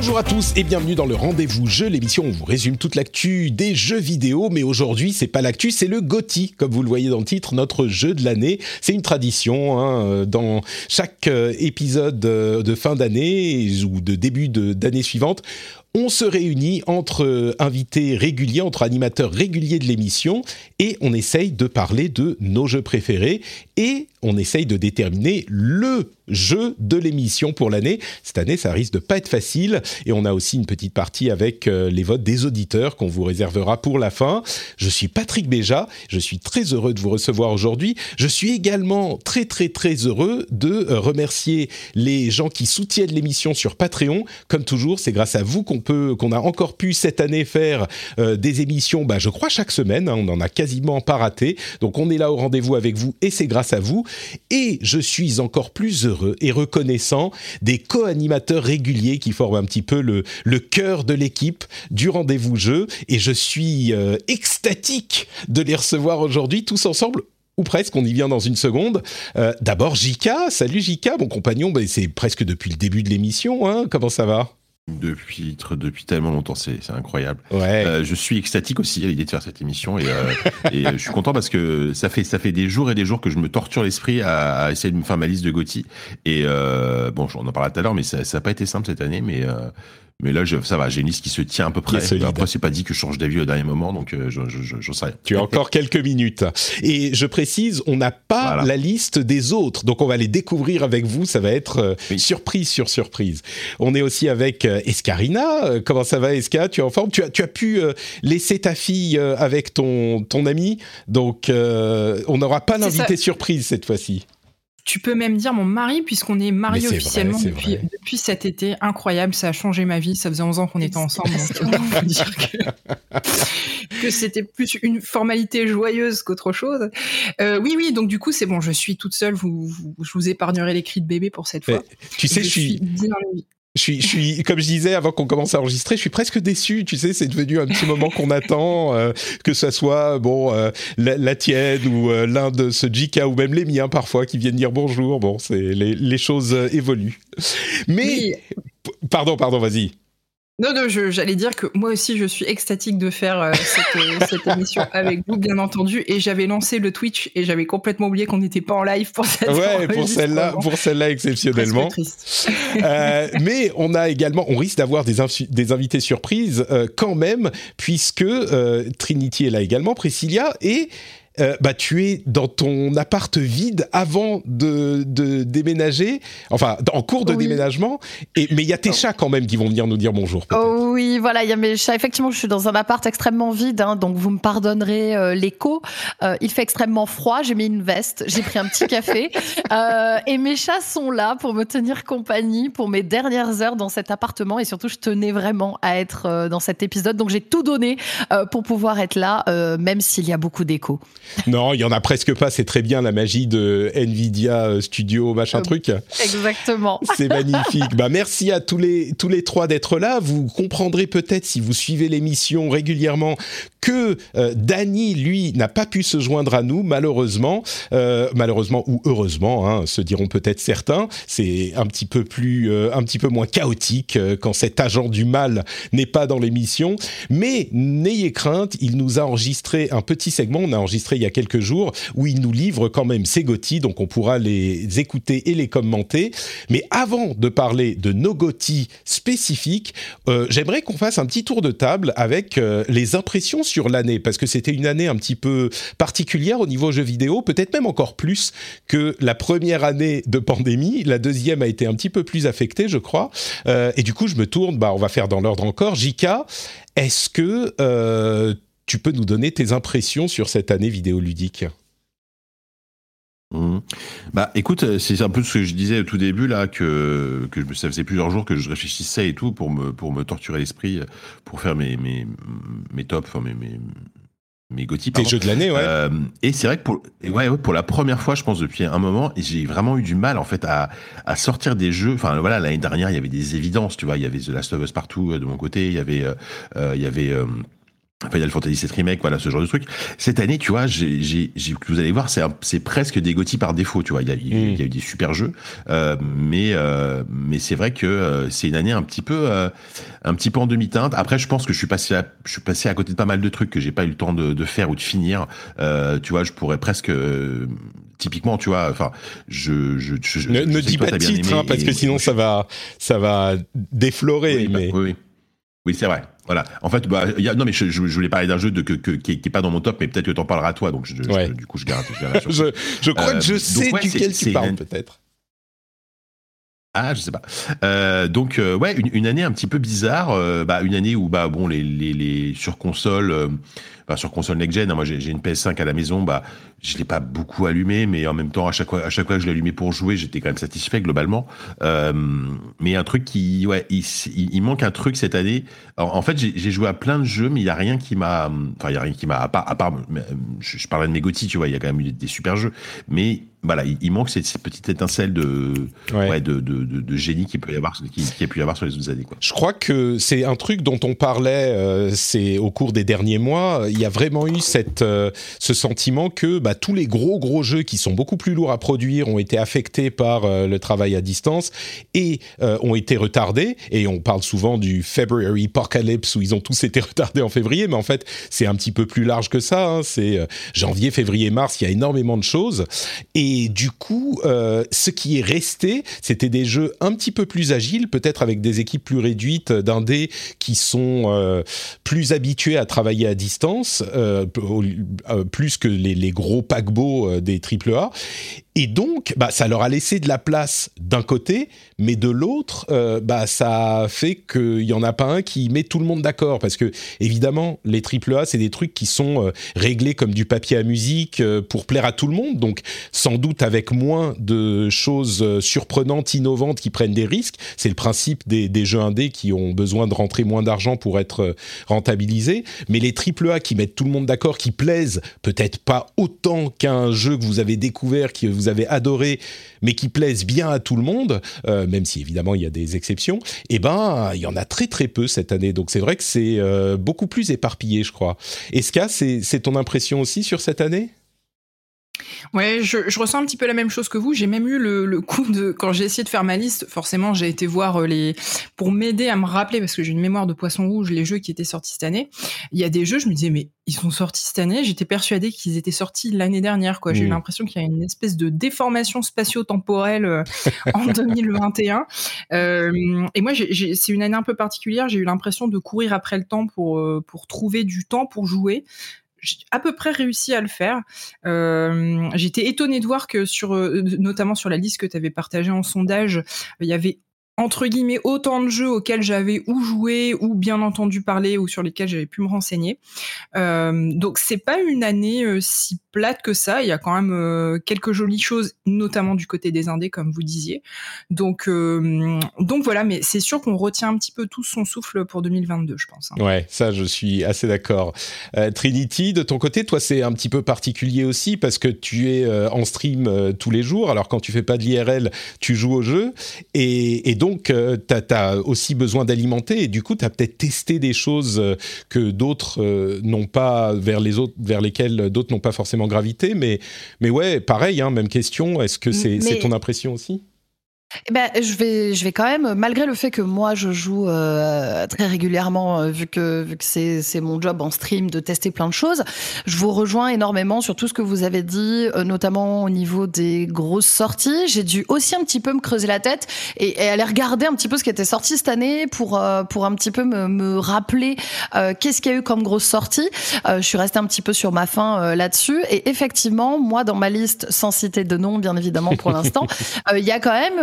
Bonjour à tous et bienvenue dans le rendez-vous jeu, l'émission où on vous résume toute l'actu des jeux vidéo, mais aujourd'hui c'est pas l'actu, c'est le GOTY, comme vous le voyez dans le titre, notre jeu de l'année. C'est une tradition hein, dans chaque euh, épisode euh, de fin d'année ou de début d'année suivante on se réunit entre euh, invités réguliers, entre animateurs réguliers de l'émission, et on essaye de parler de nos jeux préférés, et on essaye de déterminer le jeu de l'émission pour l'année. Cette année, ça risque de pas être facile, et on a aussi une petite partie avec euh, les votes des auditeurs qu'on vous réservera pour la fin. Je suis Patrick Béja, je suis très heureux de vous recevoir aujourd'hui. Je suis également très très très heureux de euh, remercier les gens qui soutiennent l'émission sur Patreon. Comme toujours, c'est grâce à vous qu'on peut, qu'on a encore pu cette année faire euh, des émissions, bah, je crois chaque semaine. hein, on n'en a quasiment pas raté. Donc on est là au rendez-vous avec vous et c'est grâce à vous. Et je suis encore plus heureux et reconnaissant des co-animateurs réguliers qui forment un petit peu le, cœur de l'équipe du rendez-vous jeu. Et je suis euh, extatique de les recevoir aujourd'hui tous ensemble ou presque, on y vient dans une seconde. Euh, D'abord, Jika, salut Jika, mon compagnon, bah, c'est presque depuis le début de l'émission, hein. comment ça va? Depuis, depuis tellement longtemps, c'est c'est incroyable. Ouais. Euh, je suis extatique aussi à l'idée de faire cette émission et, euh, et euh, je suis content parce que ça fait, ça fait des jours et des jours que je me torture l'esprit à, à essayer de me faire ma liste de Gotti. Et euh, bon, on en parlera tout à l'heure, mais ça n'a pas été simple cette année. Mais, euh, mais là, je, ça va, j'ai une liste qui se tient à peu près. Après, c'est pas dit que je change d'avis au dernier moment, donc euh, je, je, je, j'en sais rien. Tu as encore quelques minutes. Et je précise, on n'a pas Voilà. la liste des autres, donc on va les découvrir avec vous. Ça va être euh, Oui. surprise sur surprise. On est aussi avec euh, Escarina. Comment ça va, Esca Tu es en forme? Tu as, tu as pu euh, laisser ta fille euh, avec ton, ton ami, donc euh, on n'aura pas l'invité surprise cette fois-ci. Tu peux même dire mon mari, puisqu'on est mariés c'est officiellement vrai, depuis, cet été. Incroyable, ça a changé ma vie. Ça faisait 11 ans qu'on était ensemble. Donc, on peut dire que, que c'était plus une formalité joyeuse qu'autre chose. Euh, oui, oui, donc du coup, c'est bon, je suis toute seule. Vous, vous- je vous épargnerai les cris de bébé pour cette fois. Tu sais, je suis, Je suis, je suis, comme je disais avant qu'on commence à enregistrer, je suis presque déçu. Tu sais, c'est devenu un petit moment qu'on attend, euh, que ça soit bon euh, la, la tienne ou euh, l'un de ce JK ou même les miens parfois qui viennent dire bonjour. Bon, c'est les, les choses évoluent. Mais Oui. pardon, pardon, vas-y. Non, non, j'allais dire que moi aussi, je suis extatique de faire euh, cette, euh, cette émission avec vous, bien entendu. Et j'avais lancé le Twitch et j'avais complètement oublié qu'on n'était pas en live pour cette Ouais, pour celle-là, pour celle-là exceptionnellement. Euh, mais on a également, on risque d'avoir des, des invités surprises quand même, puisque Trinity est là également, Priscilla, et euh, bah, tu es dans ton appart vide avant de, de déménager, enfin en cours de Oui. déménagement, et, mais il y a tes chats quand même qui vont venir nous dire bonjour. Oh oui, voilà, il y a mes chats. Effectivement, je suis dans un appart extrêmement vide, hein, donc vous me pardonnerez euh, l'écho. Euh, il fait extrêmement froid, j'ai mis une veste, j'ai pris un petit café, et mes chats sont là pour me tenir compagnie pour mes dernières heures dans cet appartement. Et surtout, je tenais vraiment à être dans cet épisode, donc j'ai tout donné pour pouvoir être là, même s'il y a beaucoup d'écho. Non, il y en a presque pas, c'est très bien la magie de Nvidia euh, Studio, machin Euh, truc. Exactement. C'est magnifique. bah merci à tous les tous les trois d'être là. Vous comprendrez peut-être si vous suivez l'émission régulièrement que euh, Dany lui n'a pas pu se joindre à nous malheureusement, Euh, malheureusement ou heureusement, hein, se diront peut-être certains. C'est un petit peu plus euh, un petit peu moins chaotique quand cet agent du mal n'est pas dans l'émission. Mais n'ayez crainte, il nous a enregistré un petit segment. On a enregistré il y a quelques jours où il nous livre quand même ses GOTY, donc on pourra les écouter et les commenter. Mais avant de parler de nos GOTY spécifiques, euh, j'aimerais qu'on fasse un petit tour de table avec euh, les impressions sur l'année, parce que c'était une année un petit peu particulière au niveau jeux vidéo, peut-être même encore plus que la première année de pandémie. La deuxième a été un petit peu plus affectée, je crois. Euh, et du coup, je me tourne, bah, on va faire dans l'ordre encore. Jika, est-ce que tu peux nous donner tes impressions sur cette année vidéoludique. Mmh. Bah, écoute, c'est un peu ce que je disais au tout début là, que, que ça faisait plusieurs jours que je réfléchissais et tout pour me, pour me torturer l'esprit, pour faire mes, mes, mes tops, enfin mes, mes, mes Gotti, Tes jeux de l'année, ouais. Euh, et c'est vrai que pour, ouais, ouais, pour la première fois, je pense depuis un moment, j'ai vraiment eu du mal en fait à, à sortir des jeux. Enfin voilà, l'année dernière, il y avait des évidences, tu vois, il y avait The Last of Us partout euh, de mon côté, il y avait, euh, euh il y avait euh, Final Fantasy VII Remake, voilà, ce genre de truc. Cette année, tu vois, j'ai, j'ai, vous allez voir, c'est, c'est presque des GOTY par défaut, tu vois. Il y a, il y a eu des super jeux, euh, mais, euh, mais c'est vrai que euh, c'est une année un petit peu, euh, un petit peu en demi-teinte. Après, je pense que je suis passé, à, je suis passé à côté de pas mal de trucs que j'ai pas eu le temps de, de faire ou de finir. Euh, tu vois, je pourrais presque, typiquement, tu vois, enfin, je, je, je ne, ne dis pas de titre, hein, parce que sinon ça va, ça va déflorer. Oui, mais... bah, oui, oui. Oui c'est vrai. Voilà. En fait, bah, y a, non, mais je, je, je voulais parler d'un jeu de, que, que, qui, est, qui est pas dans mon top, mais peut-être que t'en parleras toi, donc je, ouais. du coup, je garde. Je, crois euh, que je sais donc, ouais, duquel tu parles, peut-être. Ah, je sais pas. Euh, donc euh, ouais, une, une, année un petit peu bizarre. Euh, bah, une année où bah bon les les, les sur console, euh, bah, sur console next gen. Hein, moi j'ai une PS5 à la maison. Bah je l'ai pas beaucoup allumé, mais en même temps à chaque fois à chaque fois que je l'allumais pour jouer, j'étais quand même satisfait globalement. Euh, mais un truc qui ouais, il, il, manque un truc cette année. En fait j'ai joué à plein de jeux, mais il y a rien qui m'a. Enfin il y a rien qui m'a à part à part. Je, je parlais de mes tu vois, il y a quand même eu des, des super jeux, mais voilà, il, il manque cette, cette, petite étincelle de, ouais. Ouais, de, de, de, de, génie qu'il peut y avoir, qui, qui, a pu y avoir sur les autres années. Quoi. Je crois que c'est un truc dont on parlait, euh, c'est au cours des derniers mois. Il y a vraiment eu cette, euh, ce sentiment que bah, tous les gros gros jeux qui sont beaucoup plus lourds à produire ont été affectés par euh, le travail à distance et ont été retardés. Et on parle souvent du February Apocalypse où ils ont tous été retardés en février, mais en fait c'est un petit peu plus large que ça. Hein. C'est janvier, février, mars. Il y a énormément de choses et et du coup, euh, ce qui est resté, c'était des jeux un petit peu plus agiles, peut-être avec des équipes plus réduites d'indés qui sont euh, plus habitués à travailler à distance, euh, plus que les, les gros paquebots des AAA. Et donc, bah, ça leur a laissé de la place d'un côté, mais de l'autre, euh, bah, ça fait qu'il n'y en a pas un qui met tout le monde d'accord. Parce que, évidemment, les AAA, c'est des trucs qui sont euh, réglés comme du papier à musique euh, pour plaire à tout le monde. Donc, sans doute avec moins de choses surprenantes, innovantes, qui prennent des risques. C'est le principe des, des, jeux indés qui ont besoin de rentrer moins d'argent pour être rentabilisés. Mais les AAA qui mettent tout le monde d'accord, qui plaisent peut-être pas autant qu'un jeu que vous avez découvert, qui vous avez adoré, mais qui plaisent bien à tout le monde, euh, même si évidemment il y a des exceptions, eh ben il y en a très très peu cette année. Donc c'est vrai que c'est euh, beaucoup plus éparpillé, je crois. Eska, c'est ton impression aussi sur cette année? Ouais, je, je, ressens un petit peu la même chose que vous. J'ai même eu le, le coup de quand j'ai essayé de faire ma liste. Forcément, j'ai été voir euh, les pour m'aider à me rappeler parce que j'ai une mémoire de poisson rouge les jeux qui étaient sortis cette année. Il y a des jeux, je me disais mais ils sont sortis cette année. J'étais persuadée qu'ils étaient sortis l'année dernière. Quoi, j'ai mmh. eu l'impression qu'il y a une espèce de déformation spatio-temporelle euh, en 2021. Euh, et moi, c'est une année un peu particulière. J'ai eu l'impression de courir après le temps pour pour trouver du temps pour jouer j'ai à peu près réussi à le faire. Euh, J'étais étonnée de voir que sur, notamment sur la liste que tu avais partagée en sondage, il y avait entre guillemets autant de jeux auxquels j'avais ou joué ou bien entendu parler ou sur lesquels j'avais pu me renseigner. Euh, donc c'est pas une année euh, si plate que ça. Il y a quand même euh, quelques jolies choses, notamment du côté des indés, comme vous disiez. Donc euh, donc voilà, mais c'est sûr qu'on retient un petit peu tout son souffle pour 2022, je pense. Hein. Ouais, ça je suis assez d'accord. Euh, Trinity, de ton côté, toi c'est un petit peu particulier aussi parce que tu es en stream tous les jours. Alors quand tu fais pas de l'IRL, tu joues au jeu et, donc tu as, aussi besoin d'alimenter et du coup, tu as peut-être testé des choses que d'autres n'ont pas, vers, les autres, vers lesquelles d'autres n'ont pas forcément gravité. Mais, mais ouais, pareil, hein, même question. Est-ce que c'est ton impression aussi? Eh ben, je vais, je vais quand même, malgré le fait que moi je joue euh, très régulièrement, euh, vu que, vu que c'est, c'est mon job en stream de tester plein de choses, je vous rejoins énormément sur tout ce que vous avez dit, euh, notamment au niveau des grosses sorties. J'ai dû aussi un petit peu me creuser la tête et, et aller regarder un petit peu ce qui était sorti cette année pour, euh, pour un petit peu me, me rappeler euh, qu'est-ce qu'il y a eu comme grosse sortie. je suis restée un petit peu sur ma faim là-dessus et effectivement, moi dans ma liste, sans citer de nom bien évidemment pour l'instant, il y a quand même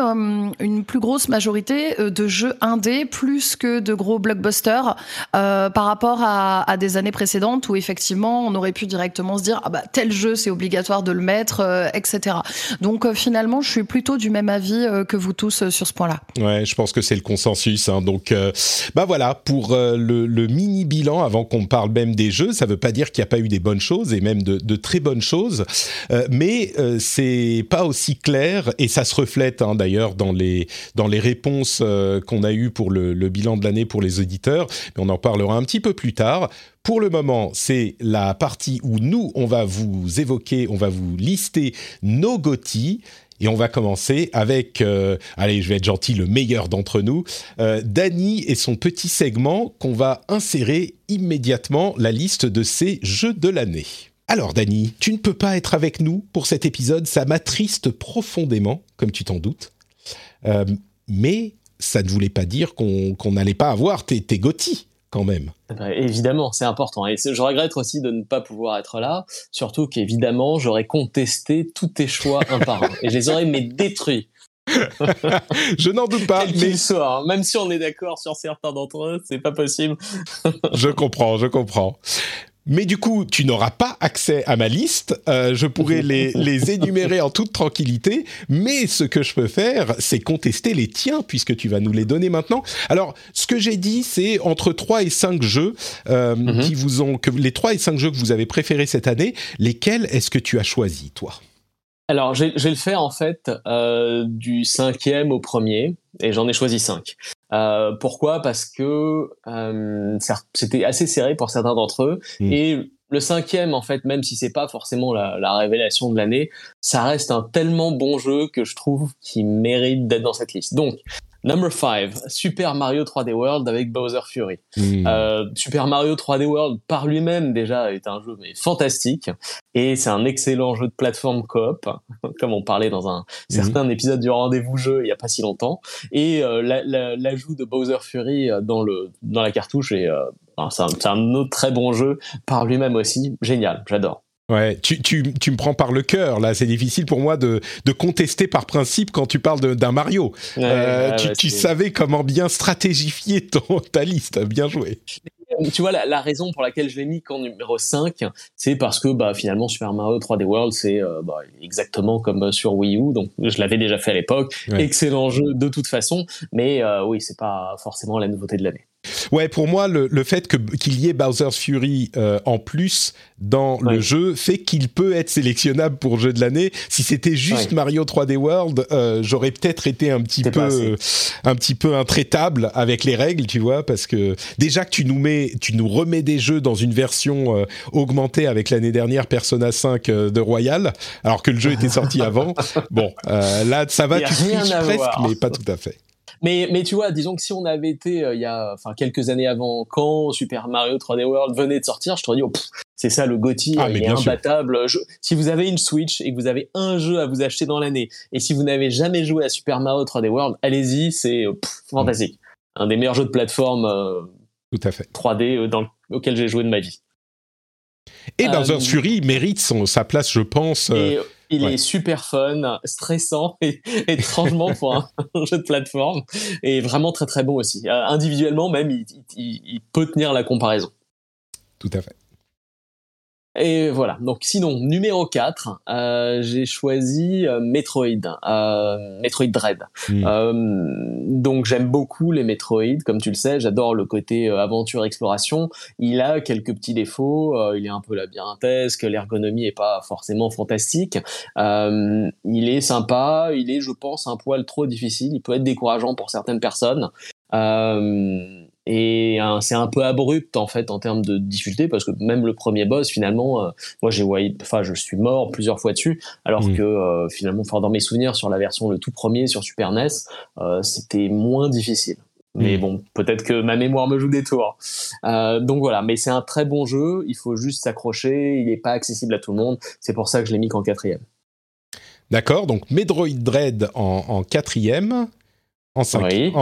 une plus grosse majorité euh, de jeux indés plus que de gros blockbusters euh, par rapport à, des années précédentes où effectivement on aurait pu directement se dire ah bah tel jeu c'est obligatoire de le mettre, euh, etc. Donc euh, finalement je suis plutôt du même avis que vous tous sur ce point-là. Ouais, je pense que c'est le consensus. Hein. Donc bah voilà pour le, mini bilan avant qu'on parle même des jeux. Ça veut pas dire qu'il n'y a pas eu des bonnes choses et même de, de très bonnes choses, mais c'est pas aussi clair et ça se reflète hein, d'ailleurs dans les dans les réponses euh, qu'on a eues pour le, bilan de l'année pour les auditeurs. Mais on en parlera un petit peu plus tard. Pour le moment, c'est la partie où nous, on va vous évoquer, on va vous lister nos GOTY. Et on va commencer avec, euh, allez, je vais être gentil, le meilleur d'entre nous, euh, Dany et son petit segment qu'on va insérer immédiatement la liste de ses jeux de l'année. Alors, Dany, tu ne peux pas être avec nous pour cet épisode, ça m'attriste profondément, comme tu t'en doutes. Euh, mais ça ne voulait pas dire qu'on n'allait pas avoir tes, tes quand même. Bah, évidemment, c'est important. Et je regrette aussi de ne pas pouvoir être là, surtout qu'évidemment, j'aurais contesté tous tes choix un par un. Et je les aurais mais détruits. je n'en doute pas. mais soit, hein. même si on est d'accord sur certains d'entre eux, c'est pas possible. je comprends, je comprends. Mais du coup, tu n'auras pas accès à ma liste. Euh, je pourrais les, les, énumérer en toute tranquillité. Mais ce que je peux faire, c'est contester les tiens, puisque tu vas nous les donner maintenant. Alors, ce que j'ai dit, c'est entre 3 et 5 jeux euh, mm -hmm. qui vous ont... Que, les 3 et 5 jeux que vous avez préférés cette année, lesquels est-ce que tu as choisi, toi? Alors, je vais le faire en fait euh, du cinquième au premier, et j'en ai choisi cinq. Euh, pourquoi? Parce que euh, c'était assez serré pour certains d'entre eux, mmh. et le cinquième, en fait, même si c'est pas forcément la, la révélation de l'année, ça reste un tellement bon jeu que je trouve qu'il mérite d'être dans cette liste. Donc, Number 5, Super Mario 3D World avec Bowser Fury. Mmh. Euh, Super Mario 3D World par lui-même déjà est un jeu mais fantastique et c'est un excellent jeu de plateforme coop, comme on parlait dans un mmh. certain épisode du rendez-vous jeu il y a pas si longtemps. Et euh, l'ajout de Bowser Fury dans le dans la cartouche est euh, c'est un, un, autre très bon jeu par lui-même aussi, génial, j'adore. Ouais, tu, tu, tu, me prends par le cœur, là. C'est difficile pour moi de, de contester par principe quand tu parles d'un Mario. Ouais, euh, ouais, tu, ouais, tu savais comment bien stratégifier ton, ta liste. Bien joué. Tu vois, la, la raison pour laquelle je l'ai mis qu'en numéro 5, c'est parce que bah, finalement, Super Mario 3D World, c'est euh, bah, exactement comme sur Wii U. Donc, je l'avais déjà fait à l'époque. Excellent jeu de toute façon. Mais euh, oui, c'est pas forcément la nouveauté de l'année. Ouais, pour moi, le, le fait qu'il y ait Bowser's Fury euh, en plus dans ouais. le jeu fait qu'il peut être sélectionnable pour jeu de l'année. Si c'était juste ouais. Mario 3D World, euh, j'aurais peut-être été un petit peu, euh, un petit peu intraitable avec les règles, tu vois, parce que déjà que tu nous mets, tu nous remets des jeux dans une version euh, augmentée avec l'année dernière Persona 5 euh, de Royal, alors que le jeu était sorti avant. Bon, là, ça va, tu triches presque, mais pas tout à fait. Mais, mais tu vois, disons que si on avait été euh, il y a enfin quelques années avant, quand Super Mario 3D World venait de sortir, je te dis, oh, c'est ça le GOTY, ah, il est imbattable. Je, si vous avez une Switch et que vous avez un jeu à vous acheter dans l'année, et si vous n'avez jamais joué à Super Mario 3D World, allez-y, c'est fantastique. Mmh. Un des meilleurs jeux de plateforme euh, Tout à fait. 3D euh, dans, auquel j'ai joué de ma vie. Et Bowser's euh, Fury mérite son, sa place, je pense. Et, il ouais. est super fun, stressant et étrangement pour un, jeu de plateforme et vraiment très très bon aussi. Euh, individuellement même, il, il, il peut tenir la comparaison. Tout à fait. Et voilà. Donc sinon, numéro 4, euh, j'ai choisi euh, Metroid, euh, Metroid Dread. Mm. donc j'aime beaucoup les Metroid, comme tu le sais, j'adore le côté aventure exploration. Il a quelques petits défauts, il est un peu labyrinthesque, l'ergonomie est pas forcément fantastique. il est sympa, il est, je pense, un poil trop difficile. Il peut être décourageant pour certaines personnes. Euh, et c'est un peu abrupt en fait en termes de difficulté parce que même le premier boss finalement euh, moi j'ai enfin je suis mort plusieurs fois dessus alors mmh. que euh, finalement enfin dans mes souvenirs sur la version le tout premier sur Super NES euh, c'était moins difficile mais mmh. bon peut-être que ma mémoire me joue des tours euh, donc voilà mais c'est un très bon jeu il faut juste s'accrocher il n'est pas accessible à tout le monde c'est pour ça que je l'ai mis qu'en quatrième D'accord, donc Metroid Dread en, en quatrième. En, cinq, oui. en,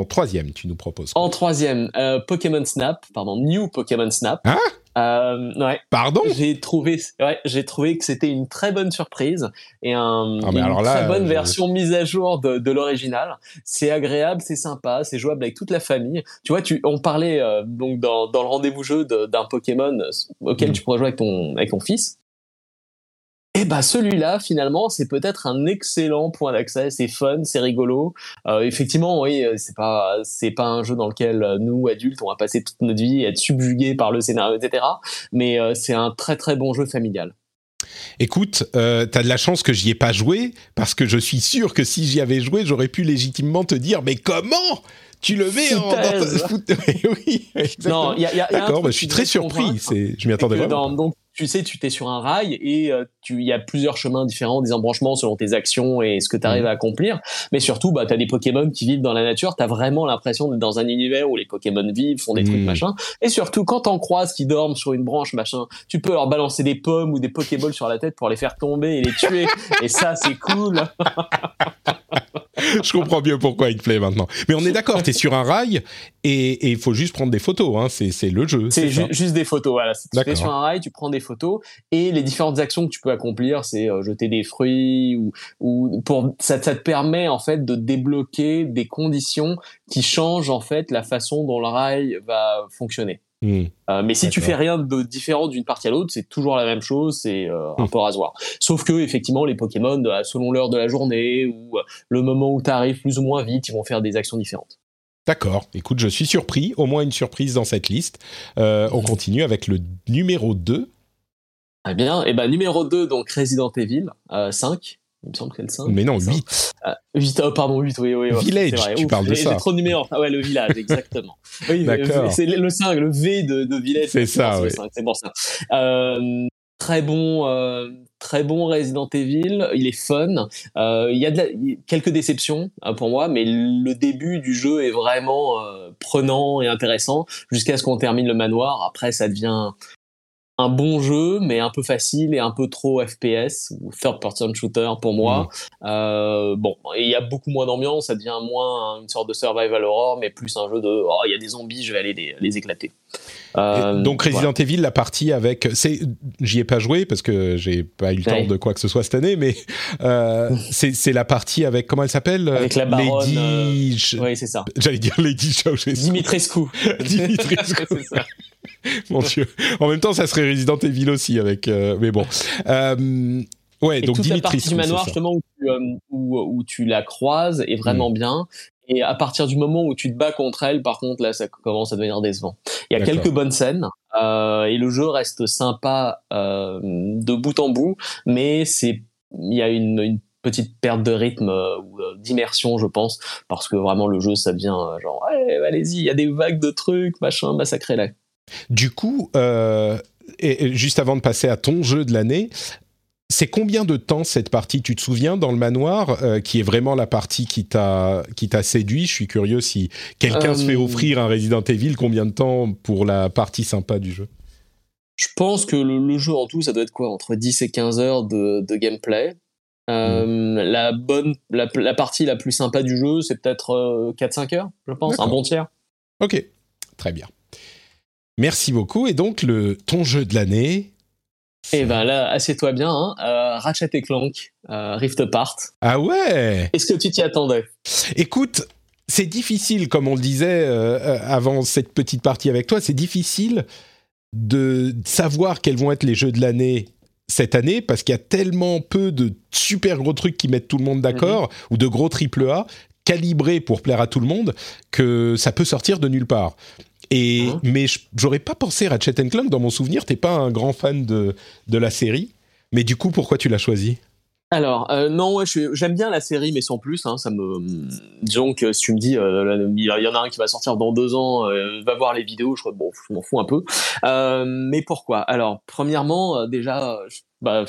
en, troisième, tu nous proposes. En troisième, euh, Pokémon Snap, pardon, New Pokémon Snap. Hein? Euh, ouais. Pardon? J'ai trouvé, ouais, j'ai trouvé que c'était une très bonne surprise et un, Ah, une alors là, très bonne version mise à jour de, de l'original. C'est agréable, c'est sympa, c'est jouable avec toute la famille. Tu vois, tu, on parlait euh, donc dans, dans le rendez-vous jeu d'un Pokémon auquel Mm. tu pourrais jouer avec ton, avec ton fils. Et bah celui-là, finalement, c'est peut-être un excellent point d'accès. C'est fun, c'est rigolo. Euh, effectivement, oui, euh, c'est pas c'est pas un jeu dans lequel euh, nous adultes on va passer toute notre vie à être subjugués par le scénario, etc. Mais euh, c'est un très très bon jeu familial. Écoute, euh, t'as de la chance que j'y ai pas joué, parce que je suis sûr que si j'y avais joué, j'aurais pu légitimement te dire, mais comment tu le mets en... dans ta- oui, exactement. Non, y a, y a- D'accord, bah, je suis très surpris. C'est, je m'y attendais vraiment. dans- donc tu sais, tu t'es sur un rail et euh, tu il y a plusieurs chemins différents, des embranchements selon tes actions et ce que tu arrives Mhm. à accomplir. Mais surtout, bah, tu as des Pokémon qui vivent dans la nature. Tu as vraiment l'impression d'être dans un univers où les Pokémon vivent, font des trucs, Mhm. machin. Et surtout, quand t'en croises qui dorment sur une branche, machin, tu peux leur balancer des pommes ou des Pokéballs sur la tête pour les faire tomber et les tuer. et ça, c'est cool. je comprends mieux pourquoi il te plaît maintenant. Mais on est d'accord, t'es sur un rail et il faut juste prendre des photos. Hein. C'est, le jeu. C'est ju- juste des photos. Voilà. Tu es sur un rail, tu prends des photos et les différentes actions que tu peux accomplir, c'est euh, jeter des fruits ou, ou pour ça, ça te permet en fait de débloquer des conditions qui changent en fait la façon dont le rail va fonctionner. Hmm. Euh, mais si tu fais rien de différent d'une partie à l'autre, c'est toujours la même chose, c'est euh, un Hmm. peu rasoir. Sauf que effectivement, les Pokémon, euh, selon l'heure de la journée ou le moment où tu arrives plus ou moins vite, ils vont faire des actions différentes. D'accord. Écoute, je suis surpris. Au moins une surprise dans cette liste. Euh, on continue avec le numéro 2. Très bien. Et ben numéro 2, donc Resident Evil euh, 5. Il me semble que c'est le 5. Mais non, c'est ça 8. Euh, 8, oh, pardon, 8, oui, oui. oui, Village, vrai. tu Ouf, parles de ça. Trop de numéros. Ah ouais, le village, exactement. oui, D'accord. C'est le 5, le V de, de Village. C'est ça, oui. 5, c'est pour ça. Euh, très bon, euh, très bon Resident Evil. Il est fun. Euh, Il y a de la- quelques déceptions euh, pour moi, mais le début du jeu est vraiment prenant et intéressant jusqu'à ce qu'on termine le manoir. Après, ça devient un bon jeu, mais un peu facile et un peu trop FPS ou third person shooter pour moi. Euh, bon, il y a beaucoup moins d'ambiance, ça devient moins une sorte de survival horror, mais plus un jeu de oh il y a des zombies, je vais aller les, les éclater. Euh, donc Resident Evil, la partie avec, c'est, j'y ai pas joué parce que j'ai pas eu le temps Ouais. de quoi que ce soit cette année, mais euh, c'est, la partie avec comment elle s'appelle Avec la baronne, Lady, euh, je-. Oui, c'est ça. j'allais dire Lady Ceausescu. Dimitrescu. Dimitrescu. c'est ça. Mon Dieu. En même temps, ça serait Resident Evil aussi avec, euh, mais bon. Euh, ouais, Et donc toute la Dimitrescu. partie du manoir, justement, où tu, euh, où, où tu la croises est Mm. vraiment bien. Et à partir du moment où tu te bats contre elle, par contre, là, ça commence à devenir décevant. Il y a quelques bonnes scènes, euh, et le jeu reste sympa de bout en bout, mais c'est, il y a une, une petite perte de rythme ou euh, d'immersion, je pense, parce que vraiment le jeu, ça devient euh, genre, ouais, allez-y, il y a des vagues de trucs, machin, massacrez-la. Du coup, euh, et, juste avant de passer à ton jeu de l'année, c'est combien de temps cette partie? Tu te souviens dans le manoir, euh, qui est vraiment la partie qui t'a qui t'a séduit? Je suis curieux si quelqu'un Euh, se fait offrir un Resident Evil, combien de temps pour la partie sympa du jeu? Je pense que le, le jeu en tout, ça doit être quoi? Entre 10 et 15 heures de, de gameplay. Euh, Mm. La bonne, la, la partie la plus sympa du jeu, c'est peut-être euh, 4-5 heures, je pense, un bon tiers. Ok, très bien. Merci beaucoup. Et donc le ton jeu de l'année. Et ben là, assieds-toi bien, hein, euh, Ratchet et Clank, euh, Rift Apart. Ah ouais. Est-ce que tu t'y attendais? Écoute, c'est difficile, comme on le disait euh, euh, avant cette petite partie avec toi, c'est difficile de savoir quels vont être les jeux de l'année cette année parce qu'il y a tellement peu de super gros trucs qui mettent tout le monde d'accord ou de gros triple A calibrés pour plaire à tout le monde que ça peut sortir de nulle part. Et Mhm. mais j'aurais pas pensé Ratchet Clank dans mon souvenir. T'es pas un grand fan de de la série, mais du coup pourquoi tu l'as choisi? Alors, euh, non, ouais, j'aime bien la série, mais sans plus. Hein, ça me, disons que si tu me dis, euh, il y en a un qui va sortir dans deux ans, euh, va voir les vidéos, je, bon, je m'en fous un peu. Mais pourquoi? Alors, premièrement, déjà, bah,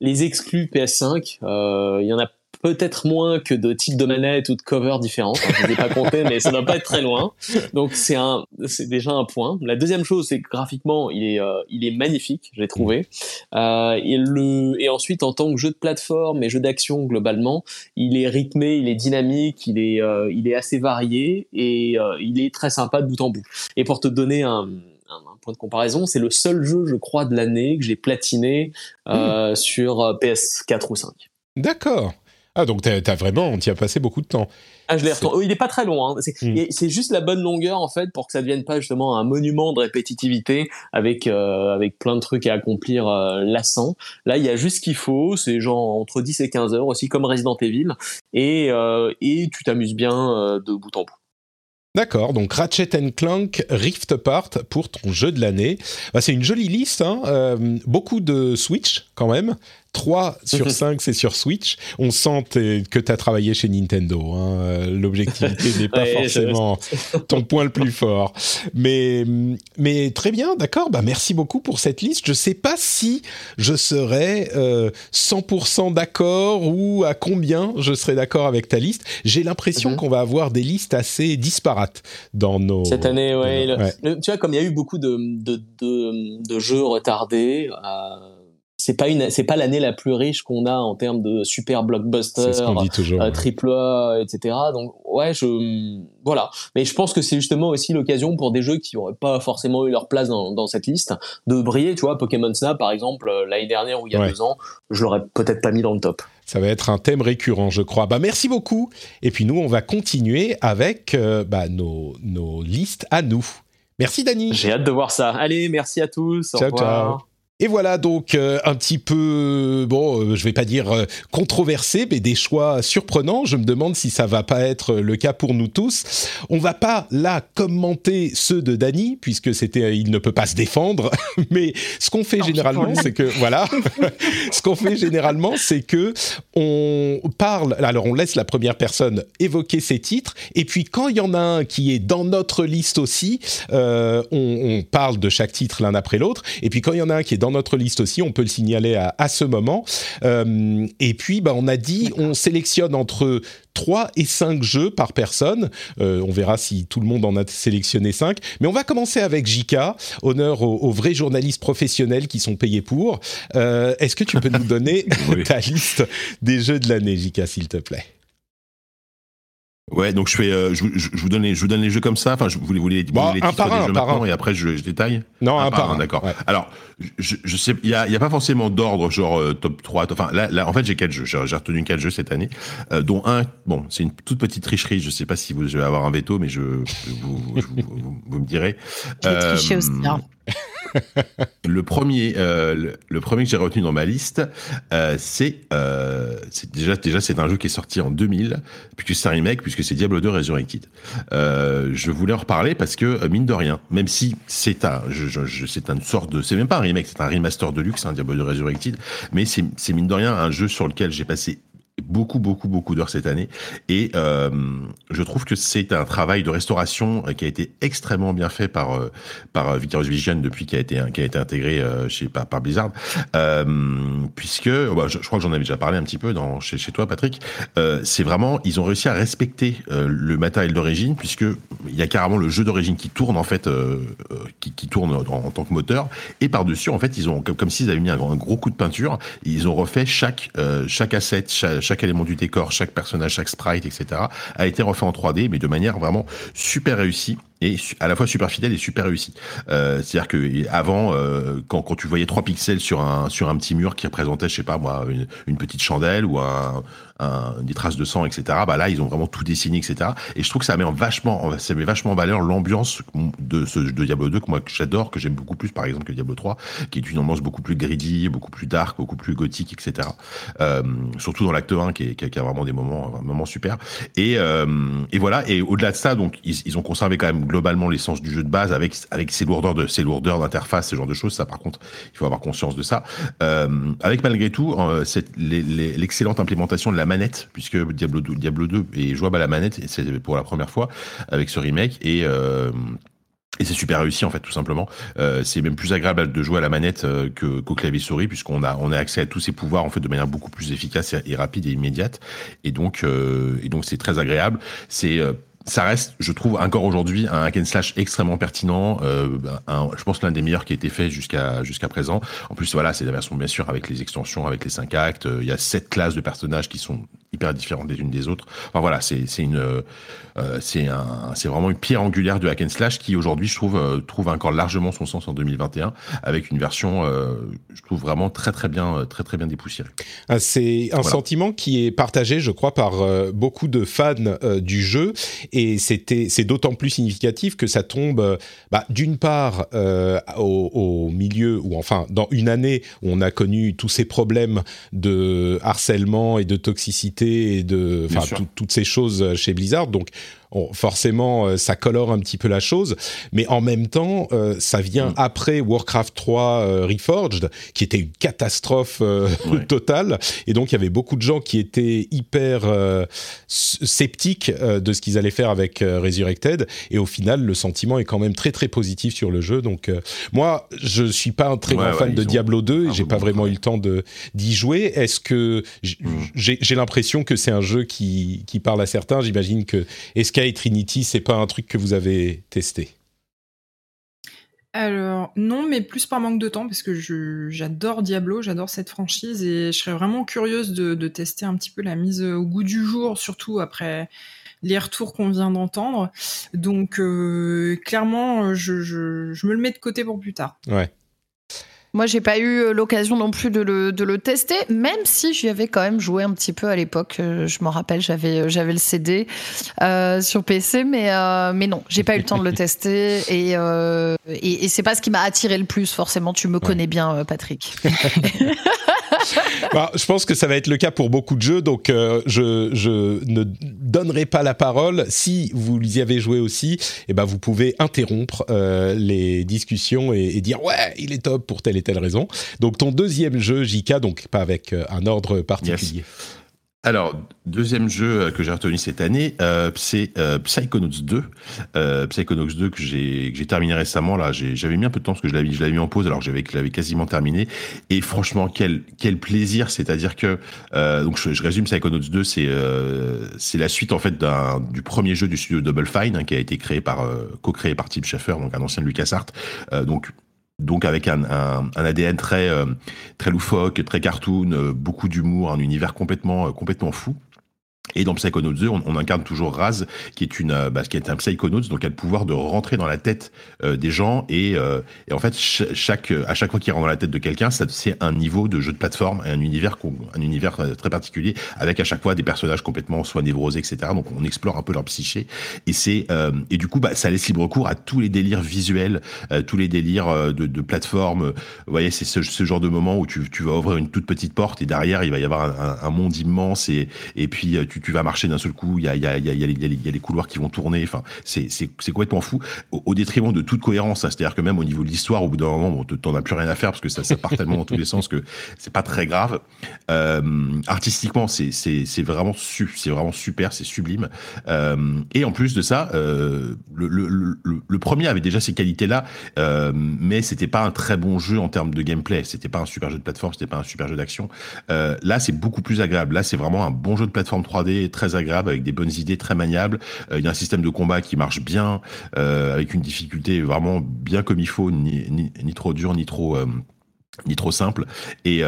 les exclus PS5, euh, il y en a peut-être moins que de types de manettes ou de covers différents. Je ne ai pas comptés, mais ça doit pas être très loin. Donc c'est un, c'est déjà un point. La deuxième chose, c'est que graphiquement, il est, euh, il est magnifique, j'ai trouvé. Euh, et le, et ensuite en tant que jeu de plateforme et jeu d'action globalement, il est rythmé, il est dynamique, il est, euh, il est assez varié et euh, il est très sympa de bout en bout. Et pour te donner un, un, point de comparaison, c'est le seul jeu, je crois, de l'année que j'ai platiné euh, sur euh, PS4 ou 5. D'accord. Ah, donc t'as as vraiment, tu as passé beaucoup de temps. Ah, je l'ai retourné. Oh, il est pas très long. Hein. Hmm. C'est juste la bonne longueur en fait pour que ça devienne pas justement un monument de répétitivité avec euh, avec plein de trucs à accomplir euh, lassants. Là, il y a juste ce qu'il faut. C'est genre entre 10 et 15 heures aussi comme Resident Evil et euh, et tu t'amuses bien de bout en bout. D'accord, donc Ratchet Clank Rift Apart pour ton jeu de l'année. Bah, c'est une jolie liste, hein. euh, beaucoup de Switch quand même. 3 sur 5, c'est sur Switch. On sent que tu as travaillé chez Nintendo. hein. Euh, L'objectivité n'est pas Ouais, forcément ton point le plus fort. Mais, mais très bien, d'accord. Bah, merci beaucoup pour cette liste. Je sais pas si je serais euh, 100% d'accord ou à combien je serais d'accord avec ta liste. J'ai l'impression Mhm. qu'on va avoir des listes assez disparates dans nos... Cette année, Ouais. le- tu vois, comme il y a eu beaucoup de, de, de, de jeux retardés, euh, c'est pas une, c'est pas l'année la plus riche qu'on a en termes de super C'est blockbusters, ce qu'on dit toujours. euh, triple A, etc. Donc ouais, je voilà. Mais je pense que c'est justement aussi l'occasion pour des jeux qui n'auraient pas forcément eu leur place dans, dans cette liste de briller. Tu vois, Pokémon Snap par exemple euh, l'année dernière ou il y a Ouais. deux ans, je l'aurais peut-être pas mis dans le top. Ça va être un thème récurrent, je crois. Bah, merci beaucoup. Et puis nous, on va continuer avec euh, bah, nos, nos listes à nous. Merci, Dany. J'ai hâte de voir ça. Allez, merci à tous. au Ciao, revoir. ciao. Et voilà donc euh, un petit peu, bon, euh, je vais pas dire euh, controversé, mais des choix surprenants. Je me demande si ça va pas être le cas pour nous tous. On va pas là commenter ceux de Dany puisque c'était, il ne peut pas se défendre. mais ce qu'on fait généralement, c'est que voilà, ce qu'on fait généralement, c'est que on parle. Alors on laisse la première personne évoquer ses titres, et puis quand il y en a un qui est dans notre liste aussi, euh, on, on parle de chaque titre l'un après l'autre. Et puis quand il y en a un qui est dans notre liste aussi, on peut le signaler à, à ce moment. Euh, et puis, bah, on a dit, on sélectionne entre 3 et 5 jeux par personne. Euh, on verra si tout le monde en a sélectionné 5. Mais on va commencer avec Jika. Honneur aux, aux vrais journalistes professionnels qui sont payés pour. Euh, Est-ce que tu peux nous donner Oui. ta liste des jeux de l'année, Jika, s'il te plaît? Ouais, donc je fais, euh, je, vous- je, je vous donne les, je vous donne les jeux comme ça. Enfin, je, vous voulez, vous voulez, vous Bon, voulez les un titres par des un, jeux maintenant un. et après je, je détaille. Non, un, par un. d'accord. Ouais. Alors, je, je sais, il y a, il y a pas forcément d'ordre, genre euh, top 3. top- Enfin, là, là, en fait, j'ai quatre jeux. J'ai retenu quatre jeux cette année, euh, dont un. Bon, c'est une toute petite tricherie. Je sais pas si vous allez avoir un veto, mais je, je vous, je vous, vous- vous me direz. Je vais tricher aussi, hein. Le premier, euh, le, premier que j'ai retenu dans ma liste, euh, c'est euh, c'est déjà déjà c'est un jeu qui est sorti en 2000, puisque c'est un remake, puisque c'est Diablo 2 Resurrected. Je voulais en reparler parce que mine de rien, même si c'est un, je, c'est une sorte de, c'est même pas un remake, c'est un remaster de luxe, un Diablo 2 Resurrected, mais c'est mine de rien un jeu sur lequel j'ai passé beaucoup beaucoup beaucoup d'heures cette année. Et euh, je trouve que c'est un travail de restauration qui a été extrêmement bien fait par euh, par euh, Vision depuis qu'il a été qui a été intégré chez par, par Blizzard. Puisque bah, je, crois que j'en avais déjà parlé un petit peu dans chez, chez toi Patrick. C'est vraiment ils ont réussi à respecter le matériel d'origine puisque il y a carrément le jeu d'origine qui tourne en fait qui, qui tourne en, tant que moteur. Et par dessus en fait ils ont comme, comme s'ils avaient mis un, gros- coup de peinture ils ont refait chaque chaque asset chaque, chaque élément du décor chaque personnage chaque sprite etc a été refait en 3D mais de manière vraiment super réussie et à la fois super fidèle et super réussi. Euh, C'est-à-dire que avant, euh, quand, quand tu voyais trois pixels sur un sur un petit mur qui représentait, je sais pas moi, une, une petite chandelle ou un, un- des traces de sang, etc. Bah là, ils ont vraiment tout dessiné, etc. Et je trouve que ça met en vachement, ça met vachement en valeur l'ambiance de ce de Diablo 2 que moi j'adore, que j'aime beaucoup plus par exemple que Diablo 3, qui est une ambiance beaucoup plus greedy, beaucoup plus dark, beaucoup plus gothique, etc. Euh, surtout dans l'acte 1 qui, est, qui, a, vraiment des moments, un moment super. Et, euh, et voilà. Et au-delà de ça, donc ils, ils ont conservé quand même globalement l'essence du jeu de base avec avec ses lourdeurs de ses lourdeurs d'interface, ce genre de choses. Ça, par contre, il faut avoir conscience de ça. Euh, avec malgré tout, euh, l'excellente implémentation de la manette, puisque Diablo 2, Diablo 2 est jouable à la manette, et c'est pour la première fois avec ce remake et euh, et c'est super réussi en fait tout simplement. Euh, c'est même plus agréable de jouer à la manette que qu'au clavier souris puisqu'on a on a accès à tous ces pouvoirs en fait de manière beaucoup plus efficace et, rapide et immédiate. Et donc et donc c'est très agréable. C'est ça reste, je trouve, encore aujourd'hui, un hack and slash extrêmement pertinent. Euh, je pense l'un des meilleurs qui a été fait jusqu'à jusqu'à présent. En plus, voilà, c'est la version bien sûr avec les extensions, avec les cinq actes. Euh, Il y a sept classes de personnages qui sont hyper différentes les unes des autres. Enfin voilà, c'est une euh, c'est un c'est vraiment une pierre angulaire de hack and slash qui aujourd'hui je trouve euh, trouve encore largement son sens en 2021 avec une version euh, je trouve vraiment très très bien très très bien dépoussiérée. Ah, c'est un sentiment qui est partagé je crois par beaucoup de fans du jeu et c'était c'est d'autant plus significatif que ça tombe bah, d'une part au, au, milieu ou enfin dans une année où on a connu tous ces problèmes de harcèlement et de toxicité et de enfin toutes ces choses chez Blizzard. Donc forcément, euh, ça colore un petit peu la chose, mais en même temps, euh, ça vient mm. après Warcraft 3 euh, Reforged, qui était une catastrophe totale, et donc il y avait beaucoup de gens qui étaient hyper sceptiques de ce qu'ils allaient faire avec Resurrected, et au final, le sentiment est quand même très très positif sur le jeu. Donc moi, je suis pas un très grand fan de Diablo 2, et j'ai pas vraiment eu le temps de d'y jouer. Est-ce que mm. j'ai l'impression que c'est un jeu qui, qui parle à certains? J'imagine que est-ce et Trinity, c'est pas un truc que vous avez testé? Alors non, mais plus par manque de temps parce que j'adore Diablo, j'adore cette franchise et je serais vraiment curieuse de, tester un petit peu la mise au goût du jour, surtout après les retours qu'on vient d'entendre. Donc euh, clairement, je, je, me le mets de côté pour plus tard. Ouais. Moi, j'ai pas eu euh, l'occasion non plus de le, de le, tester, même si j'y avais quand même joué un petit peu à l'époque. Euh, je m'en rappelle, j'avais euh, j'avais le CD euh, sur PC, mais mais non, j'ai pas eu le temps de le tester et et, et c'est pas ce qui m'a attiré le plus. Forcément, tu me connais bien, Patrick. bah, je pense que ça va être le cas pour beaucoup de jeux, donc je, je ne donnerai pas la parole. Si vous y avez joué aussi, et eh ben vous pouvez interrompre les discussions et, et, dire ouais, il est top pour tel telle raison. Donc ton deuxième jeu, JK, donc pas avec euh, un ordre particulier. Alors, deuxième jeu euh, que j'ai retenu cette année, euh, c'est Psychonauts 2. Psychonauts 2 que j'ai j'ai terminé récemment. Là, j'avais mis un peu de temps parce que je l'avais je l'avais mis en pause alors que j'avais l'avais quasiment terminé. Et franchement, quel quel plaisir C'est-à-dire que donc je, résume Psychonauts 2, c'est c'est la suite en fait d'un du premier jeu du studio Double Fine hein, qui a été créé par co-créé par Tim Schafer, donc un ancien de LucasArts. donc donc avec un, ADN très euh, très loufoque, très cartoon, euh, beaucoup d'humour, un univers complètement euh, complètement fou. Et dans Psychonauts 2, on, incarne toujours Raz, qui est une, bah, qui est un Psychonauts, donc a le pouvoir de rentrer dans la tête euh, des gens et, euh, et, en fait chaque, à chaque fois qu'il rentre dans la tête de quelqu'un, c'est un niveau de jeu de plateforme, un univers, un univers euh, très particulier, avec à chaque fois des personnages complètement soit névrosés, etc. Donc on explore un peu leur psyché et c'est et du coup bah ça laisse libre cours à tous les délires visuels, tous les délires de, de plateforme. Vous voyez, c'est ce, ce, genre de moment où tu, tu vas ouvrir une toute petite porte et derrière il va y avoir un, un monde immense et et puis tu tu, vas marcher d'un seul coup, il y a, y, les couloirs qui vont tourner, enfin, c'est complètement fou, au, détriment de toute cohérence, hein. c'est-à-dire que même au niveau de l'histoire, au bout d'un moment, bon, t'en as plus rien à faire parce que ça, ça part tellement dans tous les sens que c'est pas très grave. Euh, artistiquement, c'est vraiment, c'est vraiment super, c'est sublime. Euh, et en plus de ça, euh, le, le, premier avait déjà ces qualités-là, mais c'était pas un très bon jeu en termes de gameplay, c'était pas un super jeu de plateforme, c'était pas un super jeu d'action. Là, c'est beaucoup plus agréable. Là, c'est vraiment un bon jeu de plateforme 3D très agréable avec des bonnes idées très maniables. Euh, il y a un système de combat qui marche bien euh, avec une difficulté vraiment bien comme il faut, ni, ni, trop dur ni trop euh, ni trop simple et,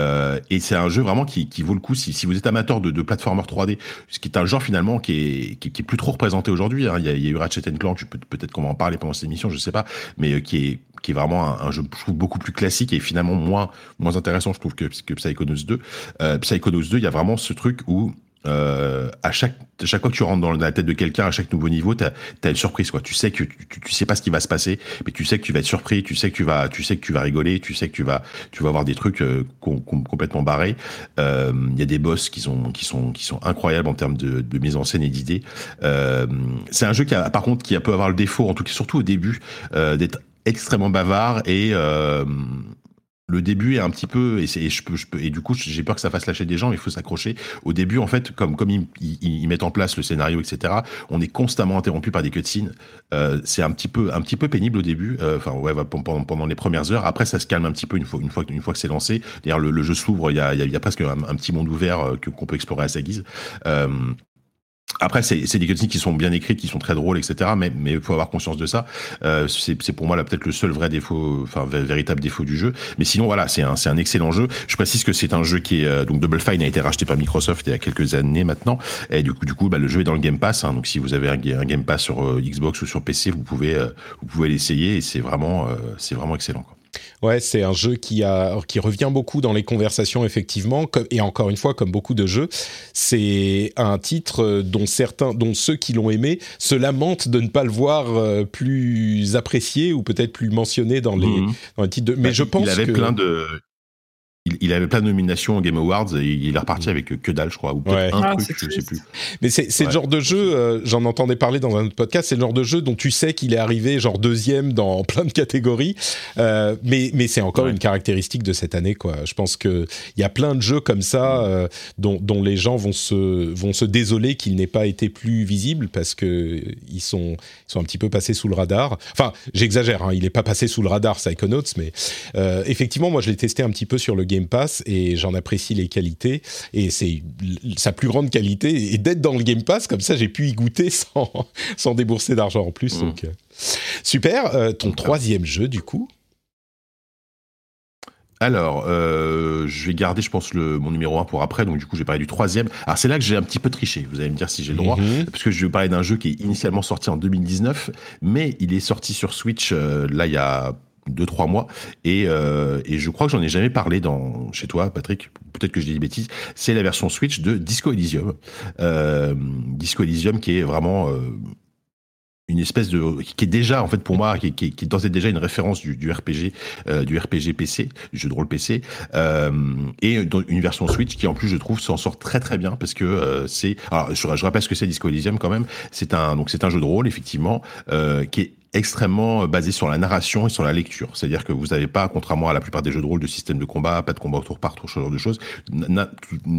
et c'est un jeu vraiment qui, qui vaut le coup si, si vous êtes amateur de, de platformer 3D ce qui est un genre finalement qui est, qui, est plus trop représenté aujourd'hui hein. il, y a, eu Ratchet Clank peut-être qu'on va en parler pendant cette émission je sais pas mais qui est qui est vraiment un, jeu je trouve beaucoup plus classique et finalement moins moins intéressant je trouve que, que Psychonauts 2 euh, Psychonauts 2 il y a vraiment ce truc où euh, à chaque à chaque fois que tu rentres dans la tête de quelqu'un, à chaque nouveau niveau, t'as as une surprise quoi. Tu sais que tu, tu, sais pas ce qui va se passer, mais tu sais que tu vas être surpris, tu sais que tu vas tu sais que tu vas rigoler, tu sais que tu vas tu vas avoir des trucs euh, complètement barrés. Euh, il y a des boss qui sont qui sont qui sont incroyables en termes de, de mise en scène et d'idées. Euh, c'est un jeu qui a par contre qui a peut avoir le défaut, en tout cas surtout au début, d'être extrêmement bavard et le début est un petit peu et, du coup j'ai peur que ça fasse lâcher des gens mais il faut s'accrocher. Au début en fait comme ils, mettent en place le scénario etc on est constamment interrompu par des cutscenes. Euh, c'est un petit peu un pénible au début euh, ouais pendant, les premières heures. Après ça se calme un petit peu une fois que c'est lancé. D'ailleurs le, jeu s'ouvre il y a, y presque un, petit monde ouvert euh, qu'on peut explorer à sa guise Après, c'est des cutscenes qui sont bien écrites, qui sont très drôles, etc. Mais mais faut avoir conscience de ça. Euh, c'est pour moi peut-être le seul vrai défaut, enfin véritable défaut du jeu. Mais sinon voilà, c'est un un excellent jeu. Je précise que c'est un jeu qui est euh, donc Double Fine a été racheté par Microsoft il y a quelques années maintenant. Et du coup du coup bah, le jeu est dans le Game Pass. Hein, donc si vous avez un, Game Pass sur euh, Xbox ou sur PC, vous pouvez euh, vous pouvez l'essayer et c'est vraiment c'est vraiment excellent. Quoi. Ouais, c'est un jeu qui a qui revient beaucoup dans les conversations effectivement et encore une fois comme beaucoup de jeux, c'est un titre dont certains dont ceux qui l'ont aimé se lamentent de ne pas le voir euh, plus apprécié ou peut-être plus mentionné dans les mmh. dans les titres de... mais bah, je pense il avait que... plein de il, avait plein de nominations au Game Awards et il est reparti avec que dalle, je crois, ou peut-être un ah, truc, je sais plus. Mais c'est le genre de jeu, euh, j'en entendais parler dans un autre podcast, c'est le genre de jeu dont tu sais qu'il est arrivé genre deuxième dans plein de catégories, euh, mais, mais c'est encore une caractéristique de cette année, quoi. Je pense qu'il y a plein de jeux comme ça euh, dont, dont, les gens vont se, vont se désoler qu'il n'ait pas été plus visible parce que ils sont, ils sont un petit peu passés sous le radar. Enfin, j'exagère, hein, il n'est pas passé sous le radar, Psychonauts, mais effectivement, moi je l'ai testé un petit peu sur le Game Pass et j'en apprécie les qualités. Et c'est sa plus grande qualité et d'être dans le Game Pass, comme ça j'ai pu y goûter sans, sans débourser d'argent en plus. Mmh. Donc, euh, super. Euh, ton troisième jeu, du coup? Alors, euh, je vais garder, je pense, le, mon numéro 1 pour après. Donc, du coup, je vais parler du troisième. Alors, c'est là que j'ai un petit peu triché. Vous allez me dire si j'ai le droit. Mmh. Parce que je vais parler d'un jeu qui est initialement sorti en 2019, mais il est sorti sur Switch, là, il y a deux trois mois. Et, euh, et je crois que j'en ai jamais parlé dans chez toi Patrick. Peut-être que je dis des bêtises. C'est la version Switch de Disco Elysium. Euh, Disco Elysium qui est vraiment euh, une espèce de qui est déjà en fait pour moi qui, qui, qui est déjà une référence du, du RPG euh, du RPG PC du jeu de rôle PC euh, et une version Switch qui en plus je trouve s'en sort très très bien parce que euh, c'est alors je, je, rappelle ce que c'est Disco Elysium quand même. C'est un donc c'est un jeu de rôle effectivement euh, qui est extrêmement euh, basé sur la narration et sur la lecture. C'est-à-dire que vous n'avez pas, contrairement à la plupart des jeux de rôle, de système de combat, pas de combat au tour par tour, ce genre de choses.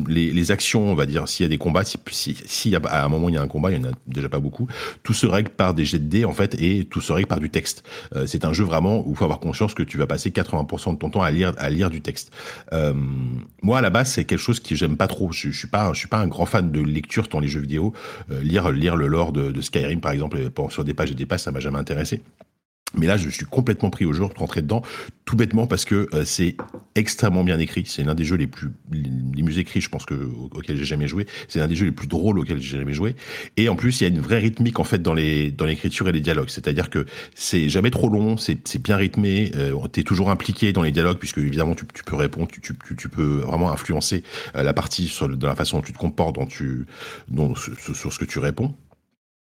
Les, actions, on va dire, s'il y a des combats, si, si, si, à un moment il y a un combat, il y en a déjà pas beaucoup, tout se règle par des jets de dés, en fait, et tout se règle par du texte. Euh, c'est un jeu vraiment où il faut avoir conscience que tu vas passer 80% de ton temps à lire, à lire du texte. Euh, moi, à la base, c'est quelque chose que j'aime pas trop. Je, je suis pas, je suis pas un grand fan de lecture dans les jeux vidéo. Lire, lire le lore de, de Skyrim, par exemple, sur des pages et des pages, ça m'a jamais intéressé mais là, je suis complètement pris au jeu, rentré dedans, tout bêtement parce que euh, c'est extrêmement bien écrit. C'est l'un des jeux les plus les mieux écrits, je pense que auxquels j'ai jamais joué. C'est l'un des jeux les plus drôles auxquels j'ai jamais joué. Et en plus, il y a une vraie rythmique en fait dans l'écriture et les dialogues. C'est-à-dire que c'est jamais trop long, c'est bien rythmé. Euh, T'es toujours impliqué dans les dialogues puisque évidemment tu, tu peux répondre, tu, tu, tu, peux vraiment influencer euh, la partie sur dans la façon dont tu te comportes, tu sur ce que tu réponds.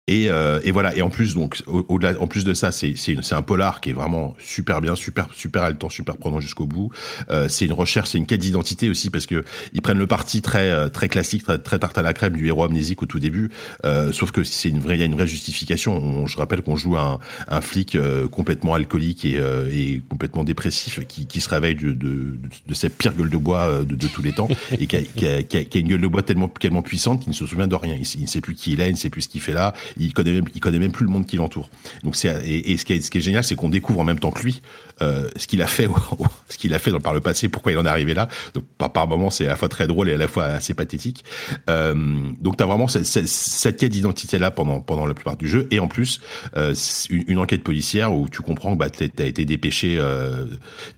Et, euh, et, voilà. Et en plus, donc, au-delà, en plus de ça, c'est un polar qui est vraiment super bien, super super haletant, super prenant jusqu'au bout. Euh, c'est une recherche, c'est une quête d'identité aussi parce que ils prennent le parti très euh, très classique, très, très tarte à la crème du héros amnésique au tout début. Euh, sauf que c'est une vraie, il y a une vraie justification. je rappelle qu'on joue un, un flic euh, complètement alcoolique et, euh, et complètement dépressif qui, qui se réveille de, de, de, cette pire gueule de bois de, de tous les temps et qui a, qui, a, qui, a, une gueule de bois tellement tellement puissante qu'il ne se souvient de rien. Il, il ne sait plus qui il est, il ne sait plus ce qu'il fait là il connaît même, il connaît même plus le monde qui l'entoure. Donc c'est et, ce qui est, ce qui est génial, c'est qu'on découvre en même temps que lui euh, ce qu'il a fait, ce qu'il a fait par le passé, pourquoi il en est arrivé là. Donc par, par moments, c'est à la fois très drôle et à la fois assez pathétique. Euh, donc tu as vraiment cette, quête d'identité là pendant pendant la plupart du jeu, et en plus euh, une, enquête policière où tu comprends que bah, tu as été dépêché,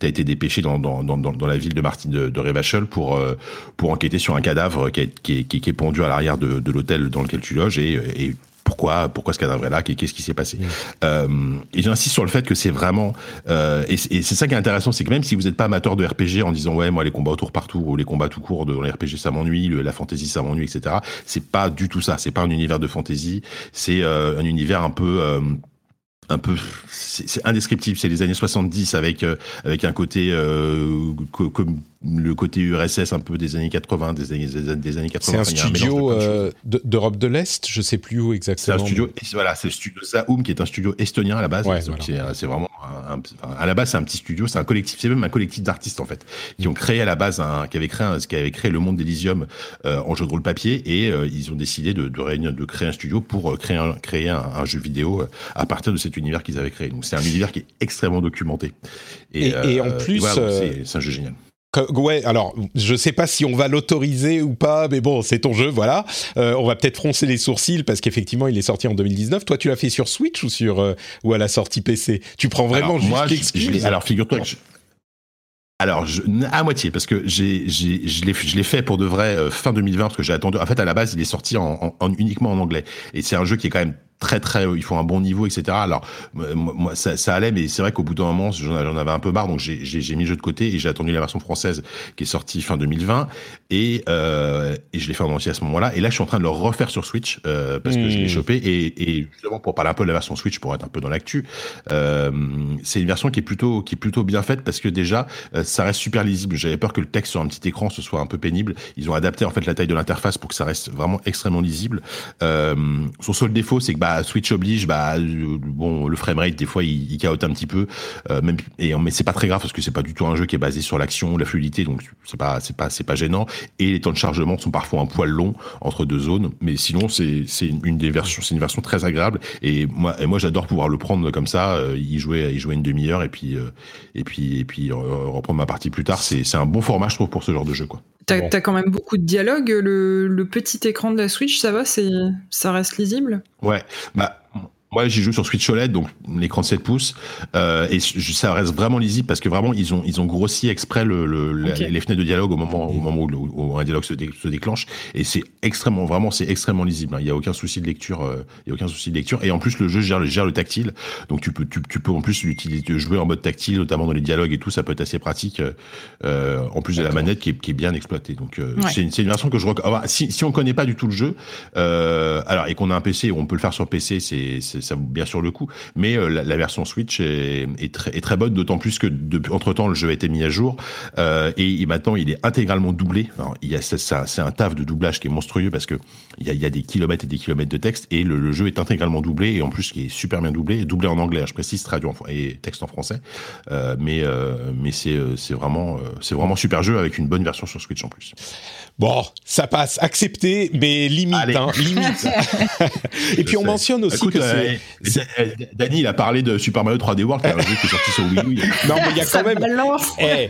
été dépêché dans, dans, dans, dans la ville de Martin de, de pour pour enquêter sur un cadavre qui est, qui est, pendu à l'arrière de, l'hôtel dans lequel tu loges et pourquoi pourquoi ce cadavre est là qu'est-ce qui s'est passé. Euh, et j'insiste sur le fait que c'est vraiment euh, et, et c'est ça qui est intéressant c'est que même si vous n'êtes pas amateur de RPG en disant ouais moi les combats autour partout ou les combats tout court dans les RPG ça m'ennuie la fantasy ça m'ennuie etc c'est pas du tout ça. C'est pas un univers de fantasy c'est euh, un univers un peu euh, un peu c'est indescriptible. C'est les années 70 avec euh, avec un côté euh, comme le côté URSS un peu des années 80, des années, des années 80. C'est un studio euh, d'Europe de, l'Est, je sais plus où exactement. C'est un studio, voilà, c'est le studio Zaum qui est un studio estonien à la base. C'est vraiment, un, à la base, c'est un petit studio, c'est un collectif, c'est même un collectif d'artistes en fait, qui ont créé à la base, un, qui avait créé, un, qui avait créé le monde d'Elysium euh, en jeu de rôle papier et euh, ils ont décidé de, réunir, de créer un studio pour créer un, créer un, jeu vidéo à partir de cet univers qu'ils avaient créé. Donc c'est un univers qui est extrêmement documenté. Et, en plus, c'est un jeu génial ouais, alors je sais pas si on va l'autoriser ou pas, mais bon, c'est ton jeu, voilà. Euh, on va peut-être froncer les sourcils parce qu'effectivement, il est sorti en 2019. Toi, tu l'as fait sur Switch ou sur euh, ou à la sortie PC Tu prends vraiment alors, juste moi, Alors, figure-toi que alors, je, à moitié, parce que j'ai, j'ai, je, l'ai, je l'ai fait pour de vrai euh, fin 2020, parce que j'ai attendu. En fait, à la base, il est sorti en, en, uniquement en anglais. Et c'est un jeu qui est quand même très très il faut un bon niveau etc alors moi ça, ça allait mais c'est vrai qu'au bout d'un moment j'en avais un peu marre donc j'ai mis le jeu de côté et j'ai attendu la version française qui est sortie fin 2020 et, euh, et je l'ai fait en entier à ce moment-là. Et là je suis en train de le refaire sur Switch euh, parce que je l'ai mmh. chopé. Et, et justement pour parler un peu de la version Switch pour être un peu dans l'actu euh, c'est une version qui est plutôt qui est plutôt bien faite parce que déjà ça reste super lisible. J'avais peur que le texte sur un petit écran ce soit un peu pénible. Ils ont adapté en fait la taille de l'interface pour que ça reste vraiment extrêmement lisible. Son seul défaut c'est que bah, Switch oblige, bah euh, bon, le framerate des fois il, il caote un petit peu, euh, même et mais c'est pas très grave parce que c'est pas du tout un jeu qui est basé sur l'action, la fluidité, donc c'est pas c'est pas c'est pas gênant. Et les temps de chargement sont parfois un poil longs entre deux zones, mais sinon c'est c'est une des versions, c'est une version très agréable. Et moi et moi j'adore pouvoir le prendre comme ça, euh, y jouer y jouer une demi-heure et puis et puis et puis reprendre ma partie plus tard. C'est c'est un bon format je trouve pour ce genre de jeu quoi. T'as as quand même beaucoup de dialogue. Le, le, petit écran de la Switch, ça va, c'est ça reste lisible? Ouais, bah moi, j'y joue sur Switch OLED, donc l'écran de 7 pouces, euh, et ça reste vraiment lisible parce que vraiment ils ont ils ont grossi exprès le, le les, fenêtres de dialogue au moment au moment où, un dialogue se, se déclenche, et c'est extrêmement vraiment c'est extrêmement lisible. Hein. Il y a aucun souci de lecture, euh, il y a aucun souci de lecture, et en plus le jeu gère, gère le tactile, donc tu peux tu, tu peux en plus l'utiliser jouer en mode tactile, notamment dans les dialogues et tout, ça peut être assez pratique. Euh, en plus de la manette qui est, qui est bien exploitée, donc euh, c'est une, une, version que je recommande. Si si on connaît pas du tout le jeu, euh, alors et qu'on a un PC, on peut le faire sur PC, c'est ça bien sûr le coup. Mais euh, la, version Switch est, très, bonne, d'autant plus que depuis entre temps le jeu a été mis à jour euh, et, maintenant il est intégralement doublé. C'est un taf de doublage qui est monstrueux parce que il y a, des kilomètres et des kilomètres de texte et le, jeu est intégralement doublé et en plus qui est super bien doublé, doublé en anglais. Hein, je précise, traduit en, et texte en français. Euh, mais c'est vraiment c'est vraiment super jeu avec une bonne version sur Switch en plus. Bon, ça passe, accepté, mais limite, hein, limite. et puis on mentionne aussi que c'est Danny, il a parlé de Super Mario 3D World, qui est un jeu qui est sorti sur Wii U. Non, mais il y a quand même. Eh,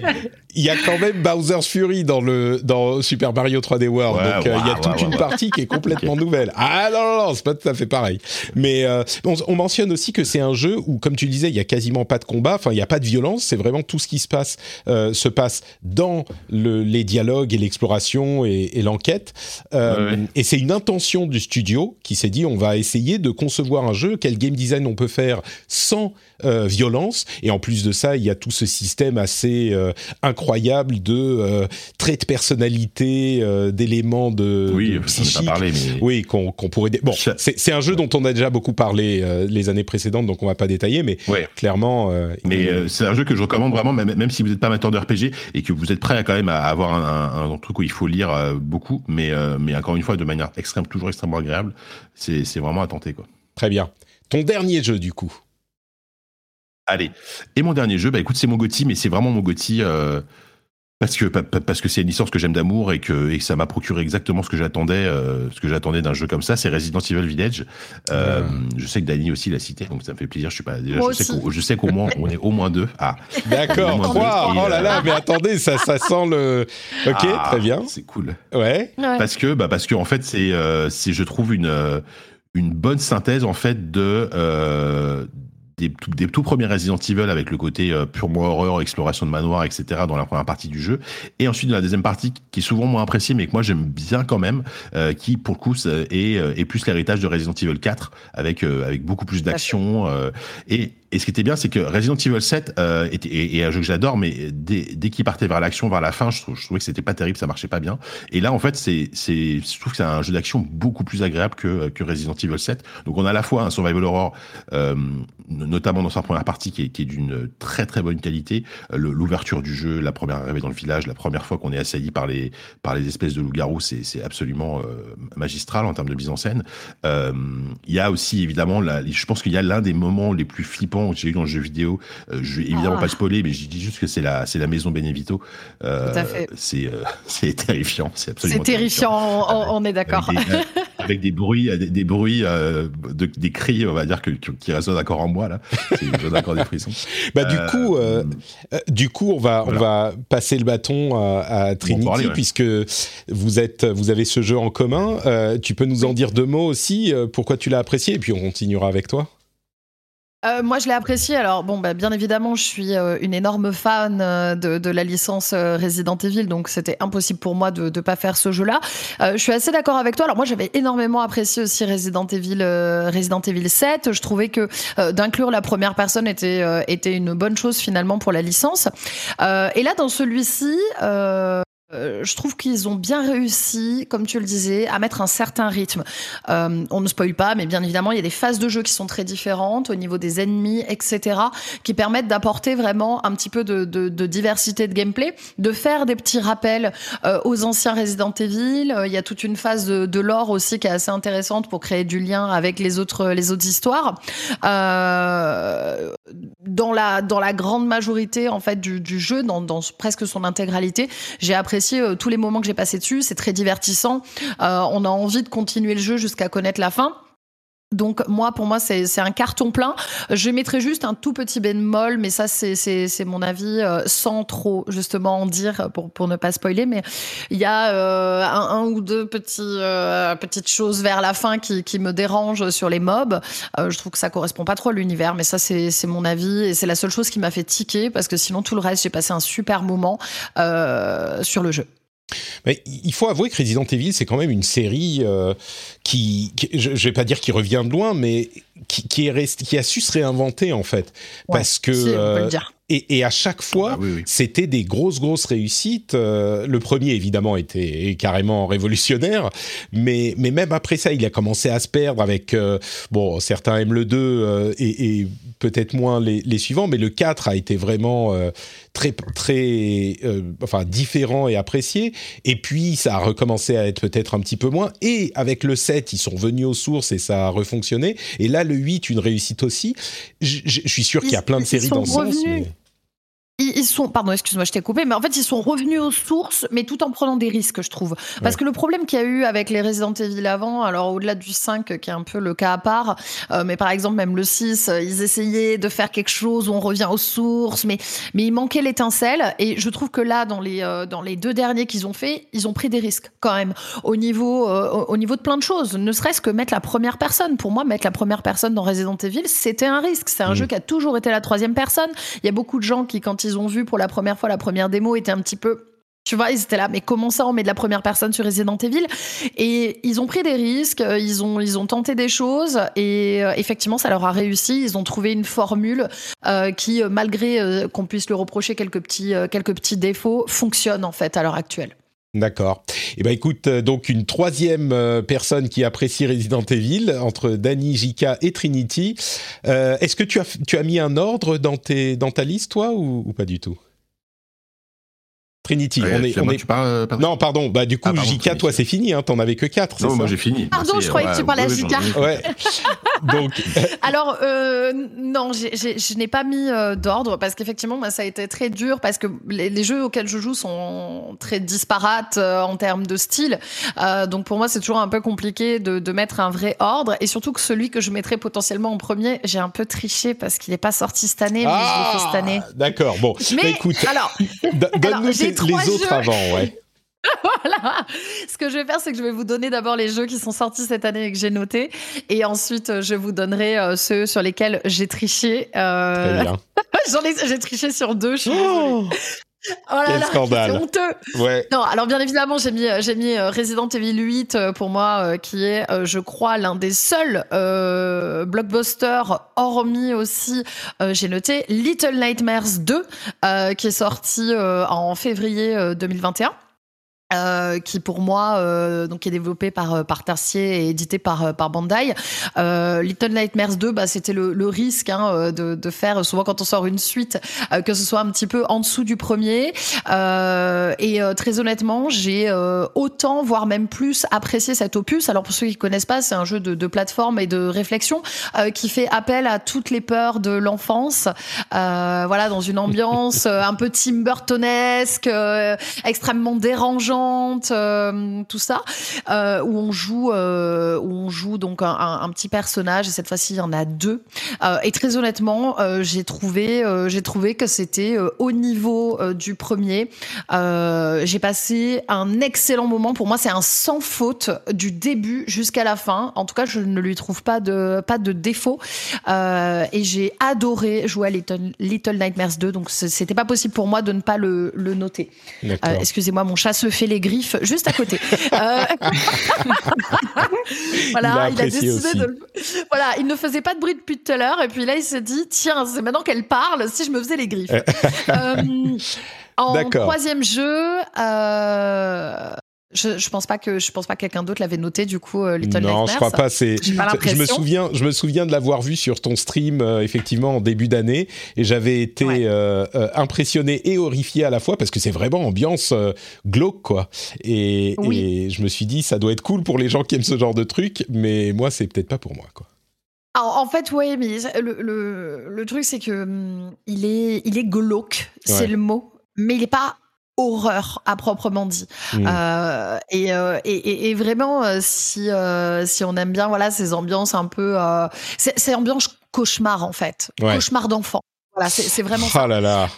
il y a quand même Bowser's Fury dans le dans Super Mario 3D World, donc euh, il y a toute une partie qui est complètement nouvelle. Ah non non non, c'est pas tout à fait pareil. Mais euh, on, mentionne aussi que c'est un jeu où, comme tu disais, il y a quasiment pas de combat, enfin il y a pas de violence, c'est vraiment tout ce qui se passe euh, se passe dans le, les dialogues et l'exploration et, et l'enquête. Euh, Et c'est une intention du studio qui s'est dit on va essayer de concevoir un jeu quel game design on peut faire sans euh, violence. Et en plus de ça, il y a tout ce système assez euh, incroyable de traits de personnalité, d'éléments de, oui, psychique. Parlé, mais... Oui, qu'on pourrait. Bon, c'est un jeu dont on a déjà beaucoup parlé les années précédentes, donc on va pas détailler, mais clairement. mais c'est un jeu que je recommande vraiment, même, même si vous n'êtes pas amateur de RPG et que vous êtes prêt à quand même à avoir un, un, truc où il faut lire beaucoup, mais mais encore une fois de manière extrême, toujours extrêmement agréable. C'est vraiment à tenter quoi. Très bien. Ton dernier jeu, du coup Allez. Et mon dernier jeu, bah écoute, c'est mon Gotti, mais c'est vraiment mon Gotti euh, parce que parce que c'est une licence que j'aime d'amour et que, et ça m'a procuré exactement ce que j'attendais, euh, ce que j'attendais d'un jeu comme ça. C'est Resident Evil Village. Euh, Je sais que Danny aussi l'a cité, donc ça me fait plaisir. Je suis pas déjà. je sais, qu'au moins on est au moins deux. Ah. D'accord. Trois. Oh là là, mais attendez, ça ça sent le. Ok, ah, très bien. C'est cool. Ouais. Parce que bah parce que en fait c'est euh, c'est je trouve une une bonne synthèse en fait de euh, des, des, tout premiers Resident Evil avec le côté euh, purement horreur, exploration de manoir, etc. dans la première partie du jeu, et ensuite dans la deuxième partie qui est souvent moins appréciée, mais que moi j'aime bien quand même, euh, qui pour le coup est, euh, est plus l'héritage de Resident Evil 4 avec avec beaucoup plus d'action et et ce qui était bien, c'est que Resident Evil 7 euh, était, un jeu que j'adore, mais dès, dès qu'il partait vers l'action, vers la fin, je, trouvais que c'était pas terrible, ça marchait pas bien. Et là, en fait, c'est, c'est, je trouve que c'est un jeu d'action beaucoup plus agréable que, que Resident Evil 7. Donc, on a à la fois un survival horror, euh, notamment dans sa première partie, qui est, d'une très très bonne qualité. Euh, l'ouverture du jeu, la première arrivée dans le village, la première fois qu'on est assailli par les par les espèces de loups-garous, c'est, c'est absolument euh, magistral en termes de mise en scène. Il y a aussi évidemment, la, je pense qu'il y a l'un des moments les plus flippants que j'ai eu dans le jeu vidéo. Euh, je vais évidemment ah. pas spoiler, mais je dis juste que c'est la, c'est la maison Benevito. Euh, c'est, euh, c'est terrifiant. C'est absolument. C'est terrifiant, on, est d'accord. avec des bruits, des, des bruits, euh, de, des cris, on va dire que qui résonnent encore en moi là. J'ai encore des frissons. Bah du coup, euh, du coup, on va on va passer le bâton à, à Trinity parler, ouais. puisque vous êtes vous avez ce jeu en commun. Euh, tu peux nous en dire deux mots aussi. euh, pourquoi tu l'as apprécié et puis on continuera avec toi. Euh, moi, je l'ai apprécié. Alors, bon, bah, bien évidemment, je suis euh, une énorme fan euh, de, de la licence euh, Resident Evil, donc c'était impossible pour moi de ne pas faire ce jeu-là. Euh, je suis assez d'accord avec toi. Alors, moi, j'avais énormément apprécié aussi Resident Evil, euh, Resident Evil 7. Je trouvais que d'inclure la première personne était, était une bonne chose finalement pour la licence. Et là, dans celui-ci, euh, euh, je trouve qu'ils ont bien réussi, comme tu le disais, à mettre un certain rythme. Euh, on ne spoil pas, mais bien évidemment, il y a des phases de jeu qui sont très différentes au niveau des ennemis, etc., qui permettent d'apporter vraiment un petit peu de, de, de diversité de gameplay, de faire des petits rappels euh, aux anciens Resident Evil. Euh, Il y a toute une phase de, de lore aussi qui est assez intéressante pour créer du lien avec les autres les autres histoires. Dans la dans la grande majorité en fait du, du jeu, dans, dans presque son intégralité, j'ai apprécié euh, tous les moments que j'ai passés dessus. C'est très divertissant. Euh, on a envie de continuer le jeu jusqu'à connaître la fin. Donc moi, pour moi, c'est un carton plein. Je mettrais juste un tout petit bémol, mais ça, c'est mon avis, euh, sans trop justement en dire pour ne pas spoiler. Mais il y a euh, un, ou deux euh, petites choses vers la fin qui me dérangent sur les mobs. Euh, je trouve que ça correspond pas trop à l'univers, mais ça c'est mon avis et c'est la seule chose qui m'a fait tiquer parce que sinon tout le reste, j'ai passé un super moment sur le jeu. Mais il faut avouer que Resident Evil, c'est quand même une série euh, qui, qui- je, je vais pas dire qui revient de loin, mais qui, qui est rest- qui a su se réinventer en fait, Ouais, parce que si, on peut euh, le dire. et, et à chaque fois, Ah oui, oui. c'était des grosses grosses réussites. Euh, le premier évidemment était carrément révolutionnaire, mais mais même après ça, il a commencé à se perdre avec euh, bon certains aiment le 2 euh, et, et peut-être moins les, les suivants, mais le 4 a été vraiment euh, très très euh, enfin différent et apprécié. Et puis ça a recommencé à être peut-être un petit peu moins. Et avec le 7, ils sont revenus aux sources et ça a refonctionné. Et là, le 8, une réussite aussi. Je suis sûr qu'il y a plein de séries dans ce sens. mais- Ils, ils sont, pardon, excuse-moi, je t'ai coupé, mais en fait, ils sont revenus aux sources, mais tout en prenant des risques, je trouve. Parce Ouais. que le problème qu'il y a eu avec les Resident Evil avant, alors au-delà du 5, qui est un peu le cas à part, euh, mais par exemple, même le 6, euh, ils essayaient de faire quelque chose où on revient aux sources, mais, mais il manquait l'étincelle. Et je trouve que là, dans les, euh, dans les deux derniers qu'ils ont fait, ils ont pris des risques quand même, au niveau, euh, au au niveau de plein de choses. Ne serait-ce que mettre la première personne. Pour moi, mettre la première personne dans Resident Evil, c'était un risque. C'est un Mm. jeu qui a toujours été la troisième personne. Il y a beaucoup de gens qui, quand ils ont vu pour la première fois la première démo, étaient un petit peu tu vois, ils étaient là, mais comment ça, on met de la première personne sur Resident Evil? Et ils ont pris des risques, euh, ils ont, ils ont tenté des choses, et euh, effectivement, ça leur a réussi. Ils ont trouvé une formule euh, qui, malgré qu'on puisse le reprocher quelques petits, quelques petits défauts, fonctionne en fait à l'heure actuelle. D'accord. Eh ben écoute, euh, donc une troisième euh, personne qui apprécie Resident Evil entre Danny, Jika et Trinity. Euh, Est-ce que tu as tu as mis un ordre dans tes dans ta liste toi ou, ou pas du tout? Trinity, Ouais, on est on tu parles, euh, non pardon bah du coup Ah, pardon, Trinity. toi c'est fini hein t'en avais que quatre c'est Non, ça moi j'ai fini. Pardon, Merci, je croyais que tu parlais à ouais donc Alors, euh, non, je n'ai pas mis euh, d'ordre parce qu'effectivement, moi, ça a été très dur parce que les, les jeux auxquels je joue sont très disparates euh, en termes de style. Euh, donc, pour moi, c'est toujours un peu compliqué de, de mettre un vrai ordre. Et surtout que celui que je mettrais potentiellement en premier, j'ai un peu triché parce qu'il n'est pas sorti cette année, mais je l'ai fait cette année. Ah, d'accord bon Mais Bah, écoute alors, do- donne-nous tes- trois les autres jeux. avant ouais voilà. Ce que je vais faire, c'est que je vais vous donner d'abord les jeux qui sont sortis cette année et que j'ai notés. Et ensuite, euh, je vous donnerai euh, ceux sur lesquels j'ai triché. Euh, J'en ai, j'ai triché sur deux. Je suis. Oh, Oh là quel là, scandale. C'est honteux. ouais Non, alors bien évidemment, j'ai mis, j'ai mis euh, Resident Evil 8 euh, pour moi, euh, qui est, euh, je crois, l'un des seuls euh, blockbusters, hormis aussi, euh, j'ai noté Little Nightmares 2, euh, qui est sorti euh, en février euh, 2021. Euh, qui pour moi euh, donc est développé par euh, par Tarsier et édité par euh, par Bandai. Euh, Little Nightmares 2, bah c'était le, le risque hein, euh, de, de faire souvent quand on sort une suite que ce soit un petit peu en dessous du premier. Et très honnêtement, j'ai autant, voire même plus, apprécié cet opus. Alors pour ceux qui connaissent pas, c'est un jeu de, de plateforme et de réflexion qui fait appel à toutes les peurs de l'enfance. Voilà, dans une ambiance un peu Tim Burtonesque, extrêmement dérangeante, euh, tout ça, euh, où on joue, euh, où on joue donc un, un- un petit personnage. Et cette fois-ci, il y en a deux. Et très honnêtement, j'ai trouvé, j'ai trouvé que c'était au niveau du premier. J'ai passé un excellent moment. Pour moi, c'est un sans faute du début jusqu'à la fin. En tout cas, je ne lui trouve pas de pas de défaut. Et j'ai adoré jouer à Little, Little Nightmares 2. Donc, c'était pas possible pour moi de ne pas le, le noter. Excusez-moi, mon chat se fait les griffes juste à côté. Euh, Il a voilà, il a, décidé aussi. de. le- Voilà, il ne faisait pas de bruit depuis tout à l'heure, et puis là, il s'est dit tiens, c'est maintenant qu'elle parle, si je me faisais les griffes. Euh, en troisième jeu. euh, Je, je pense pas que je pense pas que quelqu'un d'autre l'avait noté du coup euh, Little non, Nightmares. je crois pas. C'est. Pas Je me souviens, je me souviens de l'avoir vu sur ton stream euh, effectivement en début d'année et j'avais été Ouais. euh, euh, impressionné et horrifié à la fois parce que c'est vraiment ambiance euh, glauque quoi. Et, Oui. et je me suis dit ça doit être cool pour les gens qui aiment ce genre de truc, mais moi c'est peut-être pas pour moi quoi. Alors, en fait, ouais, mais le, le, le truc, c'est que hum, il est, il est glauque, c'est Ouais. le mot, mais il n'est pas horreur à proprement dit. Mm. Euh, et, euh, et, et- et vraiment, euh, si, euh, si on aime bien voilà, ces ambiances un peu... euh, c'est ambiance cauchemar, en fait. Ouais. Cauchemar d'enfant. Voilà, c'est vraiment ça. Ah là là.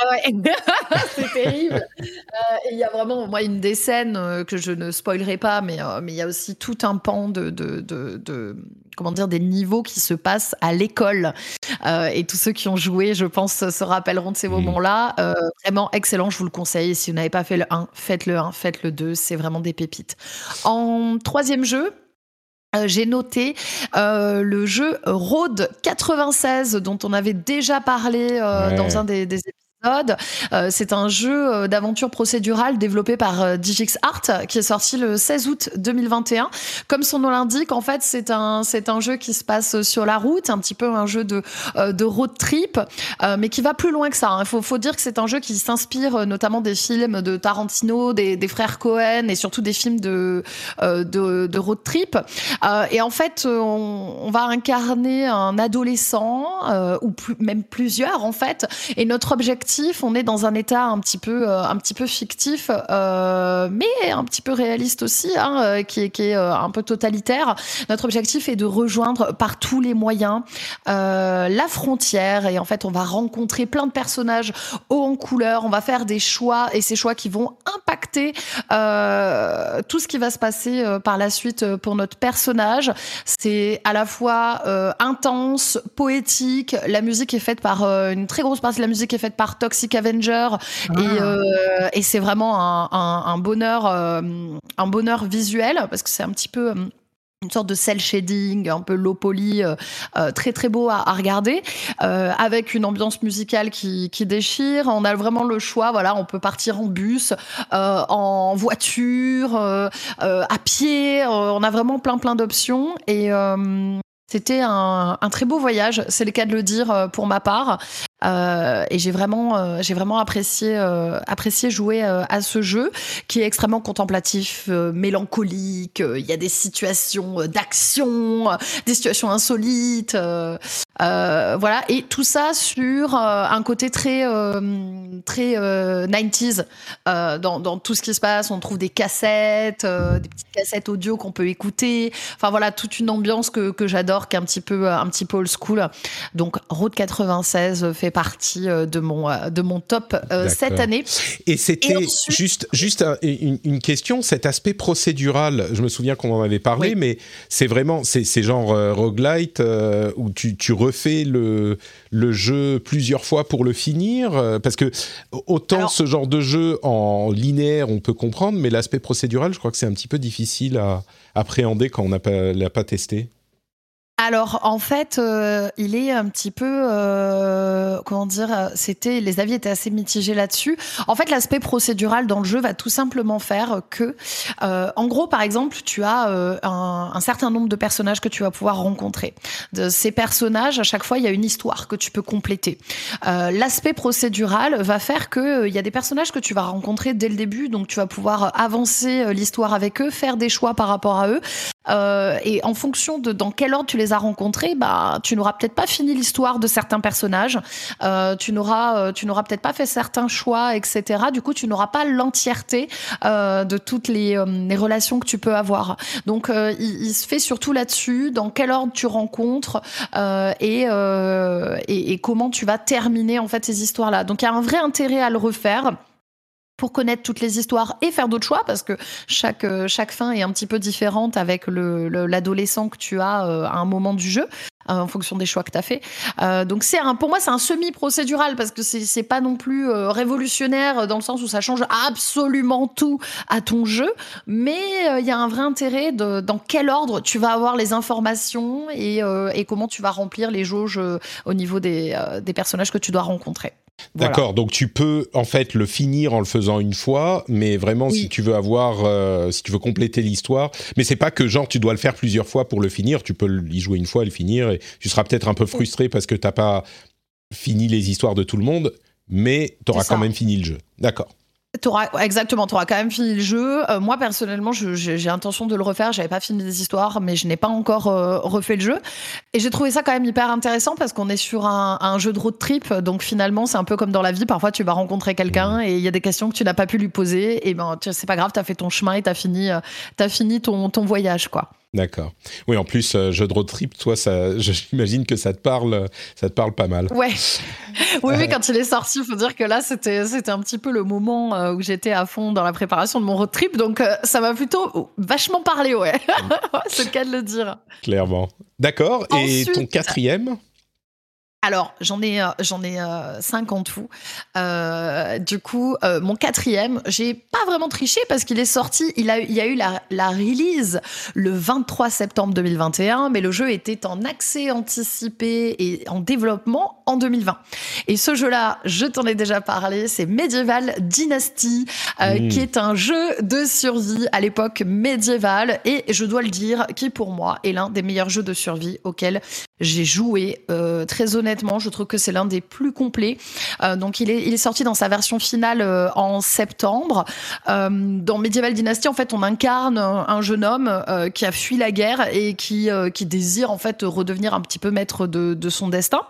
Ah ouais. c'est terrible. Euh, il y a vraiment, moi, une des scènes euh, que je ne spoilerai pas, mais euh, mais il y a aussi tout un pan de, de, de, de- comment dire, des niveaux qui se passent à l'école. Et tous ceux qui ont joué, je pense, se rappelleront de ces Mhm. moments-là. Vraiment excellent, je vous le conseille. Si vous n'avez pas fait le 1, faites le 1, faites le 2. C'est vraiment des pépites. En troisième jeu, euh, j'ai noté euh, le jeu Road 96 dont on avait déjà parlé euh, Ouais. dans un des, des épisodes. Euh, c'est un jeu euh, d'aventure procédurale développé par euh, Digix Art qui est sorti le 16 août 2021. Comme son nom l'indique, en fait, c'est un c'est un jeu qui se passe sur la route, un petit peu un jeu de euh, de road trip, mais qui va plus loin que ça. Il faut faut dire que c'est un jeu qui s'inspire notamment des films de Tarantino, des, des frères Cohen et surtout des films de de, de road trip. Et en fait, on, on va incarner un adolescent ou plus, même plusieurs en fait. Et notre objectif, on est dans un état un petit peu, euh, un petit peu fictif, euh, mais un petit peu réaliste aussi, hein, euh, qui est, un peu totalitaire. Notre objectif est de rejoindre par tous les moyens la frontière. Et en fait, on va rencontrer plein de personnages hauts en couleur. On va faire des choix et ces choix qui vont impacter tout ce qui va se passer par la suite pour notre personnage. C'est à la fois intense, poétique. La musique est faite par une très grosse partie de la musique est faite par Toxic Avenger et, euh, et c'est vraiment un, un- un bonheur, euh, un bonheur visuel parce que c'est un petit peu euh, une sorte de cel shading, un peu low poly, euh, très très beau à, à regarder, euh, avec une ambiance musicale qui, qui déchire. On a vraiment le choix, voilà, on peut partir en bus, euh, en voiture, à pied. on a vraiment plein plein d'options et c'était un, un très beau voyage, c'est le cas de le dire pour ma part. Euh, et j'ai vraiment, euh, j'ai vraiment apprécié, euh, apprécié jouer euh, à ce jeu qui est extrêmement contemplatif, euh, mélancolique. euh, Il y a des situations d'action, des situations insolites, euh, voilà. Et tout ça sur euh, un côté très, euh, très euh, 90s euh, dans, dans tout ce qui se passe. On trouve des cassettes, des petites cassettes audio qu'on peut écouter. Enfin voilà, toute une ambiance que, que j'adore, qui est un petit peu, un petit peu old school. Donc Road 96 fait partie de mon, de mon top cette année. Et c'était ensuite- juste, juste un- une, une question, cet aspect procédural, je me souviens qu'on en avait parlé, Oui. mais c'est vraiment, c'est genre roguelite où tu, tu refais le, le jeu plusieurs fois pour le finir euh, Parce que autant Alors- ce genre de jeu en linéaire, on peut comprendre, mais l'aspect procédural, je crois que c'est un petit peu difficile à appréhender quand on n'a pas, l'a pas testé. Alors en fait, euh, il est un petit peu, euh, comment dire, c'était les avis étaient assez mitigés là-dessus. En fait, l'aspect procédural dans le jeu va tout simplement faire que, euh, en gros, par exemple, tu as euh, un, un certain nombre de personnages que tu vas pouvoir rencontrer. De ces personnages, à chaque fois, il y a une histoire que tu peux compléter. Euh, l'aspect procédural va faire que euh, il y a des personnages que tu vas rencontrer dès le début, donc tu vas pouvoir avancer l'histoire avec eux, faire des choix par rapport à eux. Euh, et en fonction de dans quel ordre tu les as rencontrés, bah, tu n'auras peut-être pas fini l'histoire de certains personnages, euh, tu n'auras, euh, tu n'auras peut-être pas fait certains choix, etc. Du coup, tu n'auras pas l'entièreté euh, de toutes les, euh, les, relations que tu peux avoir. Donc, il, il, se fait surtout là-dessus, dans quel ordre tu rencontres et, et, et comment tu vas terminer en fait ces histoires-là. Donc, il y a un vrai intérêt à le refaire pour connaître toutes les histoires et faire d'autres choix parce que chaque euh, chaque fin est un petit peu différente avec le l'adolescent que tu as euh, à un moment du jeu euh, en fonction des choix que tu as fait. Euh, donc c'est pour moi c'est un semi procédural parce que c'est c'est pas non plus euh, révolutionnaire dans le sens où ça change absolument tout à ton jeu, mais il y a un vrai intérêt de dans quel ordre tu vas avoir les informations et et comment tu vas remplir les jauges au niveau des des personnages que tu dois rencontrer. D'accord, donc tu peux en fait le finir en le faisant une fois, mais vraiment oui. si tu veux avoir, euh, si tu veux compléter l'histoire, mais c'est pas que genre tu dois le faire plusieurs fois pour le finir, tu peux y jouer une fois, le finir, et tu seras peut-être un peu frustré parce que t'as pas fini les histoires de tout le monde, mais tu auras quand même fini le jeu. D'accord. Auras, exactement, tu auras quand même fini le jeu. Euh, moi, personnellement, j'ai intention de le refaire. J'avais pas fini les histoires, mais je n'ai pas encore euh, refait le jeu. Et j'ai trouvé ça quand même hyper intéressant parce qu'on est sur un, un, jeu de road trip. Donc finalement, c'est un peu comme dans la vie. Parfois, tu vas rencontrer quelqu'un et il y a des questions que tu n'as pas pu lui poser. Et ben, c'est pas grave, tu as fait ton chemin et tu as fini, euh, as fini ton, ton voyage, quoi. D'accord. Oui, en plus, euh, jeu de road trip, toi, ça, j'imagine que ça te parle, ça te parle pas mal. Ouais. oui, oui, quand il est sorti, il faut dire que là, c'était, c'était un petit peu le moment euh, où j'étais à fond dans la préparation de mon road trip, donc euh, ça m'a plutôt vachement parlé, ouais. C'est le cas de le dire. Clairement. D'accord. Et Ensuite, ton quatrième? Alors, j'en ai, j'en ai euh, cinq en tout. Euh, du coup, euh, mon quatrième, j'ai pas vraiment triché parce qu'il est sorti. Il a, il y a eu la, la, release le 23 septembre 2021, mais le jeu était en accès anticipé et en développement en 2020. Et ce jeu-là, je t'en ai déjà parlé, c'est Medieval Dynasty, mmh. qui est un jeu de survie à l'époque médiévale et je dois le dire, qui pour moi est l'un des meilleurs jeux de survie auxquels j'ai joué. très honnêtement je trouve que c'est l'un des plus complets. Euh, donc, il est, sorti dans sa version finale euh, en septembre. Euh, dans Medieval Dynasty, en fait, on incarne un jeune homme qui a fui la guerre et qui, désire en fait redevenir un petit peu maître de son destin.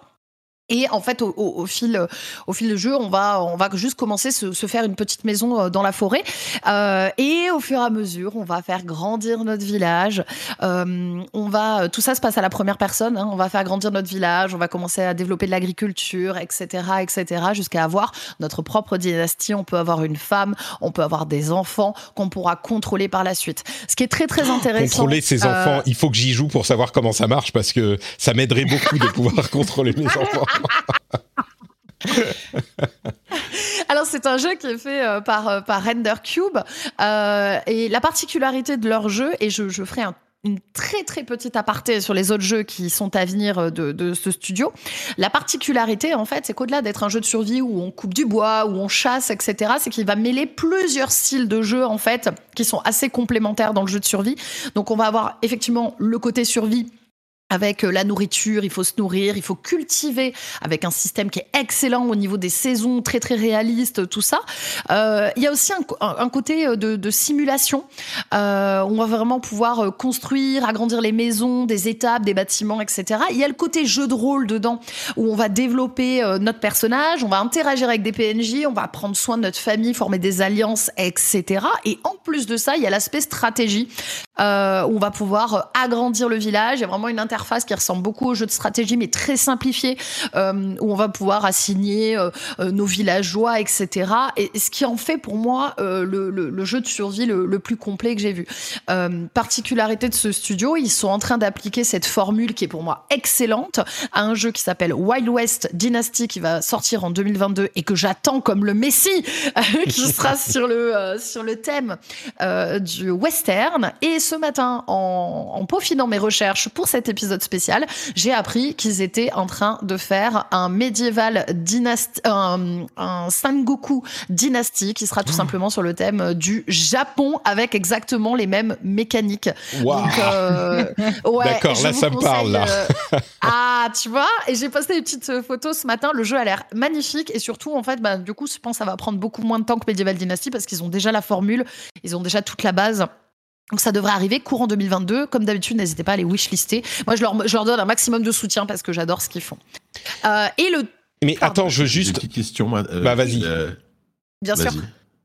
Et en fait, au, au, au, fil, au fil du jeu, on va, on va juste commencer à se, se faire une petite maison dans la forêt. Euh, et au fur et à mesure, on va faire grandir notre village. Euh, on va, tout ça se passe à la première personne. Hein, on va faire grandir notre village. On va commencer à développer de l'agriculture, etc., etc., jusqu'à avoir notre propre dynastie. On peut avoir une femme, on peut avoir des enfants qu'on pourra contrôler par la suite. Ce qui est très très intéressant. Contrôler ses enfants, euh... il faut que j'y joue pour savoir comment ça marche parce que ça m'aiderait beaucoup de pouvoir contrôler mes enfants. Alors c'est un jeu qui est fait euh, par, par Render Cube euh, et la particularité de leur jeu, et je, je ferai un une très très petite aparté sur les autres jeux qui sont à venir de, de ce studio. La particularité, en fait, c'est qu'au-delà d'être un jeu de survie où on coupe du bois, où on chasse, etc., c'est qu'il va mêler plusieurs styles de jeu, en fait, qui sont assez complémentaires dans le jeu de survie. Donc, on va avoir effectivement le côté survie avec la nourriture, il faut se nourrir, il faut cultiver avec un système qui est excellent au niveau des saisons, très très réaliste, tout ça. Euh, il y a aussi un, côté de, de simulation. Euh, on va vraiment pouvoir construire, agrandir les maisons, des étapes, des bâtiments, etc. Il y a le côté jeu de rôle dedans où on va développer notre personnage, on va interagir avec des PNJ, on va prendre soin de notre famille, former des alliances, etc. Et en plus de ça, il y a l'aspect stratégie euh, où on va pouvoir agrandir le village. Il y a vraiment une interface qui ressemble beaucoup au jeu de stratégie, mais très simplifié, euh, où on va pouvoir assigner euh, nos villageois, etc. Et ce qui en fait pour moi euh, le, le, le, jeu de survie le, le plus complet que j'ai vu. Euh, particularité de ce studio, ils sont en train d'appliquer cette formule qui est pour moi excellente à un jeu qui s'appelle Wild West Dynasty qui va sortir en 2022 et que j'attends comme le Messie qui sera sur le sur le thème du western. Et ce matin, en, en peaufinant mes recherches pour cet épisode spécial, j'ai appris qu'ils étaient en train de faire un médiéval dynastie, un, un Sangoku dynastie qui sera tout simplement sur le thème du Japon avec exactement les mêmes mécaniques. Wow. Donc, euh, ouais, D'accord, là ça me parle. Là. Euh, ah, tu vois, et j'ai posté une petite photo ce matin. Le jeu a l'air magnifique et surtout, en fait, bah, du coup, je pense que ça va prendre beaucoup moins de temps que Medieval Dynasty parce qu'ils ont déjà la formule, ils ont déjà toute la base. Donc ça devrait arriver courant 2022. Comme d'habitude, n'hésitez pas à les wishlister. Moi, je leur, je leur donne un maximum de soutien parce que j'adore ce qu'ils font. Euh, et le. Mais Pardon. attends, je veux J'ai une juste. petite question. moi, euh, Bah, vas-y. euh, Bien sûr.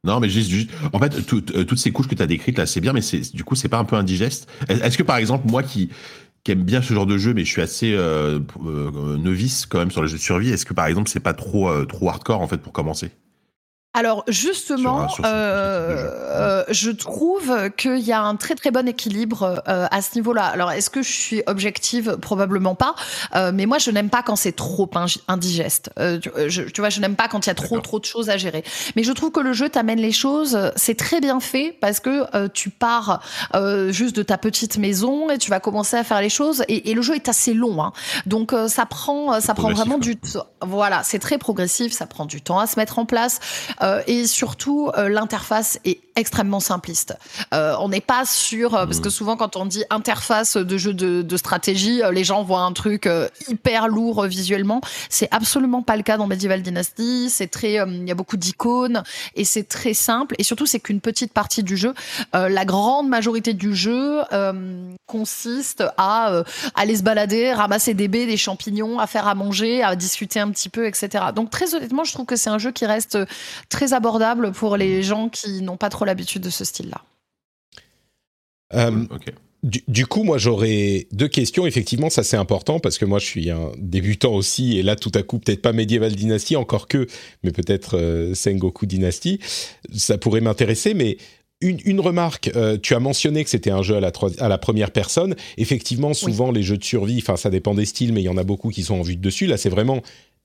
Non, mais juste, juste- en fait, tout- euh, toutes ces couches que tu as décrites là, c'est bien, mais c'est du coup, c'est pas un peu indigeste? Est- Est-ce que par exemple, moi qui, qui aime bien ce genre de jeu, mais je suis assez novice quand même sur les jeux de survie, est-ce que par exemple, c'est pas trop euh, trop hardcore en fait pour commencer? Alors justement, Sur un- sur ce- euh, euh, je trouve qu'il y a un très très bon équilibre euh, à ce niveau-là. Alors est-ce que je suis objective? Probablement pas. Euh, mais moi, je n'aime pas quand c'est trop indigeste. Euh, tu, euh, je- tu vois, je n'aime pas quand il y a trop trop de choses à gérer. Mais je trouve que le jeu t'amène les choses. C'est très bien fait parce que euh, tu pars euh, juste de ta petite maison et tu vas commencer à faire les choses. Et, et le jeu est assez long, hein. donc euh, ça prend ça prend vraiment du temps. Voilà, c'est très progressif. Ça prend du temps à se mettre en place. Euh, et surtout, euh, l'interface est extrêmement simpliste. Euh, on n'est pas sur euh, parce que souvent quand on dit interface de jeu de, de stratégie, euh, les gens voient un truc euh, hyper lourd visuellement. C'est absolument pas le cas dans Medieval Dynasty. C'est très, euh, il y a beaucoup d'icônes et c'est très simple. Et surtout, c'est qu'une petite partie du jeu. Euh, la grande majorité du jeu euh, consiste à euh, aller se balader, ramasser des baies, des champignons, à faire à manger, à discuter un petit peu, etc. Donc très honnêtement, je trouve que c'est un jeu qui reste très abordable pour les gens qui n'ont pas trop l'habitude de ce style-là. Euh. Du, du coup, moi, j'aurais deux questions. Effectivement, ça c'est important parce que moi, je suis un débutant aussi, et là, tout à coup, peut-être pas Medieval Dynasty, encore que, mais peut-être euh, Sengoku Dynasty, ça pourrait m'intéresser. Mais une, une remarque, euh, tu as mentionné que c'était un jeu à la, troi- à la première personne. Effectivement, souvent les jeux de survie, enfin, ça dépend des styles, mais il y en a beaucoup qui sont en vue de dessus. Là, c'est vraiment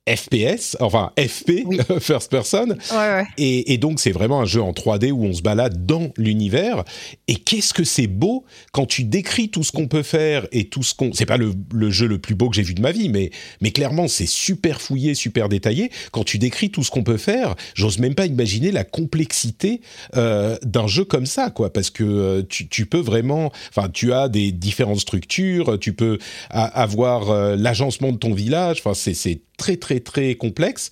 FPS, enfin FP, Oui. first person. Ouais, ouais. Et, et donc, c'est vraiment un jeu en 3D où on se balade dans l'univers. Et qu'est-ce que c'est beau quand tu décris tout ce qu'on peut faire et tout ce qu'on. C'est pas le, le jeu le plus beau que j'ai vu de ma vie, mais, mais clairement, c'est super fouillé, super détaillé. Quand tu décris tout ce qu'on peut faire, j'ose même pas imaginer la complexité euh, d'un jeu comme ça, quoi. Parce que euh, tu, tu peux vraiment. Enfin, tu as des différentes structures, tu peux a- avoir euh, l'agencement de ton village. Enfin, c'est c'est très, très, complexe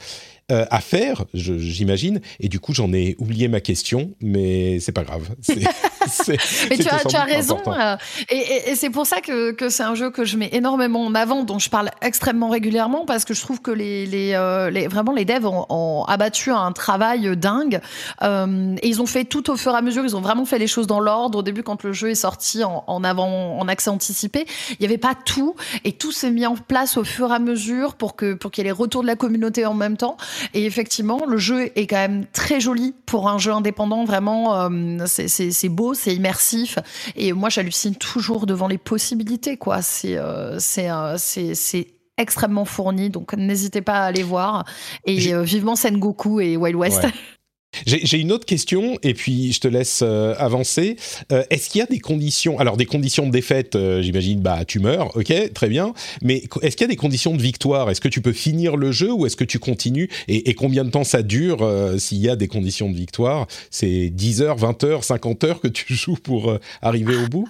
euh, à faire, j'imagine. Et du coup, j'en ai oublié ma question, mais c'est pas grave. Mais tu as, tu raison. euh, et et- et c'est pour ça que, que c'est un jeu que je mets énormément en avant, dont je parle extrêmement régulièrement, parce que je trouve que les, les, euh, les- vraiment les devs ont, ont abattu un travail dingue. Euh, et ils ont fait tout au fur et à mesure. Ils ont vraiment fait les choses dans l'ordre. Au début, quand le jeu est sorti en, en avant, en accès anticipé, il n'y avait pas tout. Et tout s'est mis en place au fur et à mesure pour que pour qu'il y ait les retours de la communauté en même temps. Et effectivement, le jeu est quand même très joli pour un jeu indépendant. Vraiment, c'est- c'est beau, c'est immersif. Et moi, j'hallucine toujours devant les possibilités. quoi. C'est euh, c'est euh, c'est c'est extrêmement fourni. Donc, n'hésitez pas à aller voir. Et euh, vivement Sengoku et Wild West. Ouais. J'ai une autre question, et puis je te laisse euh, avancer. Euh, Est-ce qu'il y a des conditions Alors, des conditions de défaite, euh, j'imagine, bah, tu meurs, ok, très bien. Mais est-ce qu'il y a des conditions de victoire? Est-ce que tu peux finir le jeu ou est-ce que tu continues? Et, et combien de temps ça dure euh, s'il y a des conditions de victoire? C'est 10 heures, 20 heures, 50 heures que tu joues pour arriver au bout?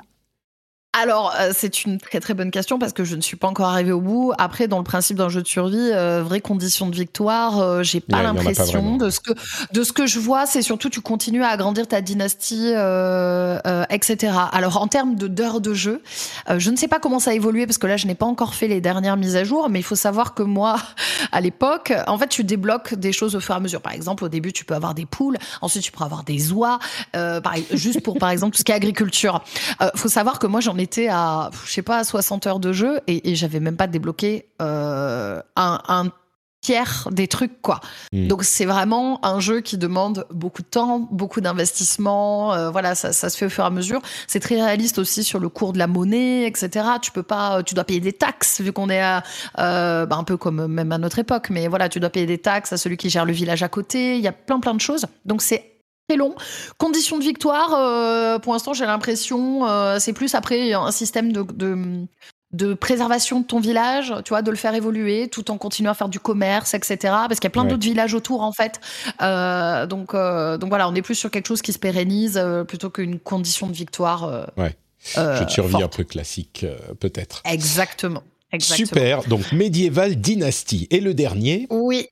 Alors, euh, c'est une très très bonne question parce que je ne suis pas encore arrivée au bout. Après, dans le principe d'un jeu de survie, euh, vraie condition de victoire, euh, j'ai pas Ouais, l'impression. De ce que de ce que je vois, c'est surtout tu continues à agrandir ta dynastie, euh, euh, etc. Alors, en termes de d'heures de jeu, euh, je ne sais pas comment ça a évolué parce que là, je n'ai pas encore fait les dernières mises à jour, mais il faut savoir que moi, à l'époque, en fait, tu débloques des choses au fur et à mesure. Par exemple, au début, tu peux avoir des poules, ensuite, tu peux avoir des oies, euh, par- juste pour, par exemple, tout ce qui est agriculture. Euh, faut savoir que moi, j'en étais à, je sais pas, à 60 heures de jeu et, et j'avais même pas débloqué euh, un, un tiers des trucs, quoi. Mm. Donc, c'est vraiment un jeu qui demande beaucoup de temps, beaucoup d'investissement. euh, voilà, ça, ça se fait au fur et à mesure. C'est très réaliste aussi sur le cours de la monnaie, etc. Tu peux pas, tu dois payer des taxes vu qu'on est à, euh, bah, un peu comme même à notre époque, mais voilà, tu dois payer des taxes à celui qui gère le village à côté. Il y a plein plein de choses. Donc c'est très long. Conditions de victoire, euh, pour l'instant j'ai l'impression, euh, c'est plus après un système de, de de préservation de ton village, tu vois, de le faire évoluer tout en continuant à faire du commerce, etc. Parce qu'il y a plein Ouais. d'autres villages autour, en fait. Euh, donc, euh, donc voilà, on est plus sur quelque chose qui se pérennise euh, plutôt qu'une condition de victoire. euh, Ouais. euh, de survie un peu classique, euh, peut-être. Exactement. Exactement. Super, donc Medieval Dynasty. Et le dernier? Oui.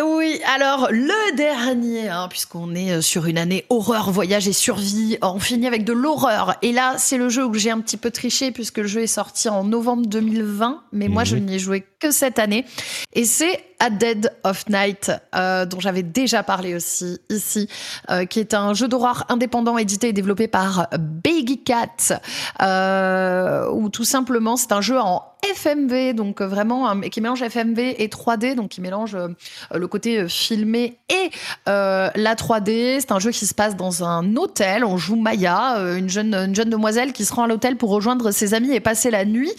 Oui, alors le dernier, hein, puisqu'on est euh, sur une année horreur, voyage et survie, on finit avec de l'horreur. Et là, c'est le jeu où j'ai un petit peu triché, puisque le jeu est sorti en novembre 2020, mais moi, je Mhm. n'y ai joué que cette année. Et c'est A Dead of Night, euh, dont j'avais déjà parlé aussi ici, euh, qui est un jeu d'horreur indépendant édité et développé par Baggy Cat, euh, ou tout simplement, c'est un jeu en FMV, donc vraiment qui mélange FMV et 3D, donc qui mélange euh, le côté euh, filmé et euh, la 3D. C'est un jeu qui se passe dans un hôtel. On joue Maya, une jeune, une jeune demoiselle qui se rend à l'hôtel pour rejoindre ses amis et passer la nuit.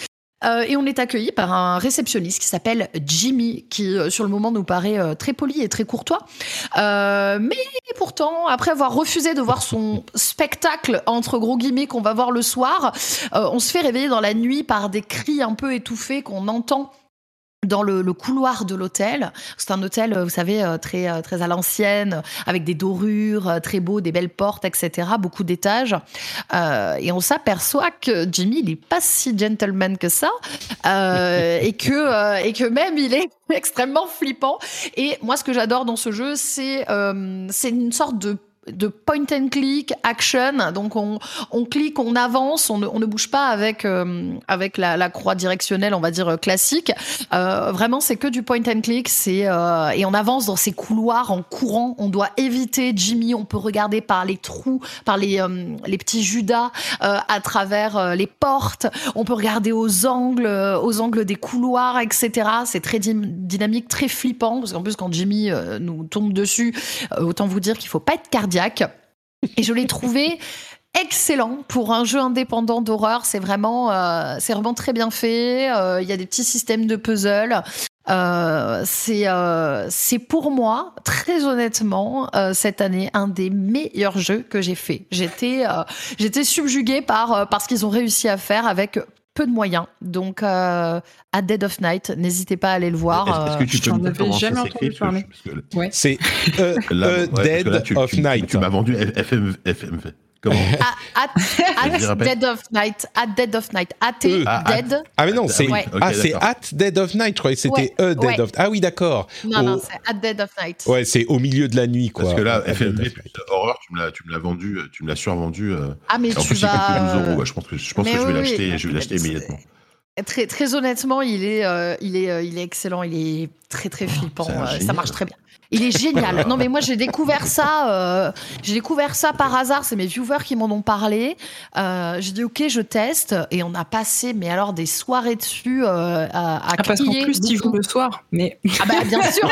Euh, et on est accueilli par un réceptionniste qui s'appelle Jimmy, qui euh, sur le moment nous paraît euh, très poli et très courtois. Mais pourtant, après avoir refusé de voir son spectacle, entre gros guillemets, qu'on va voir le soir, on se fait réveiller dans la nuit par des cris un peu étouffés qu'on entend dans le, couloir de l'hôtel. C'est un hôtel, euh, vous savez, euh, très, euh, très à l'ancienne, avec des dorures, très beau, des belles portes, etc., beaucoup d'étages. Et on s'aperçoit que Jimmy, il est pas si gentleman que ça, et, que, et que même il est extrêmement flippant. Et moi, ce que j'adore dans ce jeu, c'est c'est une sorte de de point and click action. Donc on, clique on avance on ne, bouge pas avec euh, avec la, croix directionnelle on va dire euh, classique. Euh, vraiment c'est que du point and click et on avance dans ces couloirs en courant. On doit éviter Jimmy on peut regarder par les trous par les les petits judas à travers les portes. On peut regarder aux angles aux angles des couloirs etc c'est très dy- dynamique très flippant parce qu'en plus quand Jimmy nous tombe dessus autant vous dire qu'il faut pas être cardiaque et je l'ai trouvé excellent pour un jeu indépendant d'horreur. C'est vraiment, euh, c'est vraiment très bien fait. Euh, Il y a des petits systèmes de puzzle. Euh, c'est euh, c'est pour moi très honnêtement euh, cette année un des meilleurs jeux que j'ai fait. J'étais euh, j'étais subjuguée par euh, par ce qu'ils ont réussi à faire avec peu de moyens. Donc euh, à Dead of Night, n'hésitez pas à aller le voir. Est-ce que tu je peux me t'en dire comment avais ça jamais entendu parler. C'est euh, euh, parce que Dead of Night. Tu m'as vendu FM, FM. Comment À- at, at. Dead of Night, at Dead of Night, at Euh. Ah, at- Dead. Ah mais non, Ah c'est oui, ah c'est d'accord. at Dead of Night. Je croyais que c'était Ouais, a Dead ouais. of. Ah oui, d'accord. Non, non, Au- c'est at Dead of Night. Ouais, c'est au milieu de la nuit, quoi. Parce que là, Dead FMV horreur, tu me l'as, vendu, tu me l'as survendu. euh, Ah, mais en tu plus, il vas. que 12 euros. ouais, je pense que, je pense que je vais oui, l'acheter, je vais l'acheter immédiatement. Très, très honnêtement, il est, euh, il, est, euh, il est excellent, il est très très flippant, un euh, ça marche très bien. Il est génial. Non mais moi j'ai découvert ça, euh, j'ai découvert ça par hasard. C'est mes viewers qui m'en ont parlé. Euh, j'ai dit ok, je teste et on a passé mais alors des soirées dessus euh, à, à Ah, parce qu'en plus, tu joues le soir. Mais Ah bah bien sûr.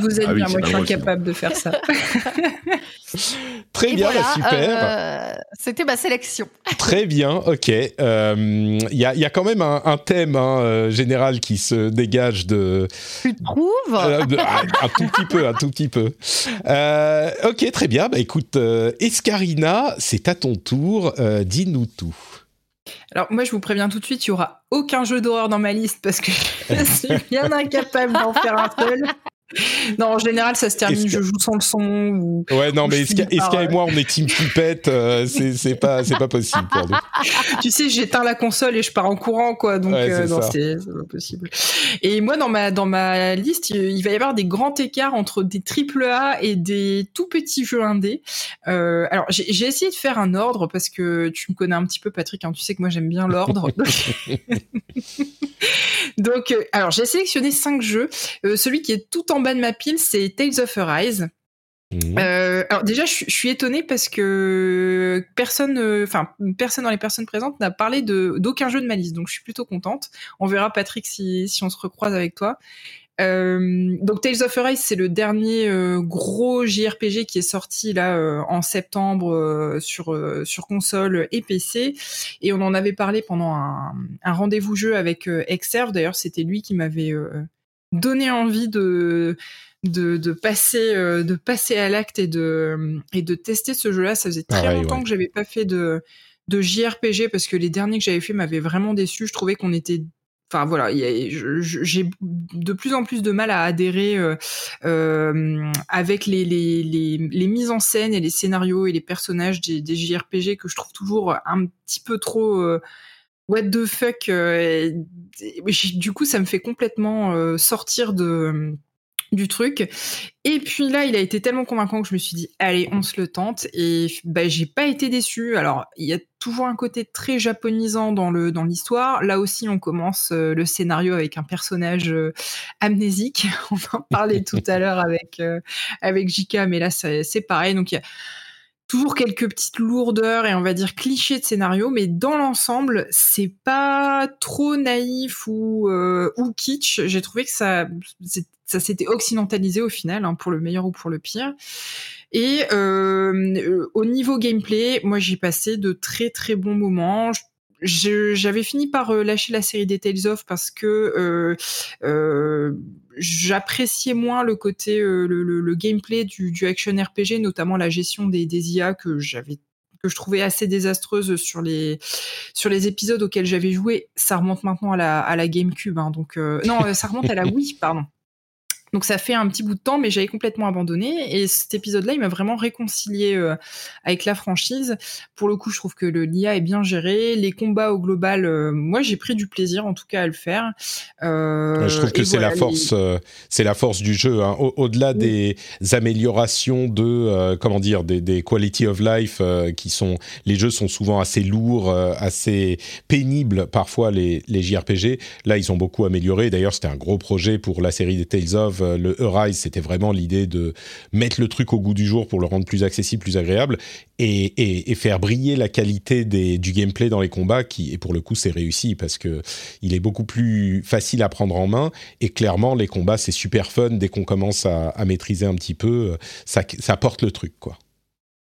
vous êtes Ah bien, moi, je suis incapable de faire ça. Très Et bien, voilà, bah, super. euh, C'était ma sélection. Très bien, ok. Euh, Il y, a, il y a quand même un, un thème hein, euh, général qui se dégage de, Tu trouves euh, de- un, un tout petit peu, un tout petit peu. Euh, ok, très bien. Bah écoute, euh, Escarina, c'est à ton tour. Euh, Dis-nous tout. Alors moi, je vous préviens tout de suite, il y aura aucun jeu d'horreur dans ma liste parce que je suis bien incapable d'en faire un seul. Non, en général, ça se termine, je joue sans le son ou. Ouais, non, Ou mais Eska, par, et euh, moi, on est team flippette. euh, c'est pas, c'est pas possible pour nous. tu sais, j'éteins la console et je pars en courant, quoi. Donc, Ouais, euh, c'est non, c'est pas possible. Et moi, dans ma, dans ma liste, il va y avoir des grands écarts entre des triple A et des tout petits jeux indés. Euh, alors, j'ai essayé de faire un ordre parce que tu me connais un petit peu, Patrick. hein, tu sais que moi, j'aime bien l'ordre. Donc, euh, alors, j'ai sélectionné cinq jeux. Euh, celui qui est tout en bas de ma pile, c'est Tales of Arise. Mhm. Euh, alors déjà, je, suis- je suis étonnée parce que personne, euh, enfin personne dans les personnes présentes n'a parlé de d'aucun jeu de ma liste, donc je suis plutôt contente. On verra Patrick si si on se recroise avec toi. Euh, donc Tales of Arise, c'est le dernier gros JRPG qui est sorti là en septembre sur sur console et PC, et on en avait parlé pendant un, un rendez-vous jeu avec Exerve. D'ailleurs, c'était lui qui m'avait donné envie de de, de passer euh, de passer à l'acte et de et de tester ce jeu-là. Ça faisait très Pareil, longtemps ouais. que j'avais pas fait de de JRPG parce que les derniers que j'avais fait m'avaient vraiment déçu. Je trouvais qu'on était Enfin voilà, j'ai de plus en plus de mal à adhérer euh, euh, avec les, les, les, les mises en scène et les scénarios et les personnages des, des JRPG que je trouve toujours un petit peu trop what the fuck Du coup, ça me fait complètement sortir de du truc. Et puis là, il a été tellement convaincant que je me suis dit, allez, on se le tente. Et bah, j'ai pas été déçue. Alors, il y a toujours un côté très japonisant dans le dans l'histoire. Là aussi, on commence euh, le scénario avec un personnage euh, amnésique. on en parlait tout à l'heure avec euh, avec Jika, mais là, c'est pareil. Donc, il y a toujours quelques petites lourdeurs et on va dire clichés de scénario, mais dans l'ensemble, c'est pas trop naïf ou, ou kitsch. J'ai trouvé que ça, ça s'était occidentalisé au final, hein, pour le meilleur ou pour le pire. Et euh, au niveau gameplay, moi j'ai passé de très très bons moments. J'avais fini par euh, lâcher la série des Tales of parce que euh, j'appréciais moins le côté le, gameplay du, action RPG, notamment la gestion des, des IA que j'avais que je trouvais assez désastreuse sur les sur les épisodes auxquels j'avais joué. Ça remonte maintenant à la, à la GameCube, hein, donc non, ça remonte à la Wii, pardon. Donc ça fait un petit bout de temps, mais j'avais complètement abandonné. Et cet épisode-là, il m'a vraiment réconcilié euh, avec la franchise. Pour le coup, je trouve que le l'IA est bien géré. Les combats au global, euh, moi j'ai pris du plaisir en tout cas à le faire. Euh, je trouve que c'est la force, c'est la force du jeu. Hein. Au-delà des améliorations de, comment dire, des, des, quality of life qui sont, les jeux sont souvent assez lourds, assez pénibles parfois les, les JRPG. Là, ils ont beaucoup amélioré. D'ailleurs, c'était un gros projet pour la série des Tales of euh, le Arise, c'était vraiment l'idée de mettre le truc au goût du jour pour le rendre plus accessible, plus agréable, et, faire briller la qualité du gameplay dans les combats, qui, et pour le coup, c'est réussi parce que il est beaucoup plus facile à prendre en main, et clairement, les combats, c'est super fun dès qu'on commence à, maîtriser un petit peu, ça, ça porte le truc, quoi.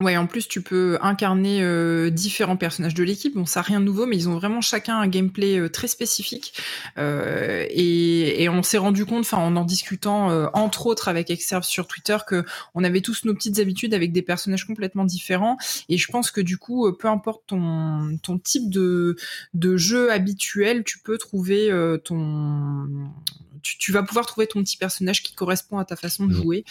Ouais, en plus, tu peux incarner euh, différents personnages de l'équipe. Bon, ça n'a rien de nouveau, mais ils ont vraiment chacun un gameplay euh, très spécifique. Euh, et, on s'est rendu compte, enfin, en en discutant, entre autres avec Exerve sur Twitter, que on avait tous nos petites habitudes avec des personnages complètement différents. Et je pense que du coup, peu importe ton, ton type de, de jeu habituel, tu peux trouver ton tu, vas pouvoir trouver ton petit personnage qui correspond à ta façon de mmh. jouer.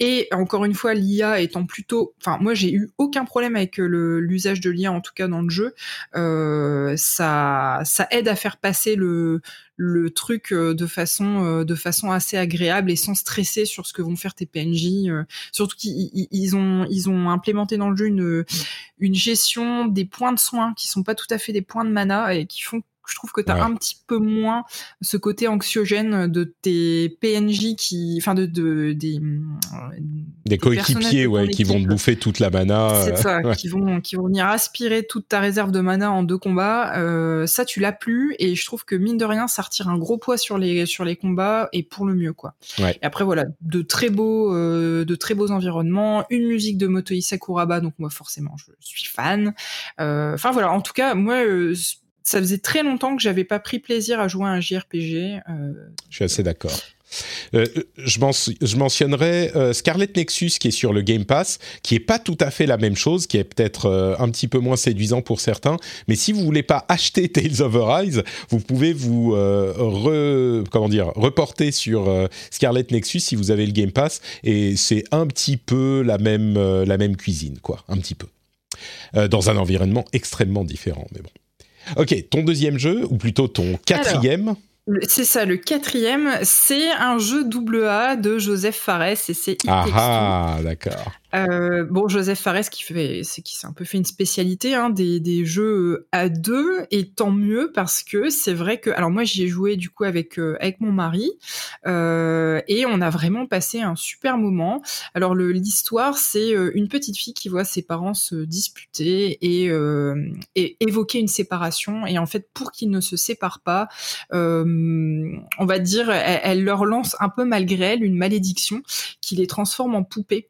Et encore une fois, l'IA étant plutôt, enfin moi j'ai eu aucun problème avec euh, l'usage de l'IA en tout cas dans le jeu. Euh, ça ça aide à faire passer le le truc euh, de façon de façon assez agréable et sans stresser sur ce que vont faire tes PNJ. surtout qu'ils ont ils ont implémenté dans le jeu une une gestion des points de soins qui sont pas tout à fait des points de mana et qui font je trouve que tu as un petit peu moins ce côté anxiogène de tes PNJ qui, enfin de, de des des, coéquipiers ouais qui vont te bouffer toute la mana. C'est ça, qui vont qui vont venir aspirer toute ta réserve de mana en deux combats. Euh, ça tu l'as plus et je trouve que mine de rien ça retire un gros poids sur les sur les combats et pour le mieux quoi. Et après voilà de très beaux euh, de très beaux environnements, une musique de Motoi Sakuraba donc moi forcément je suis fan. Euh, enfin voilà en tout cas moi ça faisait très longtemps que j'avais pas pris plaisir à jouer à un JRPG. Euh, je suis assez d'accord. Euh, je, je, mentionnerai euh, Scarlet Nexus qui est sur le Game Pass, qui est pas tout à fait la même chose, qui est peut-être un petit peu moins séduisant pour certains. Mais si vous voulez pas acheter Tales of Arise, vous pouvez vous comment dire reporter sur Scarlet Nexus si vous avez le Game Pass et c'est un petit peu la même la même cuisine quoi, un petit peu dans un environnement extrêmement différent. Mais bon. Ok, ton deuxième jeu, ou plutôt ton quatrième c'est ça, le quatrième, c'est un jeu double A de Joseph Fares et c'est Ah, ah d'accord. Euh, bon, Joseph Fares qui fait, c'est qui s'est un peu fait une spécialité hein, des, des, jeux à deux, et tant mieux parce que c'est vrai que, alors moi j'y ai joué du coup avec euh, avec mon mari euh, et on a vraiment passé un super moment. Alors le l'histoire, c'est euh, une petite fille qui voit ses parents se disputer et, euh, et évoquer une séparation, et en fait pour qu'ils ne se séparent pas, on va dire, elle, leur lance un peu malgré elle une malédiction qui les transforme en poupées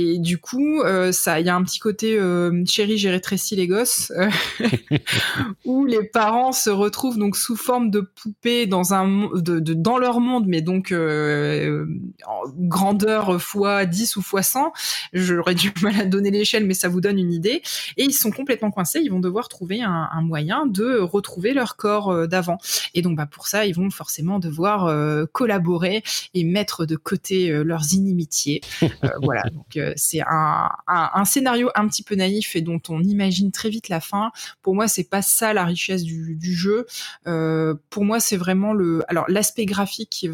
et du coup, euh, il y a un petit côté euh, chérie, j'ai rétréci les gosses, euh, où les parents se retrouvent donc sous forme de poupées dans un dans leur monde, mais donc en grandeur fois 10 ou fois 100. J'aurais du mal à donner l'échelle, mais ça vous donne une idée. Et ils sont complètement coincés. Ils vont devoir trouver un, moyen de retrouver leur corps d'avant. Et donc, bah, pour ça, ils vont forcément devoir collaborer et mettre de côté leurs inimitiés. voilà. C'est un, scénario un petit peu naïf et dont on imagine très vite la fin. Pour moi, c'est pas ça la richesse du, jeu. Euh, pour moi, c'est vraiment l'aspect graphique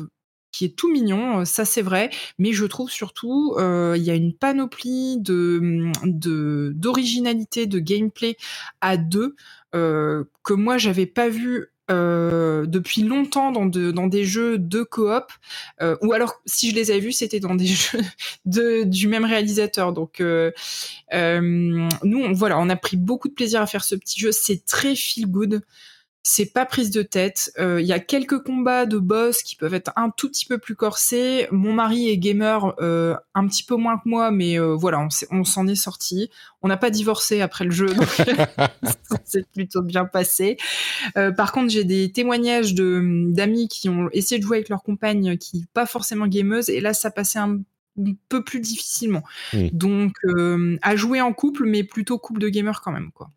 qui est tout mignon, ça c'est vrai, mais je trouve surtout euh, il y a une panoplie d'originalité de, gameplay à deux euh, que moi j'avais pas vu euh, depuis longtemps dans, de, dans des jeux de coop, euh, ou alors si je les avais vus, c'était dans des jeux de, du même réalisateur. Donc euh, nous, voilà, on a pris beaucoup de plaisir à faire ce petit jeu. C'est très feel good c'est pas prise de tête. Il euh, y a quelques combats de boss qui peuvent être un tout petit peu plus corsés. Mon mari est gamer euh, un petit peu moins que moi, mais euh, voilà, on s'en est, sorti. On n'a pas divorcé après le jeu, donc c'est plutôt bien passé. par contre, j'ai des témoignages de d'amis qui ont essayé de jouer avec leur compagne, qui pas forcément gameuse, et là, ça passait un peu plus difficilement. Mmh. Donc, à jouer en couple, mais plutôt couple de gamers quand même, quoi.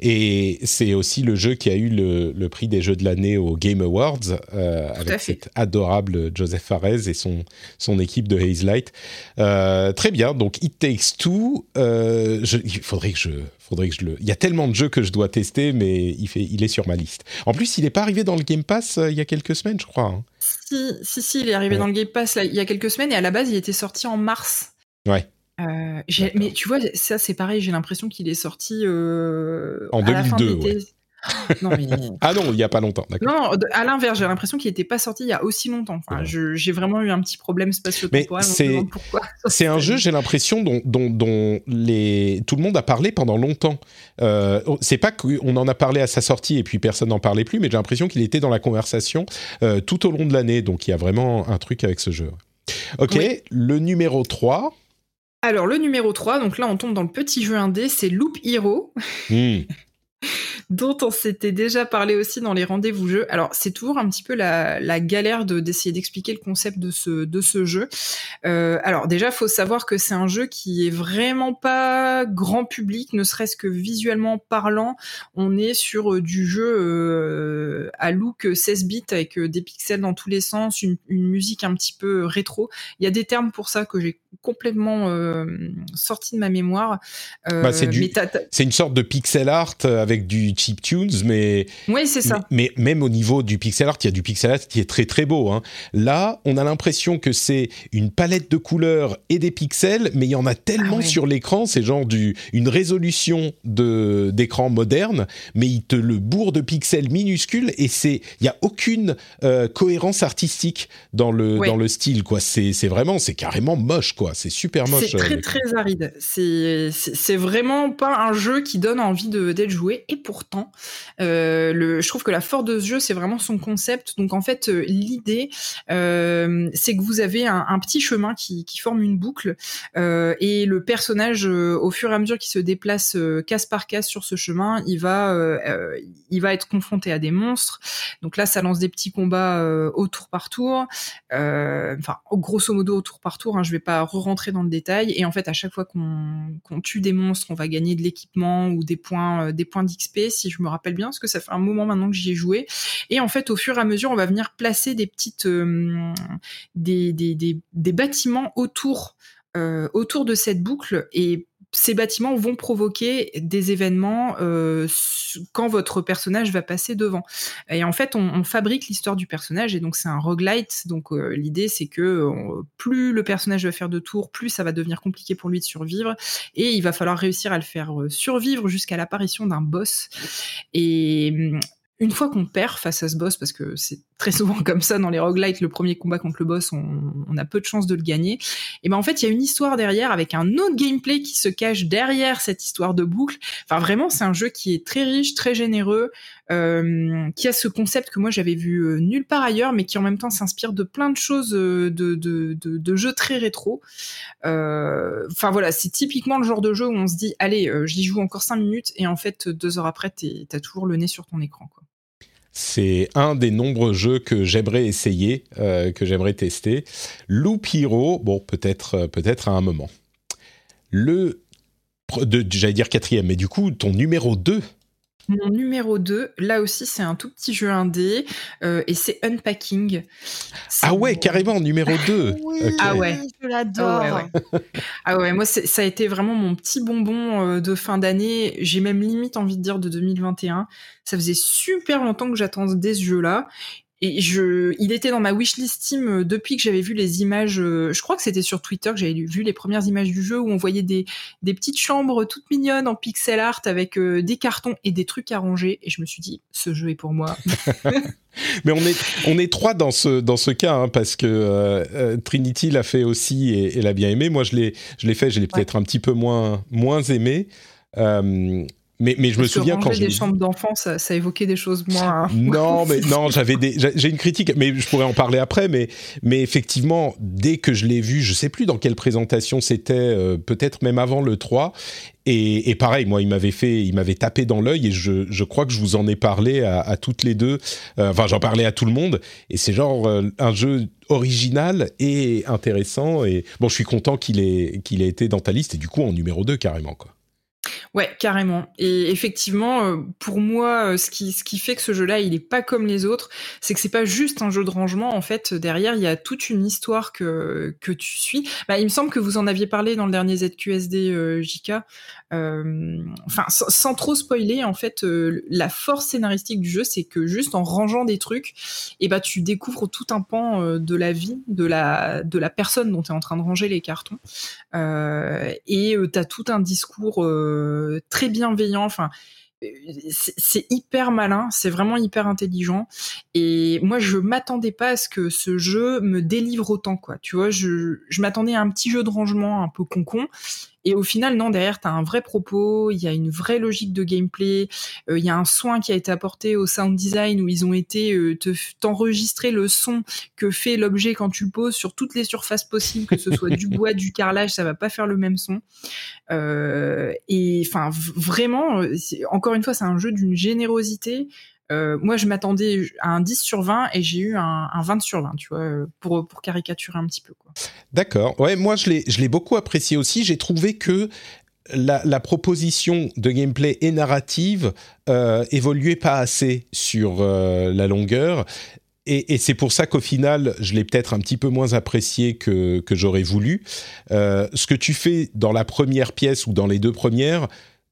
Et c'est aussi le jeu qui a eu le, prix des jeux de l'année aux Game Awards euh, avec cet adorable Joseph Fares et son, son équipe de Haze Light. Euh, très bien, donc It Takes Two. Euh, il faudrait que je, faudrait que je le. Il y a tellement de jeux que je dois tester, mais il fait, il est sur ma liste. En plus, il n'est pas arrivé dans le Game Pass il y a quelques semaines, je crois. Hein. Si, si, si, il est arrivé dans le Game Pass là, il y a quelques semaines et à la base, il était sorti en mars. Ouais. Euh, mais tu vois, ça c'est pareil, j'ai l'impression qu'il est sorti euh, en 2002. non, mais... ah non, il n'y a pas longtemps. Non, à l'inverse, j'ai l'impression qu'il n'était pas sorti il y a aussi longtemps. Enfin, j'ai vraiment eu un petit problème spatio-temporel. C'est c'est un jeu, j'ai l'impression, dont, dont, dont, les... tout le monde a parlé pendant longtemps. Euh, c'est pas qu'on en a parlé à sa sortie et puis personne n'en parlait plus, mais j'ai l'impression qu'il était dans la conversation euh, tout au long de l'année. Donc il y a vraiment un truc avec ce jeu. Ok, le numéro 3. Alors, le numéro 3, donc là, on tombe dans le petit jeu indé, c'est Loop Hero. Hmm. dont on s'était déjà parlé aussi dans les rendez-vous jeux. Alors c'est toujours un petit peu la, galère de d'essayer d'expliquer le concept de ce de ce jeu. Euh, alors déjà faut savoir que c'est un jeu qui est vraiment pas grand public, ne serait-ce que visuellement parlant. On est sur euh, du jeu euh, à look 16 bits avec des pixels dans tous les sens, une, une, musique un petit peu rétro. Il y a des termes pour ça que j'ai complètement euh, sorti de ma mémoire. Bah, c'est une sorte de pixel art avec du cheap tunes, mais oui, c'est ça. Mais, même au niveau du pixel art, il y a du pixel art qui est très très beau. Hein. Là, on a l'impression que c'est une palette de couleurs et des pixels, mais il y en a tellement ah sur l'écran, c'est genre du une résolution de d'écran moderne, mais il te le bourre de pixels minuscules et c'est il y a aucune euh, cohérence artistique dans le dans le style quoi. C'est c'est vraiment c'est carrément moche quoi. C'est super moche. C'est très euh, très aride. C'est vraiment pas un jeu qui donne envie d'être joué et pourtant euh, le, je trouve que la force de ce jeu, c'est vraiment son concept. Donc en fait, euh, l'idée, euh, c'est que vous avez un, un petit chemin qui, qui, forme une boucle et le personnage, au fur et à mesure qu'il se déplace case par case sur ce chemin, il va, il va être confronté à des monstres. Donc là, ça lance des petits combats au tour par tour. Enfin, grosso modo au tour par tour. Hein, je vais pas re-rentrer dans le détail. Et en fait, à chaque fois qu'on tue des monstres, on va gagner de l'équipement ou des points, des points d'XP si je me rappelle bien, parce que ça fait un moment maintenant que j'y ai joué. Et en fait, au fur et à mesure, on va venir placer des petites, euh, des, des, bâtiments autour, euh, autour de cette boucle et ces bâtiments vont provoquer des événements euh, quand votre personnage va passer devant. Et en fait, on, fabrique l'histoire du personnage et donc c'est un roguelite. Donc euh, l'idée c'est que plus le personnage va faire de tours, plus ça va devenir compliqué pour lui de survivre et il va falloir réussir à le faire euh, survivre jusqu'à l'apparition d'un boss. Et hum, une fois qu'on perd face à ce boss, parce que c'est très souvent comme ça dans les roguelites, le premier combat contre le boss, on, a peu de chances de le gagner. Et ben en fait, il y a une histoire derrière avec un autre gameplay qui se cache derrière cette histoire de boucle. Enfin, vraiment, c'est un jeu qui est très riche, très généreux, euh, qui a ce concept que moi j'avais vu euh, nulle part ailleurs, mais qui en même temps s'inspire de plein de choses euh, de, de, de, de jeux très rétro. Euh, enfin voilà, c'est typiquement le genre de jeu où on se dit, allez, j'y joue encore cinq minutes, et en fait, deux heures après, t'as toujours le nez sur ton écran. Quoi. C'est un des nombreux jeux que j'aimerais essayer, euh, que j'aimerais tester. Loop Hero, bon, peut-être euh, peut-être à un moment. Le. J'allais dire quatrième, mais du coup, ton numéro 2. Mon numéro 2, là aussi, c'est un tout petit jeu indé euh, et c'est Unpacking. Ah ouais, carrément, numéro 2. Ah ouais. Je l'adore. Ah ouais, ah ouais, moi, ça a été vraiment mon petit bonbon euh, de fin d'année. J'ai même limite envie de dire de 2021. Ça faisait super longtemps que j'attendais ce jeu-là et je, il était dans ma wishlist Steam euh, depuis que j'avais vu les images. Euh, je crois que c'était sur Twitter que j'avais vu les premières images du jeu où on voyait des, des petites chambres toutes mignonnes en pixel art avec euh, des cartons et des trucs à ranger. Et je me suis dit, ce jeu est pour moi. Mais on est, on est trois dans ce, dans ce cas, hein, parce que Trinity l'a fait aussi et, et l'a bien aimé. Moi, je l'ai, je l'ai fait, je l'ai peut-être un petit peu moins, moins aimé. Mais, mais je me souviens quand j'ai des chambres d'enfants, ça, ça, évoquait des choses moins. Non, mais non, j'avais des, j'ai une critique, mais je pourrais en parler après. Mais, mais effectivement, dès que je l'ai vu, je sais plus dans quelle présentation c'était, euh, peut-être même avant le 3. Et, et pareil, moi, il m'avait fait, il m'avait tapé dans l'œil, et je, je crois que je vous en ai parlé à, à toutes les deux. Euh, enfin, j'en parlais à tout le monde. Et c'est genre euh, un jeu original et intéressant. Et bon, je suis content qu'il ait, qu'il ait été dans ta liste, et du coup en numéro 2 carrément, quoi. Ouais, carrément. Et effectivement, euh, pour moi, euh, ce qui, ce qui fait que ce jeu-là, il est pas comme les autres, c'est que c'est pas juste un jeu de rangement. En fait, derrière, il y a toute une histoire que, que tu suis. Bah, il me semble que vous en aviez parlé dans le dernier ZQSD euh, JK. Euh, enfin, sans, trop spoiler, en fait, la force scénaristique du jeu, c'est que juste en rangeant des trucs, et eh bah, tu découvres tout un pan de la vie de la, de la personne dont tu es en train de ranger les cartons. et tu as tout un discours euh, très bienveillant. Enfin, euh, c'est hyper malin, c'est vraiment hyper intelligent. Et moi, je m'attendais pas à ce que ce jeu me délivre autant, quoi. Tu vois, je, je m'attendais à un petit jeu de rangement un peu concon. Et au final, non, derrière, tu as un vrai propos, il y a une vraie logique de gameplay, euh, il y a un soin qui a été apporté au sound design où ils ont été euh, t'enregistrer le son que fait l'objet quand tu le poses sur toutes les surfaces possibles, que ce soit du bois, du carrelage, ça va pas faire le même son. Euh, et enfin, vraiment, encore une fois, c'est un jeu d'une générosité. Euh, moi, je m'attendais à un 10 sur 20 et j'ai eu un, un, 20 sur 20, tu vois, pour, pour caricaturer un petit peu. D'accord. Ouais, moi, je l'ai beaucoup apprécié aussi. J'ai trouvé que la, la, proposition de gameplay et narrative euh, évoluait pas assez sur euh, la longueur. Et, et c'est pour ça qu'au final, je l'ai peut-être un petit peu moins apprécié que, que j'aurais voulu. Euh, ce que tu fais dans la première pièce ou dans les deux premières,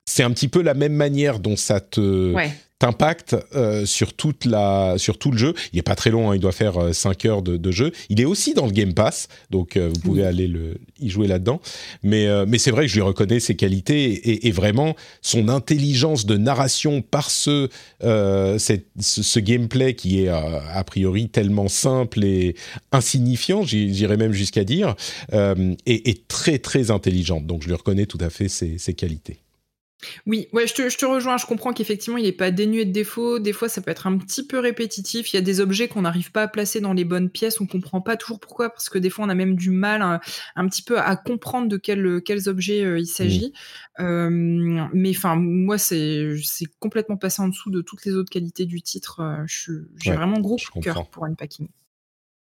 c'est un petit peu la même manière dont ça te, ouais impact euh, sur, toute la, sur tout le jeu. Il n'est pas très long, hein, il doit faire 5 euh, heures de, jeu. Il est aussi dans le Game Pass, donc euh, vous pouvez aller le, y jouer là-dedans. Mais, mais c'est vrai que je lui reconnais ses qualités et, et, vraiment son intelligence de narration par ce, cette, ce, gameplay qui est a priori tellement simple et insignifiant, j'irais même jusqu'à dire, est, est, très très intelligente. Donc je lui reconnais tout à fait ses, ses qualités. Oui, ouais, je te, je te rejoins. Je comprends qu'effectivement, il n'est pas dénué de défauts. Des fois, ça peut être un petit peu répétitif. Il y a des objets qu'on n'arrive pas à placer dans les bonnes pièces. On comprend pas toujours pourquoi, parce que des fois, on a même du mal un, un petit peu à comprendre de quel, quels objets euh, il s'agit. Euh, mais enfin, moi, c'est complètement passé en dessous de toutes les autres qualités du titre. Euh, j'ai ouais, vraiment gros cœur pour Unpacking.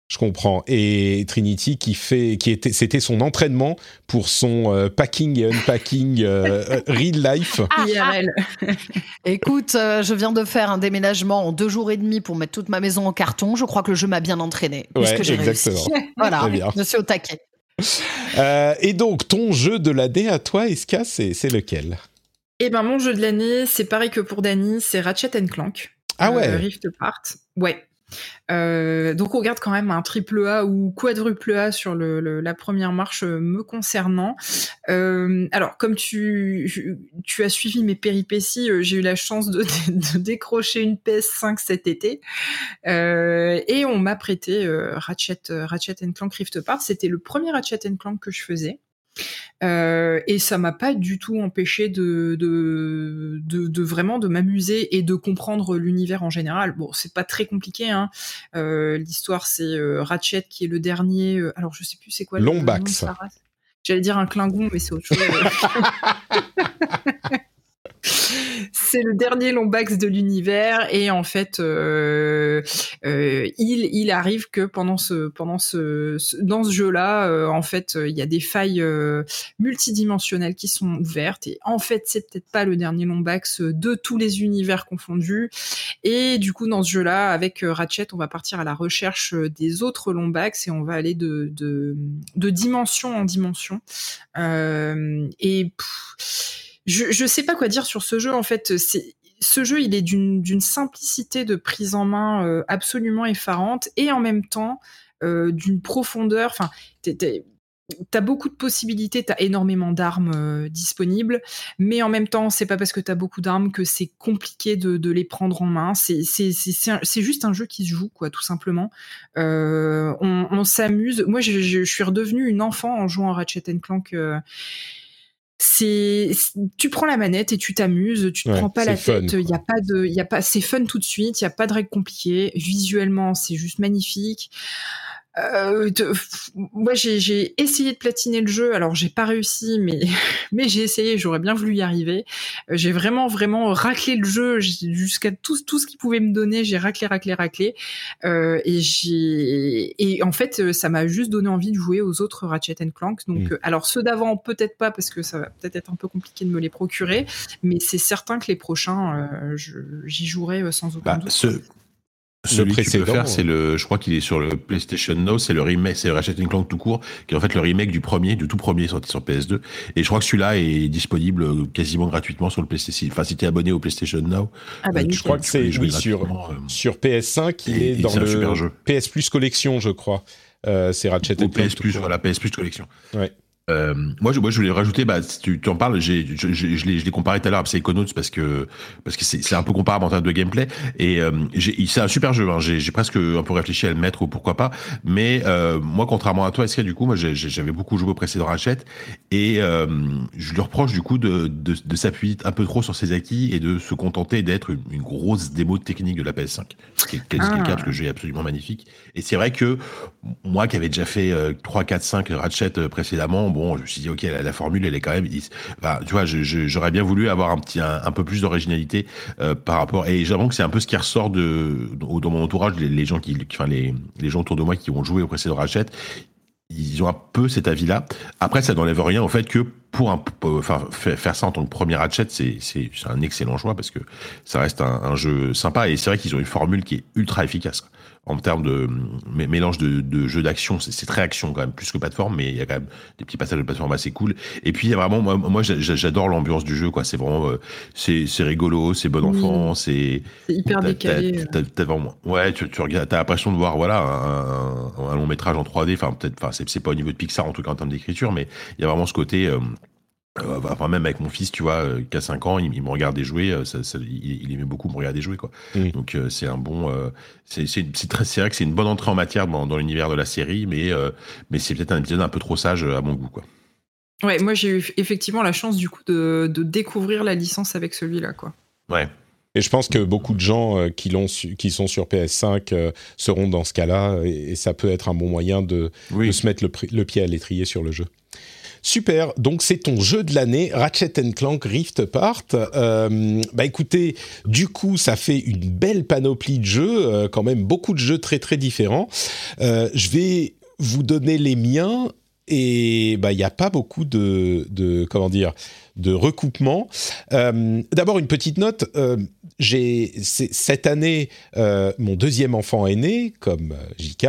Je comprends. Et Trinity qui fait, qui était, c'était son entraînement pour son euh, packing et unpacking euh, euh real life. Ah, IRL. Écoute, euh, je viens de faire un déménagement en deux jours et demi pour mettre toute ma maison en carton. Je crois que le jeu m'a bien entraîné. Ouais, exactement. Réussi. voilà, je suis au taquet. et donc, ton jeu de l'année à toi, Eska, c'est, c'est lequel? Eh ben, mon jeu de l'année, c'est pareil que pour Dany, c'est Ratchet Clank. Ah ouais. Rift Apart. Ouais. Euh, donc on regarde quand même un triple A ou quadruple A sur la première marche euh, me concernant. Euh, alors comme tu, as suivi mes péripéties, j'ai eu la chance de, décrocher une PS5 cet été et on m'a prêté Ratchet, Ratchet Clank Rift Apart. C'était le premier Ratchet Clank que je faisais. Euh, et ça m'a pas du tout empêché de, de, de, de vraiment de m'amuser et de comprendre l'univers en général. Bon, c'est pas très compliqué. Hein. Euh, L'histoire, c'est euh, Ratchet qui est le dernier. Alors, je sais plus c'est quoi. Lombax. J'allais dire un Klingon, mais c'est autre chose. c'est le dernier Lombax de l'univers et en fait, euh, euh, il, arrive que pendant ce, pendant ce, dans ce jeu-là, euh, en fait, il y a des failles multidimensionnelles qui sont ouvertes et en fait, c'est peut-être pas le dernier Lombax de tous les univers confondus. Et du coup, dans ce jeu-là, avec Ratchet, on va partir à la recherche des autres Lombax et on va aller de dimension en dimension. et je, je sais pas quoi dire sur ce jeu. En fait, c'est ce jeu, il est d'une simplicité de prise en main euh, absolument effarante et en même temps euh, d'une profondeur. Enfin, T'as beaucoup de possibilités, t'as énormément d'armes euh, disponibles, mais en même temps, c'est pas parce que t'as beaucoup d'armes que c'est compliqué de, de, les prendre en main. C'est juste un jeu qui se joue, quoi, tout simplement. Euh, on, on s'amuse. Moi, je, je, je, suis redevenue une enfant en jouant à Ratchet Clank c'est tu prends la manette et tu t'amuses, tu te prends pas la tête, il y a pas de il y a pas c'est fun tout de suite, il y a pas de règles compliquées, visuellement, c'est juste magnifique. Euh, moi, j'ai essayé de platiner le jeu. Alors, j'ai pas réussi, mais mais j'ai essayé. J'aurais bien voulu y arriver. Euh, j'ai vraiment vraiment raclé le jeu jusqu'à tout tout ce qu'il pouvait me donner. J'ai raclé, raclé, raclé. Euh, et j'ai et en fait, ça m'a juste donné envie de jouer aux autres Ratchet Clank. Donc, mm. alors ceux d'avant peut-être pas parce que ça va peut-être être un peu compliqué de me les procurer, mais c'est certain que les prochains, j'y jouerai sans aucun bah, doute. Celui que tu peux faire, c'est le, je crois qu'il est sur le PlayStation Now, c'est le remake, c'est Ratchet Clank tout court, qui est en fait le remake du premier, du tout premier sorti sur PS2. Et je crois que celui-là est disponible quasiment gratuitement sur le PlayStation. Enfin, si t'es abonné au PlayStation Now, ah bah, euh, je crois que c'est oui, sur, euh, sur PS5, il est dans le PS Plus Collection, je crois. Euh, c'est Ratchet Clank. PS Plus, voilà, PS Plus Collection. Ouais. Euh, moi, je, moi, je voulais rajouter, bah, si tu, tu en parles, j'ai, je, je, je l'ai comparé tout à l'heure à Psychonauts parce que parce que c'est un peu comparable en termes de gameplay et euh, c'est un super jeu. Hein, j'ai presque un peu réfléchi à le mettre ou pourquoi pas. Mais euh, moi, contrairement à toi, est-ce que du coup, moi, j'avais beaucoup joué au précédent Ratchet et je lui reproche du coup de, de, de s'appuyer un peu trop sur ses acquis et de se contenter d'être une, une, grosse démo technique de la PS5, ce qui est, ah. le cas parce que est absolument magnifique. Et c'est vrai que moi, qui avais déjà fait 3, 4, 5 Ratchet précédemment bon, je me suis dit, ok, la, formule, elle est quand même. Tu vois, j'aurais bien voulu avoir un petit, un, peu plus d'originalité euh, par rapport. Et j'avoue que c'est un peu ce qui ressort de dans mon entourage, les, gens qui, enfin les, les gens autour de moi qui ont joué au précédent Ratchet, ils ont un peu cet avis-là. Après, ça n'enlève rien au fait que pour un, enfin, faire ça en tant que premier Ratchet, c'est, un excellent choix parce que ça reste un jeu sympa et c'est vrai qu'ils ont une formule qui est ultra efficace en termes de mélange de, de jeux d'action, c'est très action quand même, plus que plateforme, mais il y a quand même des petits passages de plateforme assez cool. Et puis il y a vraiment, moi, moi j'adore l'ambiance du jeu, quoi. C'est vraiment, euh, c'est rigolo, c'est bon enfant, c'est hyper décalé. Vraiment, ouais, tu, tu regardes, t'as l'impression de voir, voilà, un, un, long métrage en 3D. Enfin peut-être, enfin c'est pas au niveau de Pixar en tout cas en termes d'écriture, mais il y a vraiment ce côté. Euh, euh, enfin, même avec mon fils, tu vois, euh, qui a 5 ans, il, me regardait jouer, euh, ça, ça, il, il, aimait beaucoup me regarder jouer, quoi. Donc, c'est un bon. c'est c'est vrai que c'est une bonne entrée en matière dans, dans l'univers de la série, mais, mais c'est peut-être un épisode un peu trop sage à mon goût, quoi. Ouais, moi j'ai eu effectivement la chance du coup de, de découvrir la licence avec celui-là, quoi. Ouais. Et je pense que beaucoup de gens qui, l'ont qui sont sur PS5 seront dans ce cas-là, et, ça peut être un bon moyen de, de se mettre le, le pied à l'étrier sur le jeu. Super, donc c'est ton jeu de l'année, Ratchet Clank Rift Apart. Euh, bah écoutez, du coup, ça fait une belle panoplie de jeux, euh, quand même beaucoup de jeux très très différents. Euh, je vais vous donner les miens et bah il n'y a pas beaucoup de, de comment dire de recoupement. D'abord une petite note. J'ai cette année mon deuxième enfant est né comme JK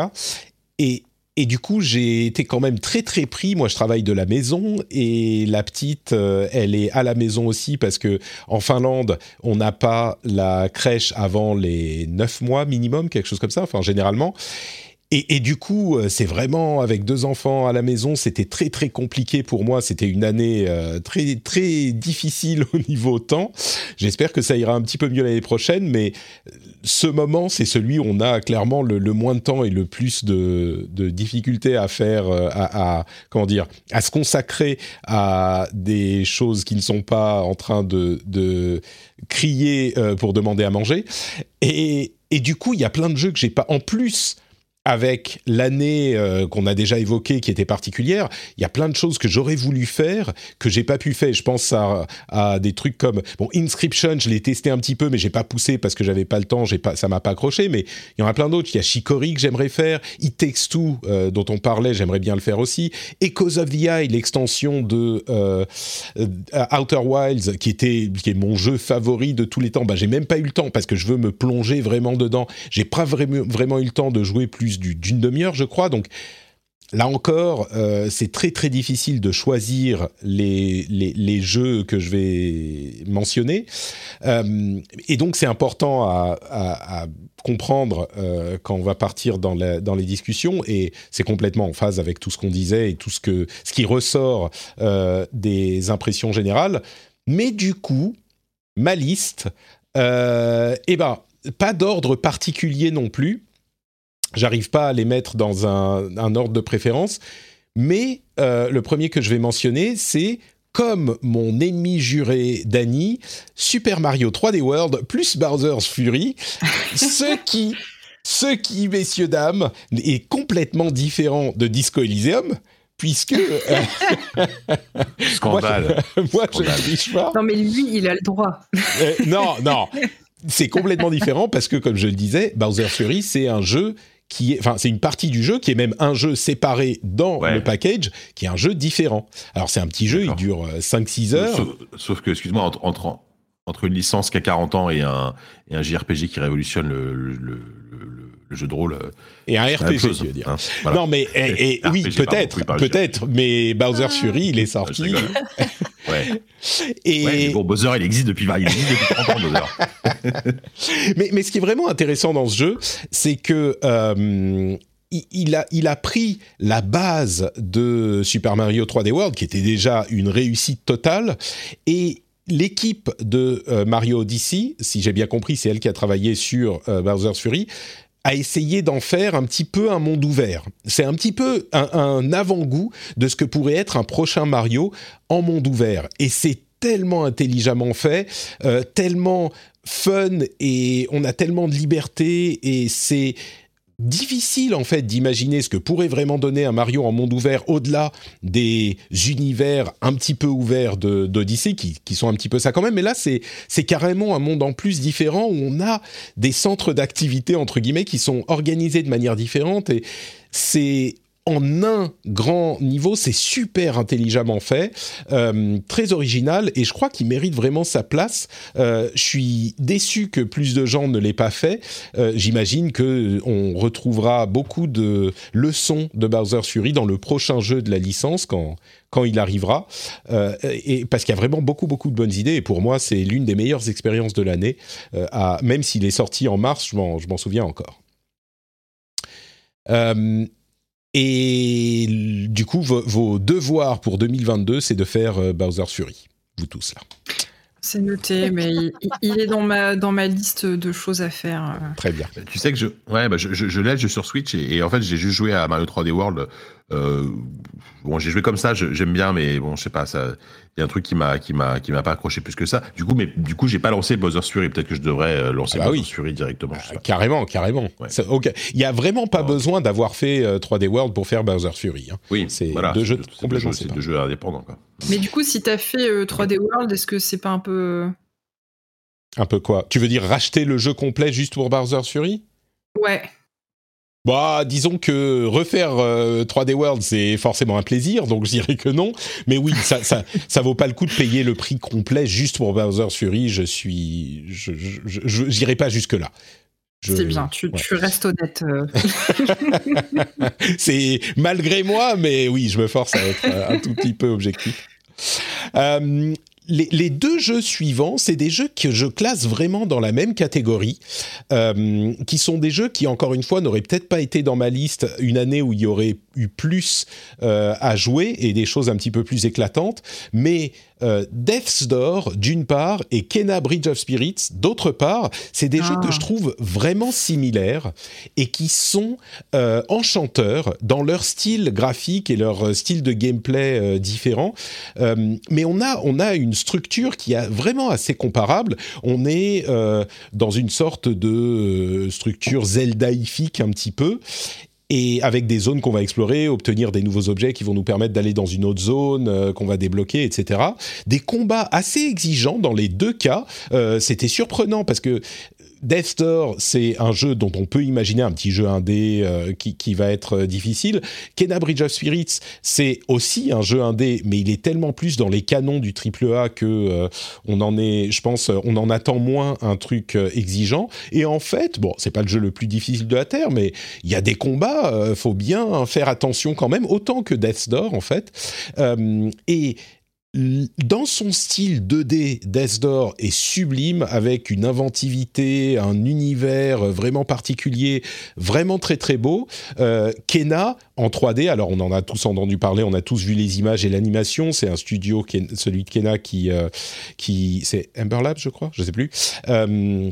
et et du coup, j'ai été quand même très très pris. Moi, je travaille de la maison et la petite, euh, elle est à la maison aussi parce que en Finlande, on n'a pas la crèche avant les 9 mois minimum, quelque chose comme ça, enfin généralement. Et, et, du coup, euh, c'est vraiment avec deux enfants à la maison, c'était très très compliqué pour moi. C'était une année euh, très très difficile au niveau temps. J'espère que ça ira un petit peu mieux l'année prochaine, mais euh, ce moment, c'est celui où on a clairement le, le, moins de temps et le plus de, de difficultés à faire, à, à, comment dire, à se consacrer à des choses qui ne sont pas en train de, de crier pour demander à manger. Et, et du coup, il y a plein de jeux que j'ai pas. En plus avec l'année euh, qu'on a déjà évoquée qui était particulière, il y a plein de choses que j'aurais voulu faire que j'ai pas pu faire. Je pense à, des trucs comme bon Inscription, je l'ai testé un petit peu, mais j'ai pas poussé parce que j'avais pas le temps, j'ai pas, ça m'a pas accroché. Mais il y en a plein d'autres. Il y a Chicory que j'aimerais faire, It Takes Two euh, dont on parlait, j'aimerais bien le faire aussi. Echoes of the Eye, l'extension de euh, Outer Wilds, qui était qui est mon jeu favori de tous les temps. Bah j'ai même pas eu le temps parce que je veux me plonger vraiment dedans. J'ai pas vraiment vraiment eu le temps de jouer plus d'une demi-heure, je crois. Donc là encore, euh, c'est très très difficile de choisir les, les, jeux que je vais mentionner. Euh, et donc c'est important à, comprendre euh, quand on va partir dans, dans les discussions. Et c'est complètement en phase avec tout ce qu'on disait et tout ce, que, ce qui ressort des impressions générales. Mais du coup, ma liste, eh ben, pas d'ordre particulier non plus J'arrive pas à les mettre dans un, ordre de préférence, mais euh, le premier que je vais mentionner, c'est comme mon ennemi juré Danny, Super Mario 3D World plus Bowser's Fury, ce qui, ce qui, messieurs dames, est complètement différent de Disco Elysium puisque euh, scandale. moi, je ne triche pas. Non, mais lui, il a le droit. Euh, non, non, c'est complètement différent parce que, comme je le disais, Bowser's Fury, c'est un jeu qui est, enfin, c'est une partie du jeu qui est même un jeu séparé dans le package, qui est un jeu différent. Alors, c'est un petit jeu, il dure 5-6 euh, heures. Sauf, que, excuse-moi, entre, entre, une licence qui a 40 ans et un, et un JRPG qui révolutionne le, le le jeu de rôle. Euh, et un RPG, tu veux dire. Hein, non, mais et, oui, peut-être, peut-être, mais Bowser ah. Fury, il est sorti. ouais. Et ouais, bon, Bowser, il existe depuis, il existe depuis 30 ans, Bowser. mais, mais ce qui est vraiment intéressant dans ce jeu, c'est que euh, il a, il a pris la base de Super Mario 3D World, qui était déjà une réussite totale, et l'équipe de euh, Mario Odyssey, si j'ai bien compris, c'est elle qui a travaillé sur Bowser's Fury, a essayé d'en faire un petit peu un monde ouvert. C'est un petit peu un, avant-goût de ce que pourrait être un prochain Mario en monde ouvert. Et c'est tellement intelligemment fait, euh, tellement fun et on a tellement de liberté et c'est difficile en fait d'imaginer ce que pourrait vraiment donner un Mario en monde ouvert au-delà des univers un petit peu ouverts d'Odyssey qui, qui, sont un petit peu ça quand même. Mais là, c'est carrément un monde en plus différent où on a des centres d'activité entre guillemets qui sont organisés de manière différente et c'est en un grand niveau, c'est super intelligemment fait, euh, très original, et je crois qu'il mérite vraiment sa place. Euh, je suis déçu que plus de gens ne l'aient pas fait. Euh, j'imagine que on retrouvera beaucoup de leçons de Bowser Fury dans le prochain jeu de la licence quand quand il arrivera, et parce qu'il y a vraiment beaucoup beaucoup de bonnes idées. Et pour moi, c'est l'une des meilleures expériences de l'année. même s'il est sorti en mars, je m'en souviens encore. Et du coup, vos, devoirs pour 2022, c'est de faire euh, Bowser's Fury, vous tous là. C'est noté, mais il, est dans ma, dans ma liste de choses à faire. Très bien. Tu sais que je, ouais, bah je, je, je l'ai sur Switch et, en fait j'ai juste joué à Mario 3D World. Euh, bon, j'ai joué comme ça, j'aime bien, mais bon, je sais pas, ça, il y a un truc qui m'a, qui m'a, qui m'a pas accroché plus que ça. Du coup, mais du coup, j'ai pas lancé Bowser's Fury. Peut-être que je devrais euh, lancer ah bah Bowser's Fury directement. Ah, carrément, carrément. Ok. Il y a vraiment pas besoin d'avoir fait 3D World pour faire Bowser's Fury. Hein. Oui, c'est deux jeux complètement C'est deux jeux indépendants. Quoi. Mais du coup, si tu as fait 3D euh, World, est-ce que c'est pas un peu. Un peu quoi? Tu veux dire racheter le jeu complet juste pour Bowser's Fury? Ouais. Bah, disons que refaire 3D euh, World, c'est forcément un plaisir, donc je dirais que non. Mais oui, ça, ça, ça vaut pas le coup de payer le prix complet juste pour Bowser's Fury. Je suis, je, je, pas jusque là. C'est bien, tu, tu, restes honnête. Euh. c'est malgré moi, mais oui, je me force à être un tout petit peu objectif. Euh, les, deux jeux suivants, c'est des jeux que je classe vraiment dans la même catégorie, euh, qui sont des jeux qui, encore une fois, n'auraient peut-être pas été dans ma liste une année où il y aurait eu plus euh, à jouer et des choses un petit peu plus éclatantes, mais euh, Death's Door d'une part et Kena Bridge of Spirits d'autre part, c'est des jeux que je ah. trouve vraiment similaires et qui sont euh, enchanteurs dans leur style graphique et leur style de gameplay euh, différent. Euh, mais on a on a une structure qui est vraiment assez comparable. On est dans une sorte de structure Zeldaifique un petit peu et avec des zones qu'on va explorer, obtenir des nouveaux objets qui vont nous permettre d'aller dans une autre zone euh, qu'on va débloquer, etc. Des combats assez exigeants dans les deux cas. Euh, C'était surprenant parce que Death Door, c'est un jeu dont on peut imaginer un petit jeu indé euh, qui, qui, va être euh, difficile. Kena Bridge of Spirits, c'est aussi un jeu indé, mais il est tellement plus dans les canons du AAA que euh, on en est, je pense, on en attend moins un truc euh, exigeant. Et en fait, bon, c'est pas le jeu le plus difficile de la terre, mais il y a des combats, euh, faut bien faire attention quand même, autant que Death Door en fait. et dans son style 2D, Death est sublime avec une inventivité, un univers vraiment particulier, vraiment très très beau. Euh, Kena en 3D, alors on en a tous entendu parler, on a tous vu les images et l'animation. C'est un studio, celui de Kena qui, euh, qui c'est Ember Lab, je crois, je sais plus. Euh,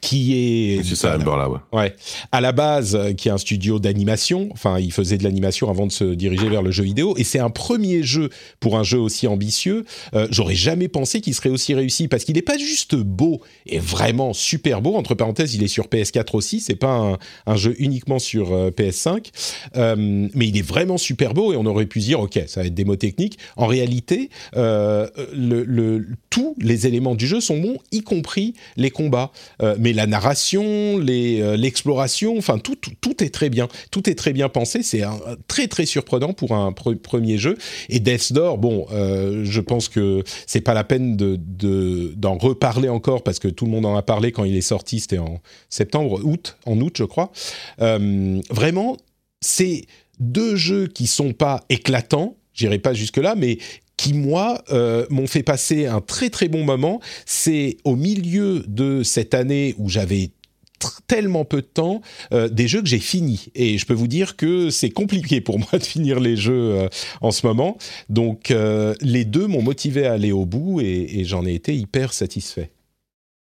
qui est c'est ça Amber là ouais. ouais. À la base euh, qui est un studio d'animation enfin il faisait de l'animation avant de se diriger vers le jeu vidéo et c'est un premier jeu pour un jeu aussi ambitieux. Euh, j'aurais jamais pensé qu'il serait aussi réussi parce qu'il n'est pas juste beau et vraiment super beau. Entre parenthèses il est sur PS4 aussi c'est pas un, un, jeu uniquement sur euh, PS5 euh, mais il est vraiment super beau et on aurait pu dire ok ça va être des mots techniques. En réalité le, le, tous les éléments du jeu sont bons y compris les combats mais la narration, l'exploration, enfin tout, tout, est très bien, tout est très bien pensé. C'est très très surprenant pour un pre premier jeu. Et Death Door, bon, euh, je pense que c'est pas la peine de d'en de, reparler encore parce que tout le monde en a parlé quand il est sorti. C'était en septembre, août, en août, je crois. Euh, vraiment, c'est deux jeux qui sont pas éclatants. J'irai pas jusque là, mais qui, moi, euh, m'ont fait passer un très très bon moment. C'est au milieu de cette année où j'avais tellement peu de temps euh, des jeux que j'ai finis. Et je peux vous dire que c'est compliqué pour moi de finir les jeux euh, en ce moment. Donc euh, les deux m'ont motivé à aller au bout et, et j'en ai été hyper satisfait.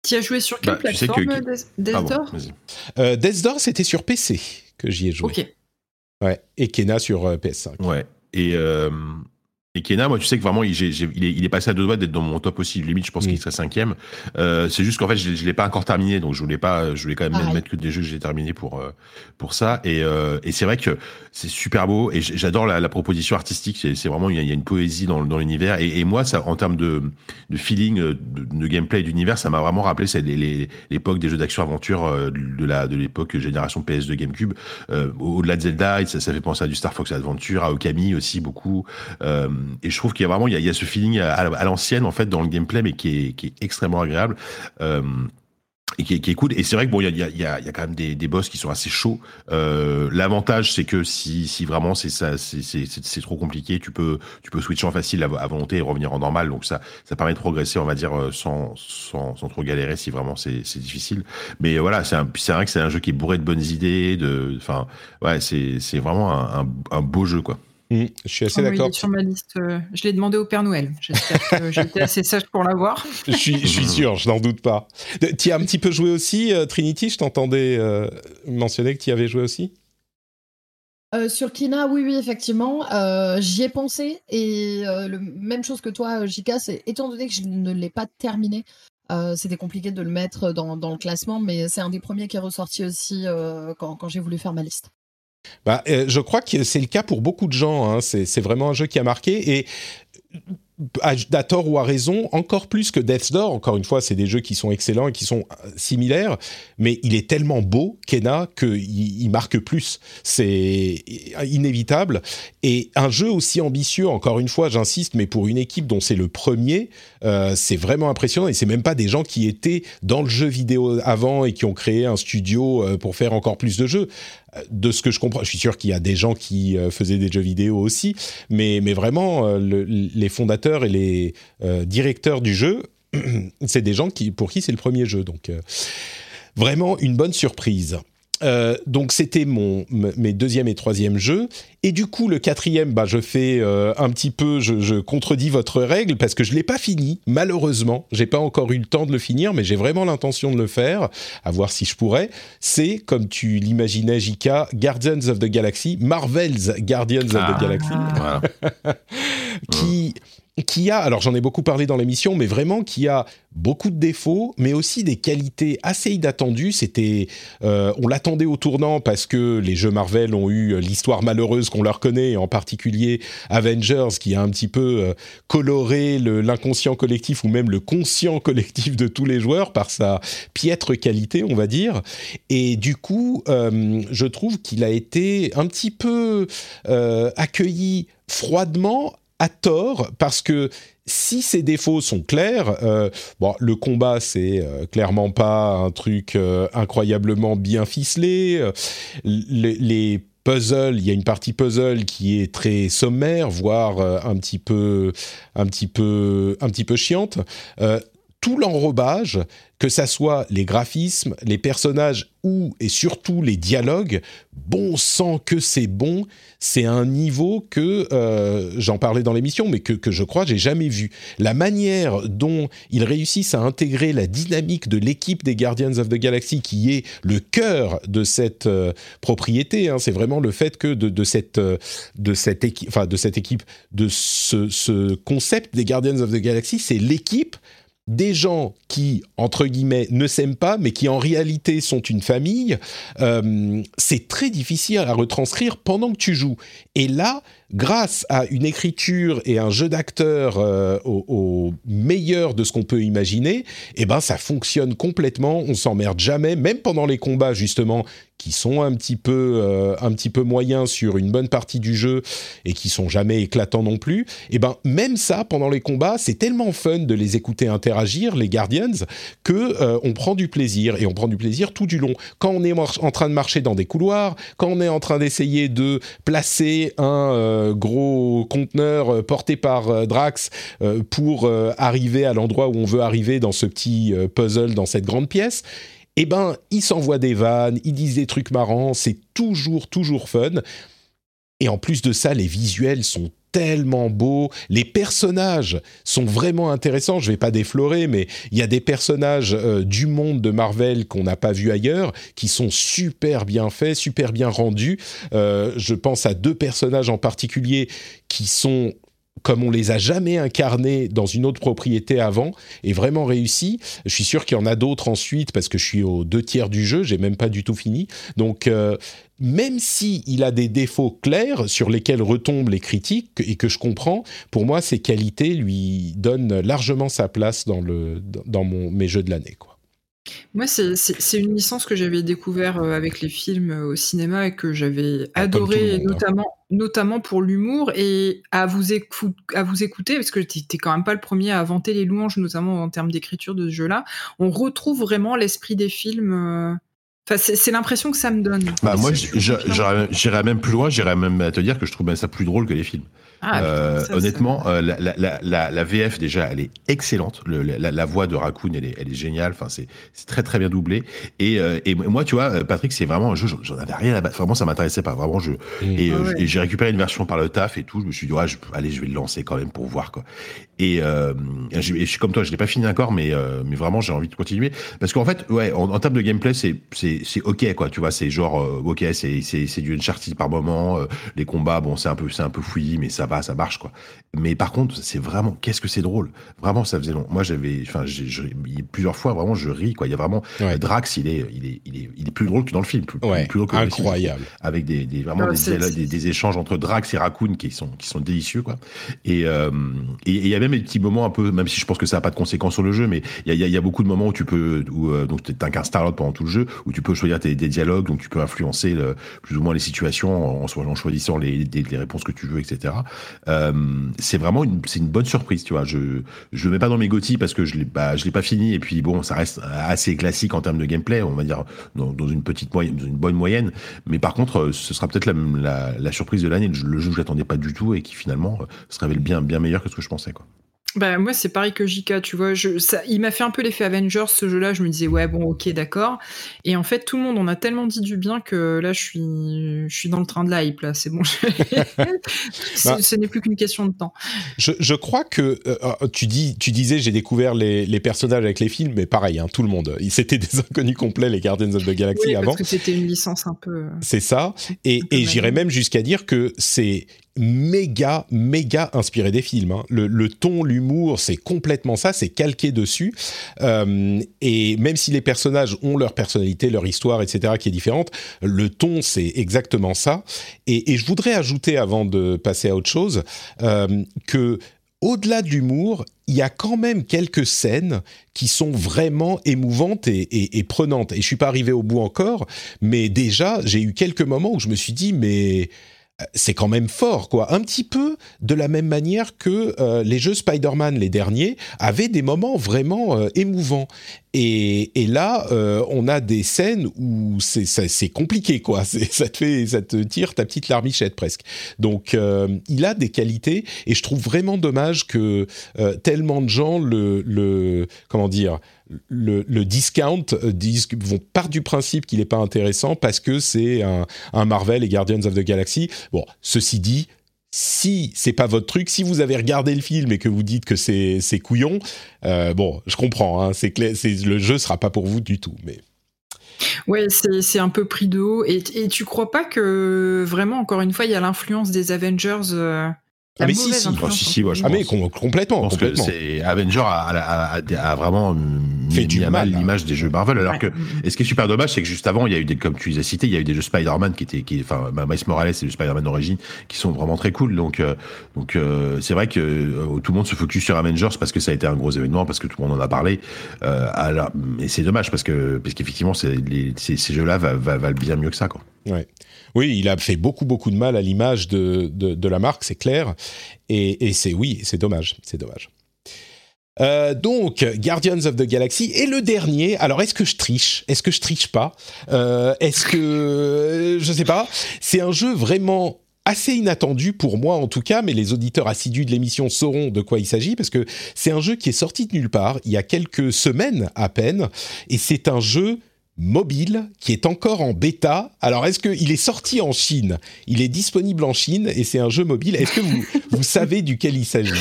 Tu as joué sur quelle bah, plateforme que... Death Door ah bon, Death Door c'était sur PC que j'y ai joué. Ok. Ouais et Kena sur PS5 ouais et et Kena, moi, tu sais que vraiment, il, il, est, il est, passé à deux doigts d'être dans mon top aussi. Limite, je pense qu'il serait cinquième. Euh, c'est juste qu'en fait, je, je l'ai pas encore terminé, donc je voulais pas, je voulais quand même ah, mettre que des jeux que j'ai terminés pour euh, pour ça. Et, euh, et c'est vrai que c'est super beau et j'adore la, la, proposition artistique. C'est vraiment, il y, a, il y, a, une poésie dans, dans l'univers. Et, et, moi, ça, en termes de, de feeling, de, de gameplay, d'univers, ça m'a vraiment rappelé c'est l'époque des jeux d'action-aventure euh, de la de l'époque génération PS2 GameCube. Euh, Au-delà de Zelda, ça, ça fait penser à du Star Fox Adventure, à Okami aussi beaucoup. Euh, et je trouve qu'il y a vraiment il y a, il ce feeling à, l'ancienne en fait dans le gameplay, mais qui est, qui est extrêmement agréable. Euh, et qui, qui est cool. Et c'est vrai que bon, il y a, y, a, y a quand même des, des boss qui sont assez chauds. Euh, L'avantage, c'est que si, si vraiment c'est ça, c'est trop compliqué, tu peux, tu peux switcher en facile à, à, volonté et revenir en normal. Donc ça, ça permet de progresser, on va dire, euh, sans, sans, sans trop galérer si vraiment c'est difficile. Mais voilà, c'est vrai que c'est un jeu qui est bourré de bonnes idées. De, enfin, ouais, c'est vraiment un, un beau jeu, quoi. Mmh, je suis assez oh, d'accord. sur ma liste. Euh, je l'ai demandé au Père Noël. J'espère que j'étais assez sage pour l'avoir. je, suis, je suis sûr, je n'en doute pas. Tu as un petit peu joué aussi, euh, Trinity? Je t'entendais euh, mentionner que tu y avais joué aussi euh, sur Kina, oui, oui, effectivement, euh, j'y ai pensé et euh, le même chose que toi, Jika, c'est étant donné que je ne l'ai pas terminé, c'était compliqué de le mettre dans, dans le classement, mais c'est un des premiers qui est ressorti aussi quand, quand j'ai voulu faire ma liste. Bah, euh, je crois que c'est le cas pour beaucoup de gens. Hein. C'est vraiment un jeu qui a marqué. Et à, tort ou à raison, encore plus que Death's Door. Encore une fois, c'est des jeux qui sont excellents et qui sont euh, similaires, mais il est tellement beau, Kena, qu'il il marque plus. C'est inévitable. Et un jeu aussi ambitieux, encore une fois, j'insiste, mais pour une équipe dont c'est le premier, euh, c'est vraiment impressionnant. Et c'est même pas des gens qui étaient dans le jeu vidéo avant et qui ont créé un studio euh, pour faire encore plus de jeux de ce que je comprends, je suis sûr qu'il y a des gens qui euh, faisaient des jeux vidéo aussi, mais, mais vraiment, euh, le, les fondateurs et les euh, directeurs du jeu, c'est des gens qui, pour qui c'est le premier jeu. Donc, vraiment une bonne surprise. Euh, donc c'était mon mes deuxième et troisième jeux. Et du coup le quatrième bah je fais euh, un petit peu je, je, contredis votre règle parce que je l'ai pas fini malheureusement. J'ai pas encore eu le temps de le finir mais j'ai vraiment l'intention de le faire à voir si je pourrais. C'est comme tu l'imaginais Jika Guardians of the Galaxy Marvel's Guardians ah, of the ah. Galaxy. Voilà. qui qui a, alors j'en ai beaucoup parlé dans l'émission, mais vraiment qui a beaucoup de défauts, mais aussi des qualités assez inattendues. C'était, euh, on l'attendait au tournant parce que les jeux Marvel ont eu l'histoire malheureuse qu'on leur connaît, en particulier Avengers, qui a un petit peu euh, coloré l'inconscient collectif ou même le conscient collectif de tous les joueurs par sa piètre qualité, on va dire. Et du coup, euh, je trouve qu'il a été un petit peu accueilli froidement à tort parce que si ces défauts sont clairs, euh, bon, le combat c'est euh, clairement pas un truc euh, incroyablement bien ficelé. Les, les, puzzles, il y a une partie puzzle qui est très sommaire, voire un petit peu, un petit peu, un petit peu chiante tout l'enrobage, que ça soit les graphismes, les personnages ou et surtout les dialogues, bon sang que c'est bon, c'est un niveau que euh, j'en parlais dans l'émission, mais que, que je crois j'ai jamais vu. La manière dont ils réussissent à intégrer la dynamique de l'équipe des Guardians of the Galaxy, qui est le cœur de cette euh, propriété, hein, c'est vraiment le fait que de, cette euh, de cette équipe, de cette équipe, de ce concept des Guardians of the Galaxy, c'est l'équipe des gens qui, entre guillemets, ne s'aiment pas, mais qui en réalité sont une famille, euh, c'est très difficile à retranscrire pendant que tu joues. Et là, grâce à une écriture et un jeu d'acteur euh, au, meilleur de ce qu'on peut imaginer, eh ben ça fonctionne complètement. On s'emmerde jamais, même pendant les combats justement qui sont un petit peu euh, un petit peu moyens sur une bonne partie du jeu et qui sont jamais éclatants non plus. Eh ben même ça pendant les combats, c'est tellement fun de les écouter interagir les Guardians que euh, on prend du plaisir et on prend du plaisir tout du long. Quand on est en train de marcher dans des couloirs, quand on est en train d'essayer de placer un euh, gros conteneur euh, porté par euh, Drax pour arriver à l'endroit où on veut arriver dans ce petit puzzle, dans cette grande pièce, eh ben, ils s'envoient des vannes, ils disent des trucs marrants, c'est toujours, toujours fun. Et en plus de ça, les visuels sont tellement beau. Les personnages sont vraiment intéressants. Je vais pas déflorer, mais il y a des personnages euh, du monde de Marvel qu'on n'a pas vu ailleurs, qui sont super bien faits, super bien rendus. Euh, je pense à deux personnages en particulier qui sont comme on les a jamais incarnés dans une autre propriété avant, et vraiment réussi. Je suis sûr qu'il y en a d'autres ensuite parce que je suis aux deux tiers du jeu, j'ai même pas du tout fini. Donc euh, même si il a des défauts clairs sur lesquels retombent les critiques et que je comprends, pour moi ces qualités lui donnent largement sa place dans le dans mon mes jeux de l'année quoi. Moi, c'est une licence que j'avais découvert euh, avec les films euh, au cinéma et que j'avais ah, adoré, hein. notamment, notamment pour l'humour et à vous, à vous écouter, parce que tu quand même pas le premier à vanter les louanges, notamment en termes d'écriture de ce jeu-là. On retrouve vraiment l'esprit des films. Euh, enfin, c'est l'impression que ça me donne. Bah, moi, j'irais même plus loin, j'irais même à te dire que je trouve ça plus drôle que les films. Ah, euh, honnêtement, euh, la, la, la, la, VF déjà, elle est excellente. Le, la, voix de Raccoon, elle est, elle est géniale. Enfin, c'est très très bien doublé. Et, euh, et moi, tu vois, Patrick, c'est vraiment un jeu. J'en avais rien à battre. Vraiment, ça m'intéressait pas. Vraiment, je et, ah j'ai récupéré une version par le taf et tout. Je me suis dit, ouais, je, allez, je vais le lancer quand même pour voir quoi. Et, et je suis comme toi, je l'ai pas fini encore, mais mais vraiment, j'ai envie de continuer parce qu'en fait, ouais, en, termes de gameplay, c'est c'est c'est ok quoi. Tu vois, c'est genre ok, c'est c'est c'est du Uncharted par moment. les combats, bon, c'est un peu c'est un peu fouillis, mais ça va ça marche quoi. Mais par contre, c'est vraiment, qu'est-ce que c'est drôle? Vraiment, ça faisait long. Moi, j'avais, enfin, plusieurs fois, vraiment, je ris quoi. Il y a vraiment Drax, il est, il est, il est, il est plus drôle que dans le film, plus, drôle que incroyable. avec des, des vraiment des, des, échanges entre Drax et Raccoon qui sont, qui sont délicieux quoi. Et euh, et il y a même des petits moments un peu, même si je pense que ça n'a pas de conséquences sur le jeu, mais il y a, y a, beaucoup de moments où tu peux, où euh, donc t'incarnes Starlord pendant tout le jeu, où tu peux choisir des dialogues, donc tu peux influencer le, plus ou moins les situations en, en choisissant les, les, réponses que tu veux, etc. Euh, c'est vraiment une, une bonne surprise, tu vois. Je je le mets pas dans mes gothi parce que je pas je l'ai pas fini et puis bon, ça reste assez classique en termes de gameplay, on va dire dans, une petite moyenne, une bonne moyenne. Mais par contre, ce sera peut-être la, la, surprise de l'année, le jeu que j'attendais pas du tout et qui finalement se révèle bien bien meilleur que ce que je pensais, quoi. Bah, moi, c'est pareil que JK, tu vois. Je, ça, il m'a fait un peu l'effet Avengers, ce jeu-là. Je me disais, ouais, bon, ok, d'accord. Et en fait, tout le monde en a tellement dit du bien que là, je suis, je suis dans le train de la hype, là. C'est bon. Bah. ce n'est plus qu'une question de temps. Je, je crois que euh, euh, tu, dis, tu disais, j'ai découvert les, les, personnages avec les films, mais pareil, hein, tout le monde. C'était des inconnus complets, les Guardians of the Galaxy oui, avant. Parce que c'était une licence un peu. C'est ça. Et, et j'irais même jusqu'à dire que c'est méga, méga inspiré des films. hein. Le, le ton, l'humour, c'est complètement ça, c'est calqué dessus. Euh, et même si les personnages ont leur personnalité, leur histoire, etc., qui est différente, le ton, c'est exactement ça. Et, et je voudrais ajouter, avant de passer à autre chose, euh, que au-delà de l'humour, il y a quand même quelques scènes qui sont vraiment émouvantes et, et- et prenantes. Et je suis pas arrivé au bout encore, mais déjà, j'ai eu quelques moments où je me suis dit, mais c'est quand même fort, quoi. Un petit peu de la même manière que euh, les jeux Spider-Man, les derniers, avaient des moments vraiment euh, émouvants. Et, là, euh, on a des scènes où c'est compliqué, quoi. Ça te fait, ça te tire ta petite larmichette presque. Donc, il a des qualités, et je trouve vraiment dommage que tellement de gens le, le comment dire, le, discount, euh, disent, vont part du principe qu'il n'est pas intéressant parce que c'est un, Marvel et Guardians of the Galaxy. Bon, ceci dit, si c'est pas votre truc, si vous avez regardé le film et que vous dites que c'est couillon, euh, bon, je comprends, hein, c'est le jeu sera pas pour vous du tout, mais Ouais, c'est c'est un peu pris de haut. Et, et tu crois pas que vraiment, encore une fois, il y a l'influence des Avengers euh, Ah, la mais si, si. Oh, si, si, moi, je ah mais pense. com- complètement, que complètement. c'est Avenger a, a- a- a vraiment mis, Fait du mis à mal, l'image des jeux Marvel, alors Ouais. que et ce qui est super dommage, c'est que juste avant, il y a eu des, comme tu les as cités, il y a eu des jeux Spider-Man qui étaient, qui, enfin, Miles Morales et le Spider-Man d'origine, qui sont vraiment très cool. Donc, euh, donc euh, c'est vrai que euh, tout le monde se focus sur Avengers parce que ça a été un gros événement, parce que tout le monde en a parlé. Euh, alors, et c'est dommage parce que, parce qu'effectivement, ces, ces jeux-là va- va- valent bien mieux que ça, quoi. Ouais. Oui, il a fait beaucoup beaucoup de mal à l'image de, de, la marque, c'est clair. Et, c'est oui, c'est dommage, c'est dommage. Euh, donc, Guardians of the Galaxy et le dernier. Alors, est-ce que je triche? Est-ce que je triche pas? Euh, Est-ce que je sais pas C'est un jeu vraiment assez inattendu pour moi en tout cas, mais les auditeurs assidus de l'émission sauront de quoi il s'agit parce que c'est un jeu qui est sorti de nulle part il y a quelques semaines à peine et c'est un jeu mobile qui est encore en bêta. Alors, est-ce qu'il est sorti en Chine? Il est disponible en Chine et c'est un jeu mobile. Est-ce que vous, vous savez duquel il s'agit?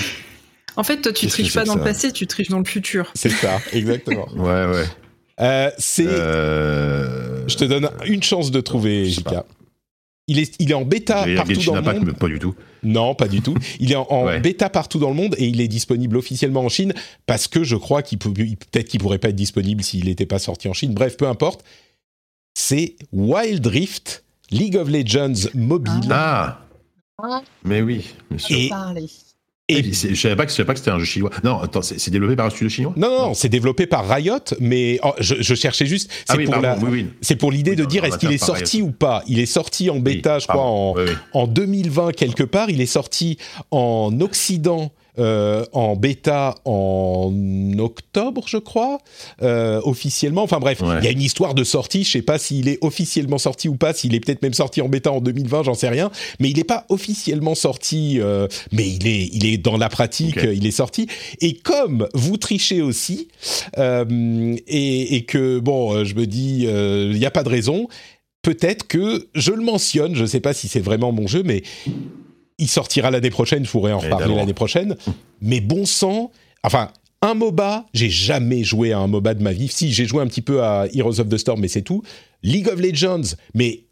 En fait, toi, tu triches pas dans le passé, tu triches dans le futur. C'est ça, exactement. Ouais, ouais. Euh, c'est. Euh, je te donne une chance de trouver, pas. Il est, il est en bêta partout dans le monde. mais pas du tout. Non, pas du tout. Il est en, en Ouais. bêta partout dans le monde et il est disponible officiellement en Chine parce que je crois qu'il peut, peut-être qu'il pourrait pas être disponible s'il n'était pas sorti en Chine. Bref, peu importe. C'est Wild Rift, League of Legends mobile. Ah. Ah. Mais oui, sûr. Et-. Et- je savais pas que je savais pas que c'était un jeu chinois. Non, attends, c'est développé par un studio chinois? Non, non, non, c'est développé par Riot, mais oh, je, je cherchais juste. C'est Ah oui, pour, pardon, la- oui, oui. c'est pour l'idée de dire est-ce qu'il est sorti ou pas? Il est sorti en bêta, je crois, en, en 2020 quelque part. Il est sorti en Occident. Euh, en bêta en octobre, je crois, euh, officiellement. Enfin bref, il Ouais. y a une histoire de sortie. Je sais pas s'il est officiellement sorti ou pas, s'il est peut-être même sorti en bêta en 2020, j'en sais rien. Mais il n'est pas officiellement sorti, euh, mais il est, il est dans la pratique, il est sorti. Et comme vous trichez aussi, et, et que bon, je me dis, il n'y a pas de raison. Peut-être que je le mentionne. Je ne sais pas si c'est vraiment mon jeu, mais il sortira l'année prochaine. Je pourrais en reparler l'année prochaine. Mais bon sang, enfin. Un MOBA, j'ai jamais joué à un MOBA de ma vie. Si, j'ai joué un petit peu à Heroes of the Storm, mais c'est tout. League of Legends, mais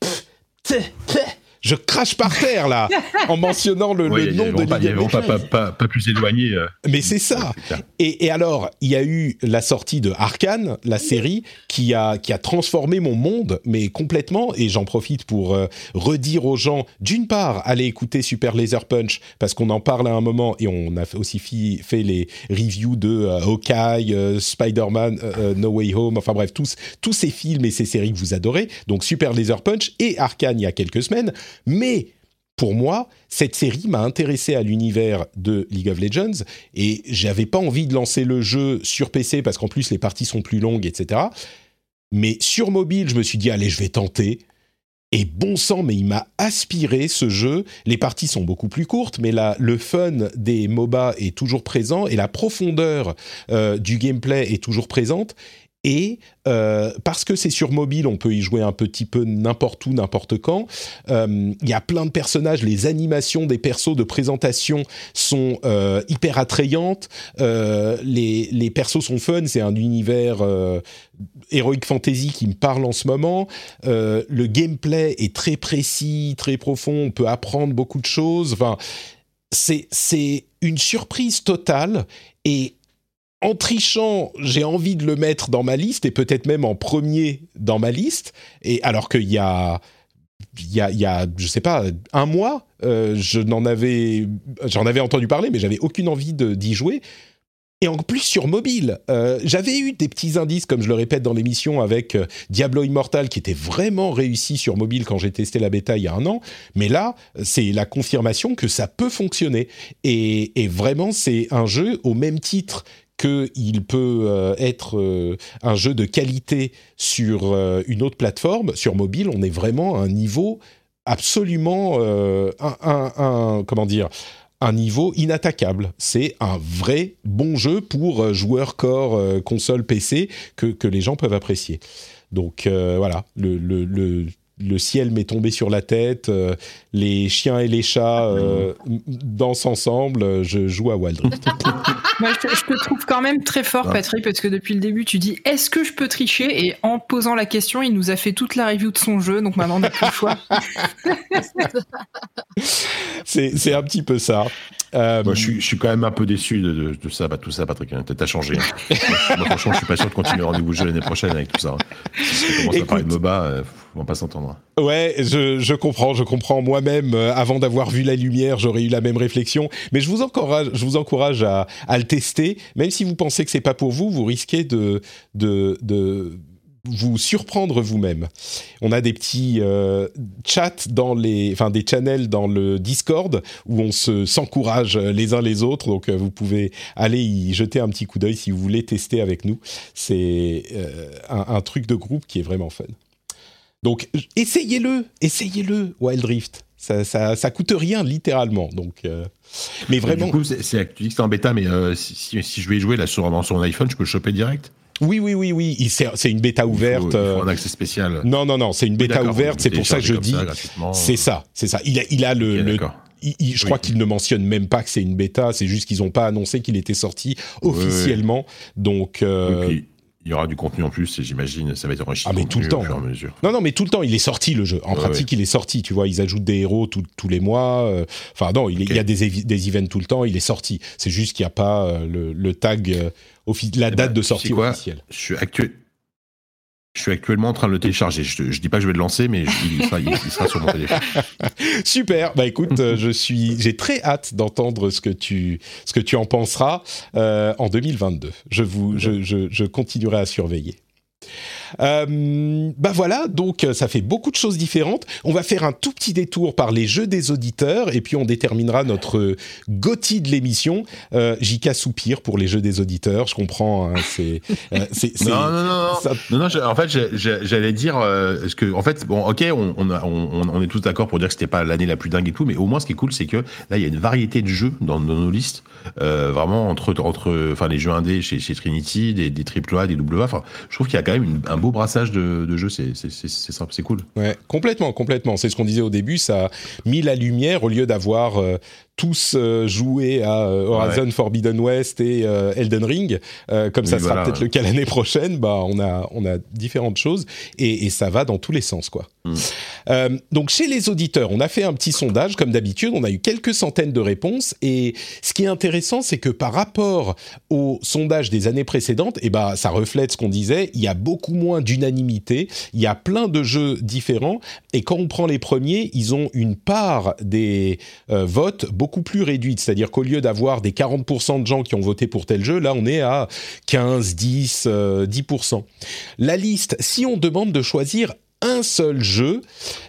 pff, je crache par terre là en mentionnant le, nom de vraiment pas- pas, pas, pas, pas plus éloigné. euh. Mais c'est ça. Et, et alors, il y a eu la sortie de Arkane, la série, qui a, qui a transformé mon monde, mais complètement. Et j'en profite pour euh, redire aux gens, d'une part, allez écouter Super Laser Punch, parce qu'on en parle à un moment, et on a aussi fi- fait les reviews de euh, Hawkeye, euh, Spider-Man, No Way Home, enfin bref, tous, tous ces films et ces séries que vous adorez. Donc Super Laser Punch et Arkane il y a quelques semaines. Mais pour moi, cette série m'a intéressé à l'univers de League of Legends et j'avais pas envie de lancer le jeu sur PC parce qu'en plus les parties sont plus longues, etc. Mais sur mobile, je me suis dit allez, je vais tenter. Et bon sang, mais il m'a aspiré ce jeu. Les parties sont beaucoup plus courtes, mais le fun des MOBA est toujours présent et la profondeur euh, du gameplay est toujours présente. Et euh, parce que c'est sur mobile, on peut y jouer un petit peu n'importe où, n'importe quand. Euh, Il y a plein de personnages, les animations des persos de présentation sont euh, hyper attrayantes. Les, les persos sont fun, c'est un univers Heroic Fantasy qui me parle en ce moment. Le gameplay est très précis, très profond, on peut apprendre beaucoup de choses. Enfin, c'est une surprise totale et en trichant, j'ai envie de le mettre dans ma liste et peut-être même en premier dans ma liste. Et alors qu'il y a, il y a, je sais pas, un mois, euh, je n'en avais, j'en avais entendu parler, mais j'avais aucune envie d'y jouer. Et en plus sur mobile, euh, j'avais eu des petits indices, comme je le répète dans l'émission, avec euh, Diablo Immortal, qui était vraiment réussi sur mobile quand j'ai testé la bêta il y a un an. Mais là, c'est la confirmation que ça peut fonctionner. Et vraiment, c'est un jeu au même titre qu'il peut euh, être euh, un jeu de qualité sur euh, une autre plateforme, sur mobile, on est vraiment à un niveau absolument comment dire un niveau inattaquable. C'est un vrai bon jeu pour joueurs corps console PC que, les gens peuvent apprécier. Donc voilà, le, le ciel m'est tombé sur la tête, euh, les chiens et les chats euh, dansent ensemble, euh, je joue à Wild Rift. Moi, je te, je te trouve quand même très fort, Ouais. Patrick, parce que depuis le début, tu dis est-ce que je peux tricher? Et en posant la question, il nous a fait toute la review de son jeu, donc maintenant on n'a plus le choix. c'est un petit peu ça. Euh, Moi, je suis, je suis quand même un peu déçu de, de, de ça, bah, tout ça, Patrick. hein. T'as changé. hein. Moi, franchement, je suis pas sûr de continuer le rendez-vous jeu l'année prochaine avec tout ça. hein. Si tu commences à parler de. MOBA, euh, on va pas s'entendre. Ouais, je, comprends, je comprends. Moi-même, euh, avant d'avoir vu la lumière, j'aurais eu la même réflexion. Mais je vous encourage, je vous encourage à, le tester. Même si vous pensez que c'est pas pour vous, vous risquez de, vous surprendre vous-même. On a des petits euh, chats dans les, enfin des channels dans le Discord où on se s'encourage les uns les autres. Donc euh, vous pouvez aller y jeter un petit coup d'œil si vous voulez tester avec nous. C'est euh, un truc de groupe qui est vraiment fun. Donc essayez-le, essayez-le, Wild Rift. Ça, ça, ça coûte rien littéralement. Donc, euh, mais vraiment, Du coup, c'est, tu dis que c'est en bêta, mais euh, si, si, si je vais y jouer là sur, sur mon iPhone, je peux le choper direct? Oui, oui, oui, oui. C'est une bêta ouverte. Il faut, il euh, faut un accès spécial. non, non, non, c'est une bêta ouverte. C'est pour ça que je dis. gratuitement. C'est ça, c'est ça. Il a, il a le, Ok, le- d'accord. il- il- je Oui. crois qu'il ne mentionne même pas que c'est une bêta. C'est juste qu'ils n'ont pas annoncé qu'il était sorti officiellement. Donc, euh, Donc, il- y aura du contenu en plus, et j'imagine, ça va être enrichi. Ah, mais tout le temps. Au fur et à mesure. Non, non, mais tout le temps, il est sorti le jeu. En Ouais, pratique, il est sorti. Tu vois, ils ajoutent des héros tout- tous les mois. euh, Enfin, non, il, y a des, des events tout le temps. Il est sorti. C'est juste qu'il n'y a pas euh, le, le tag, euh, la Eh date ben, de sortie officielle. Je suis actuel. Je suis actuellement en train de le télécharger. Je, je dis pas que je vais le lancer, mais il sera sur mon téléphone. Super. Bah écoute, euh, je suis, j'ai très hâte d'entendre ce que tu, ce que tu en penseras euh, en 2022. Je vous, je, je, je continuerai à surveiller. Euh, bah voilà, donc euh, ça fait beaucoup de choses différentes. On va faire un tout petit détour par les jeux des auditeurs et puis on déterminera notre gothi de l'émission. Euh, JK soupire pour les jeux des auditeurs, je comprends. hein, c'est, euh, Non, non, non, non. ça- Non, non, j'ai- en fait, j'allais dire, euh, que, en fait, bon, ok, on, on, a- on, on est tous d'accord pour dire que c'était pas l'année la plus dingue et tout, mais au moins, ce qui est cool, c'est que là, il y a une variété de jeux dans, dans nos listes, vraiment entre, entre, enfin, les jeux indés chez, chez Trinity, des, des AAA, des. Enfin, je trouve qu'il y a quand même une- un beau brassage de, de jeux. C'est, cool. Ouais, complètement, complètement. C'est ce qu'on disait au début, ça a mis la lumière au lieu d'avoir euh, tous euh, joué à euh, Horizon Forbidden West et euh, Elden Ring. Comme ça sera voilà. peut-être le cas l'année prochaine, bah on a on a différentes choses et, et ça va dans tous les sens quoi. Mm. Donc chez les auditeurs, on a fait un petit sondage comme d'habitude, on a eu quelques centaines de réponses et ce qui est intéressant, c'est que par rapport au sondage des années précédentes, et ben ça reflète ce qu'on disait, il y a beaucoup moins d'unanimité, il y a plein de jeux différents et quand on prend les premiers, ils ont une part des euh, votes beaucoup plus réduite, c'est-à-dire qu'au lieu d'avoir des 40% de gens qui ont voté pour tel jeu, là on est à 15, 10, euh, 10%. La liste, si on demande de choisir un seul jeu,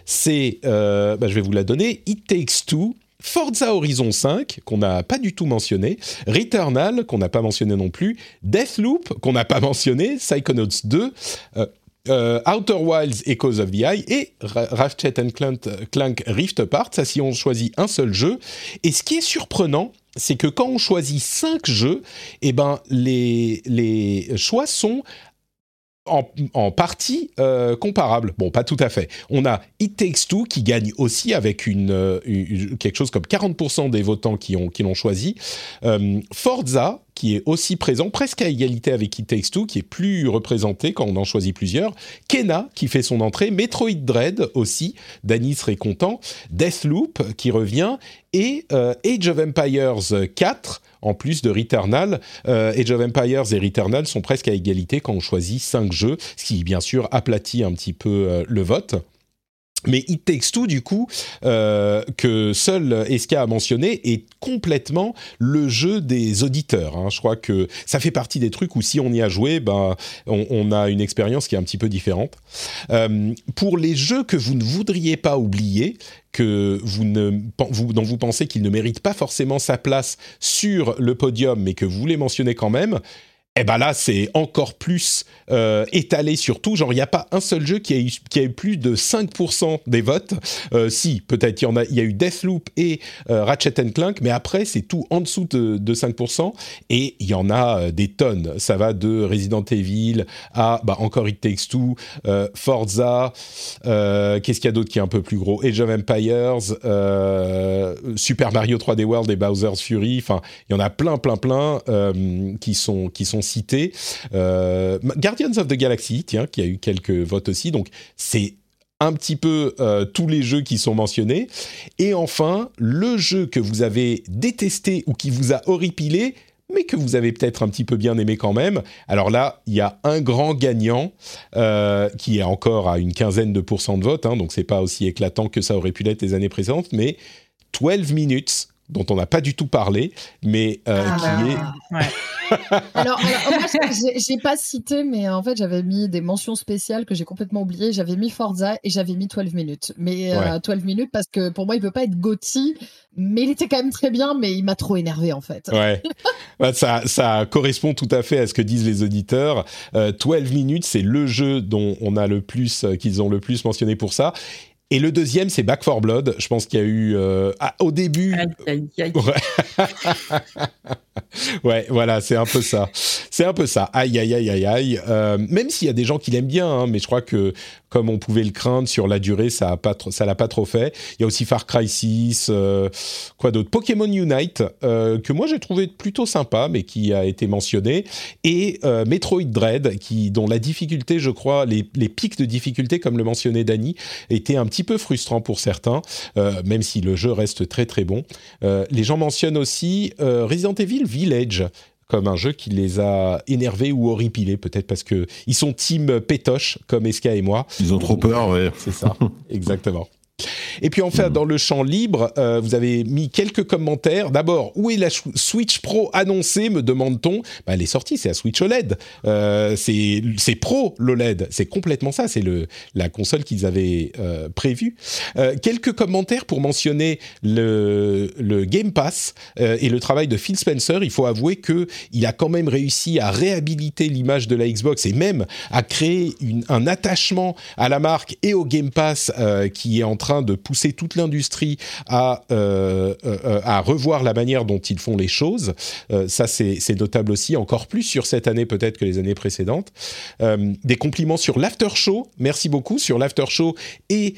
c'est, euh, bah, je vais vous la donner, It Takes Two, Forza Horizon 5, qu'on n'a pas du tout mentionné, Returnal, qu'on n'a pas mentionné non plus, Deathloop, qu'on n'a pas mentionné, Psychonauts 2, euh, euh, Outer Wilds Echoes of the Eye et Ra- Ratchet and Clank, Rift Apart, ça si on choisit un seul jeu. Et ce qui est surprenant, c'est que quand on choisit cinq jeux, eh ben les, les choix sont en, partie euh, comparable. Bon, pas tout à fait. On a It Takes Two qui gagne aussi avec une, euh, quelque chose comme 40% des votants qui ont qui l'ont choisi. Euh, Forza qui est aussi présent, presque à égalité avec It Takes Two, qui est plus représenté quand on en choisit plusieurs. Kena qui fait son entrée, Metroid Dread aussi, Danny serait content, Deathloop qui revient et Age of Empires 4 en plus de Returnal. Euh, Age of Empires et Returnal sont presque à égalité quand on choisit 5 jeux, ce qui bien sûr aplatit un petit peu euh, le vote. Mais It Takes Two, du coup, euh, que seul Eska a mentionné, est complètement le jeu des auditeurs. Hein. Je crois que ça fait partie des trucs où si on y a joué, ben, on, a une expérience qui est un petit peu différente. pour les jeux que vous ne voudriez pas oublier, que vous ne, dont vous pensez qu'il ne mérite pas forcément sa place sur le podium, mais que vous voulez mentionner quand même, eh ben là, c'est encore plus euh, étalé sur tout. Genre, il n'y a pas un seul jeu qui a eu, qui a eu plus de 5% des votes. Euh, si, peut-être, il y, en a, y a eu Deathloop et euh, Ratchet Clank, mais après, c'est tout en dessous de, de 5%. Et il y en a euh, des tonnes. Ça va de Resident Evil à bah, encore It Takes Two, euh, Forza, qu'est-ce qu'il y a d'autre qui est un peu plus gros? Age of Empires, Super Mario 3D World et Bowser's Fury. Enfin, il y en a plein, plein, plein qui sont qui sont cités. Euh, Guardians of the Galaxy, tiens, qui a eu quelques votes aussi. Donc c'est un petit peu euh, tous les jeux qui sont mentionnés. Et enfin, le jeu que vous avez détesté ou qui vous a horripilé, mais que vous avez peut-être un petit peu bien aimé quand même. Alors là, il y a un grand gagnant euh, qui est encore à une quinzaine de pourcents de vote, hein, donc c'est pas aussi éclatant que ça aurait pu l'être les années précédentes, mais 12 minutes dont on n'a pas du tout parlé, mais euh, ah qui est. Ouais. alors, moi, j'ai pas cité, mais en fait, j'avais mis des mentions spéciales que j'ai complètement oubliées. J'avais mis Forza et j'avais mis 12 minutes. Mais 12 euh, minutes parce que pour moi, il peut pas être Gotti, mais il était quand même très bien, mais il m'a trop énervé en fait. Ouais. Bah, ça, ça correspond tout à fait à ce que disent les auditeurs. 12 euh, minutes, c'est le jeu dont on a le plus, qu'ils ont le plus mentionné pour ça. Et le deuxième, c'est Back for Blood. Je pense qu'il y a eu euh, ah, au début. Aïe, aïe, aïe. Ouais. voilà, c'est un peu ça. C'est un peu ça. Aïe, aïe, aïe, aïe, aïe. Euh, même s'il y a des gens qui l'aiment bien, hein, mais je crois que comme on pouvait le craindre sur la durée, ça a pas, l'a pas trop fait. Il y a aussi Far Cry 6, euh, quoi d'autre, Pokémon Unite que moi j'ai trouvé plutôt sympa, mais qui a été mentionné, et Metroid Dread, qui dont la difficulté, je crois, les, les pics de difficulté, comme le mentionnait Dany, étaient un petit peu frustrant pour certains, euh, même si le jeu reste très très bon. Euh, les gens mentionnent aussi euh, Resident Evil Village comme un jeu qui les a énervés ou horripilés, peut-être parce que ils sont team pétoche comme Eska et moi. Ils ont trop peur, ouais. C'est ça, exactement. Et puis enfin, dans le champ libre, euh, vous avez mis quelques commentaires. D'abord, où est la Switch Pro annoncée, me demande-t-on? Bah, Elle est sortie, c'est la Switch OLED. Euh, c'est Pro l'OLED, c'est complètement ça, c'est la console qu'ils avaient euh, prévue. Euh, quelques commentaires pour mentionner le, le Game Pass euh, et le travail de Phil Spencer. Il faut avouer qu'il a quand même réussi à réhabiliter l'image de la Xbox et même à créer une, un attachement à la marque et au Game Pass qui est en train de pousser toute l'industrie à, euh, euh, à revoir la manière dont ils font les choses. Euh, ça, c'est notable aussi, encore plus sur cette année peut-être que les années précédentes. des compliments sur l'after show, merci beaucoup, sur l'after show et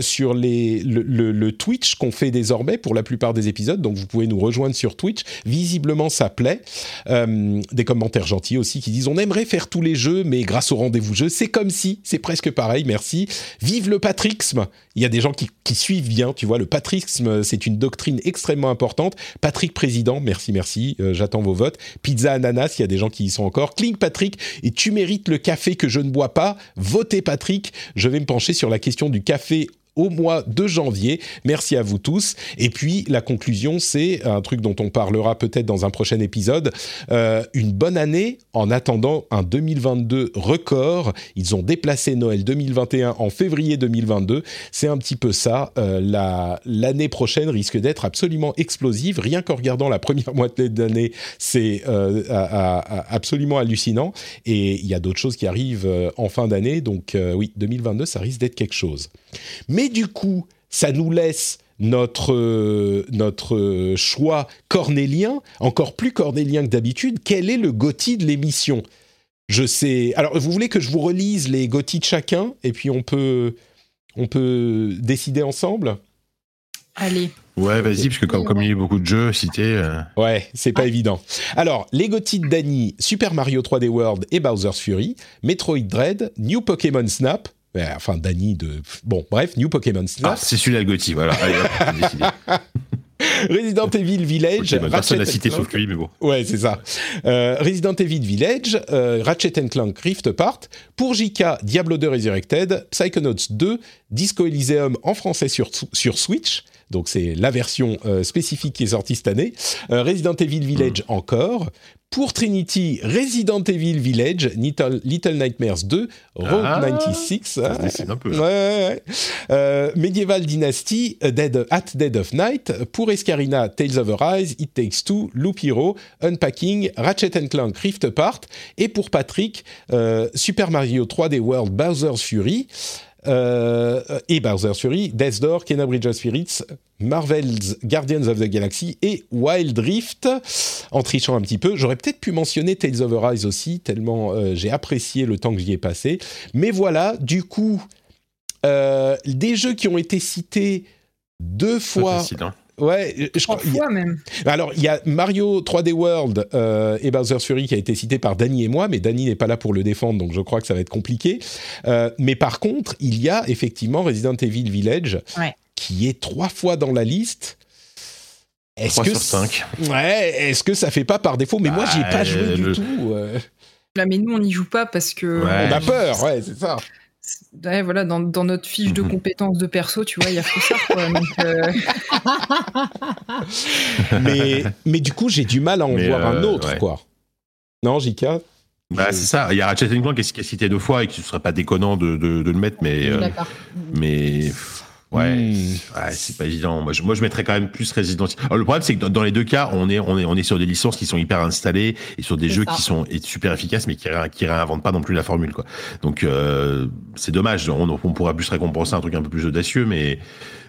sur les, le, Twitch qu'on fait désormais pour la plupart des épisodes. Donc vous pouvez nous rejoindre sur Twitch. Visiblement, ça plaît. des commentaires gentils aussi qui disent on aimerait faire tous les jeux, mais grâce au rendez-vous jeu, c'est comme si, c'est presque pareil, merci. Vive le patrixme Il y a des gens qui, suivent bien, tu vois, le patrisme, c'est une doctrine extrêmement importante. Patrick Président, merci, merci, euh, j'attends vos votes. Pizza Ananas, il y a des gens qui y sont encore. Clink Patrick, et tu mérites le café que je ne bois pas. Votez Patrick, je vais me pencher sur la question du café au mois de janvier. Merci à vous tous. Et puis la conclusion, c'est un truc dont on parlera peut-être dans un prochain épisode. Euh, une bonne année en attendant un 2022 record. Ils ont déplacé Noël 2021 en février 2022. C'est un petit peu ça. Euh, l'année prochaine risque d'être absolument explosive. Rien qu'en regardant la première moitié d'année, c'est euh, absolument hallucinant. Et il y a d'autres choses qui arrivent en fin d'année. Donc oui, 2022, ça risque d'être quelque chose. Mais du coup, ça nous laisse notre, notre choix cornélien, encore plus cornélien que d'habitude. Quel est le Gotti de l'émission? Je sais. Alors, vous voulez que je vous relise les GOTY de chacun et puis on peut, on peut décider ensemble? Allez. Ouais, vas-y, parce que comme, comme il y a beaucoup de jeux cités. euh, Ouais, c'est pas évident. Alors, les GOTY de Dany, Super Mario 3D World et Bowser's Fury, Metroid Dread, New Pokémon Snap. Enfin, Dany de. Bon, bref, New Pokémon Ah, Snap. c'est celui-là le Gotti, voilà. Allez, hop. Resident Evil Village. Ok, bah, personne n'a Ratchet cité sauf lui, mais bon. Ouais, c'est ça. Euh, Resident Evil Village, euh, Ratchet Clank Rift Apart, pour JK, Diablo 2 Resurrected, Psychonauts 2, Disco Elysium en français sur, sur Switch, donc c'est la version euh, spécifique qui est sortie cette année, euh, Resident Evil Village encore, pour Trinity, Resident Evil Village, Little, Little Nightmares 2, Rogue Ah, 96, Ça se décide un peu. Ouais, ouais, ouais. Euh, Medieval Dynasty, Dead, At Dead of Night, pour Escarina, Tales of Arise, It Takes Two, Loop Hero, Unpacking, Ratchet Clank Rift Apart, et pour Patrick, euh, Super Mario 3D World Bowser's Fury, euh, et Bowser's Fury, Death's Door, Kena Bridge of Spirits, Marvel's Guardians of the Galaxy et Wild Rift. En trichant un petit peu, j'aurais peut-être pu mentionner Tales of Arise aussi, tellement euh, j'ai apprécié le temps que j'y ai passé. Mais voilà, du coup, euh, des jeux qui ont été cités deux fois. facile, hein. Ouais, je crois. même. alors, il y a Mario 3D World euh, et Bowser's Fury qui a été cité par Danny et moi, mais Danny n'est pas là pour le défendre, donc je crois que ça va être compliqué. Euh, mais par contre, il y a effectivement Resident Evil Village Ouais. qui est trois fois dans la liste. Est-ce 3 que sur 5. Ouais, est-ce que ça fait pas par défaut? Mais moi, j'y ai Bah, pas joué du le- tout. euh. Là, mais nous, on n'y joue pas parce que. Ouais. On a peur, ouais, c'est ça. Ouais, voilà, dans, dans notre fiche de Mhm. compétences de perso, tu vois, il y a Foussard, quoi. Donc, euh, mais, mais du coup, j'ai du mal à en Mais, voir un euh, autre, ouais. quoi. Non, Jika Bah, c'est ça. Il y a Ratchet Clank qui est- cité deux fois et que ce serait pas déconnant de, de, de le mettre, mais. euh, D'accord. mais. Ouais, Hmm. ouais c'est pas évident. Moi je, moi, je mettrais quand même plus Resident Evil. Alors, le problème, c'est que dans, dans les deux cas, on est, on, est, on est sur des licences qui sont hyper installées et sur des jeux ça. qui sont super efficaces, mais qui, qui réinventent pas non plus la formule. Quoi. Donc, euh, c'est dommage. On, on pourra plus récompenser un truc un peu plus audacieux, mais,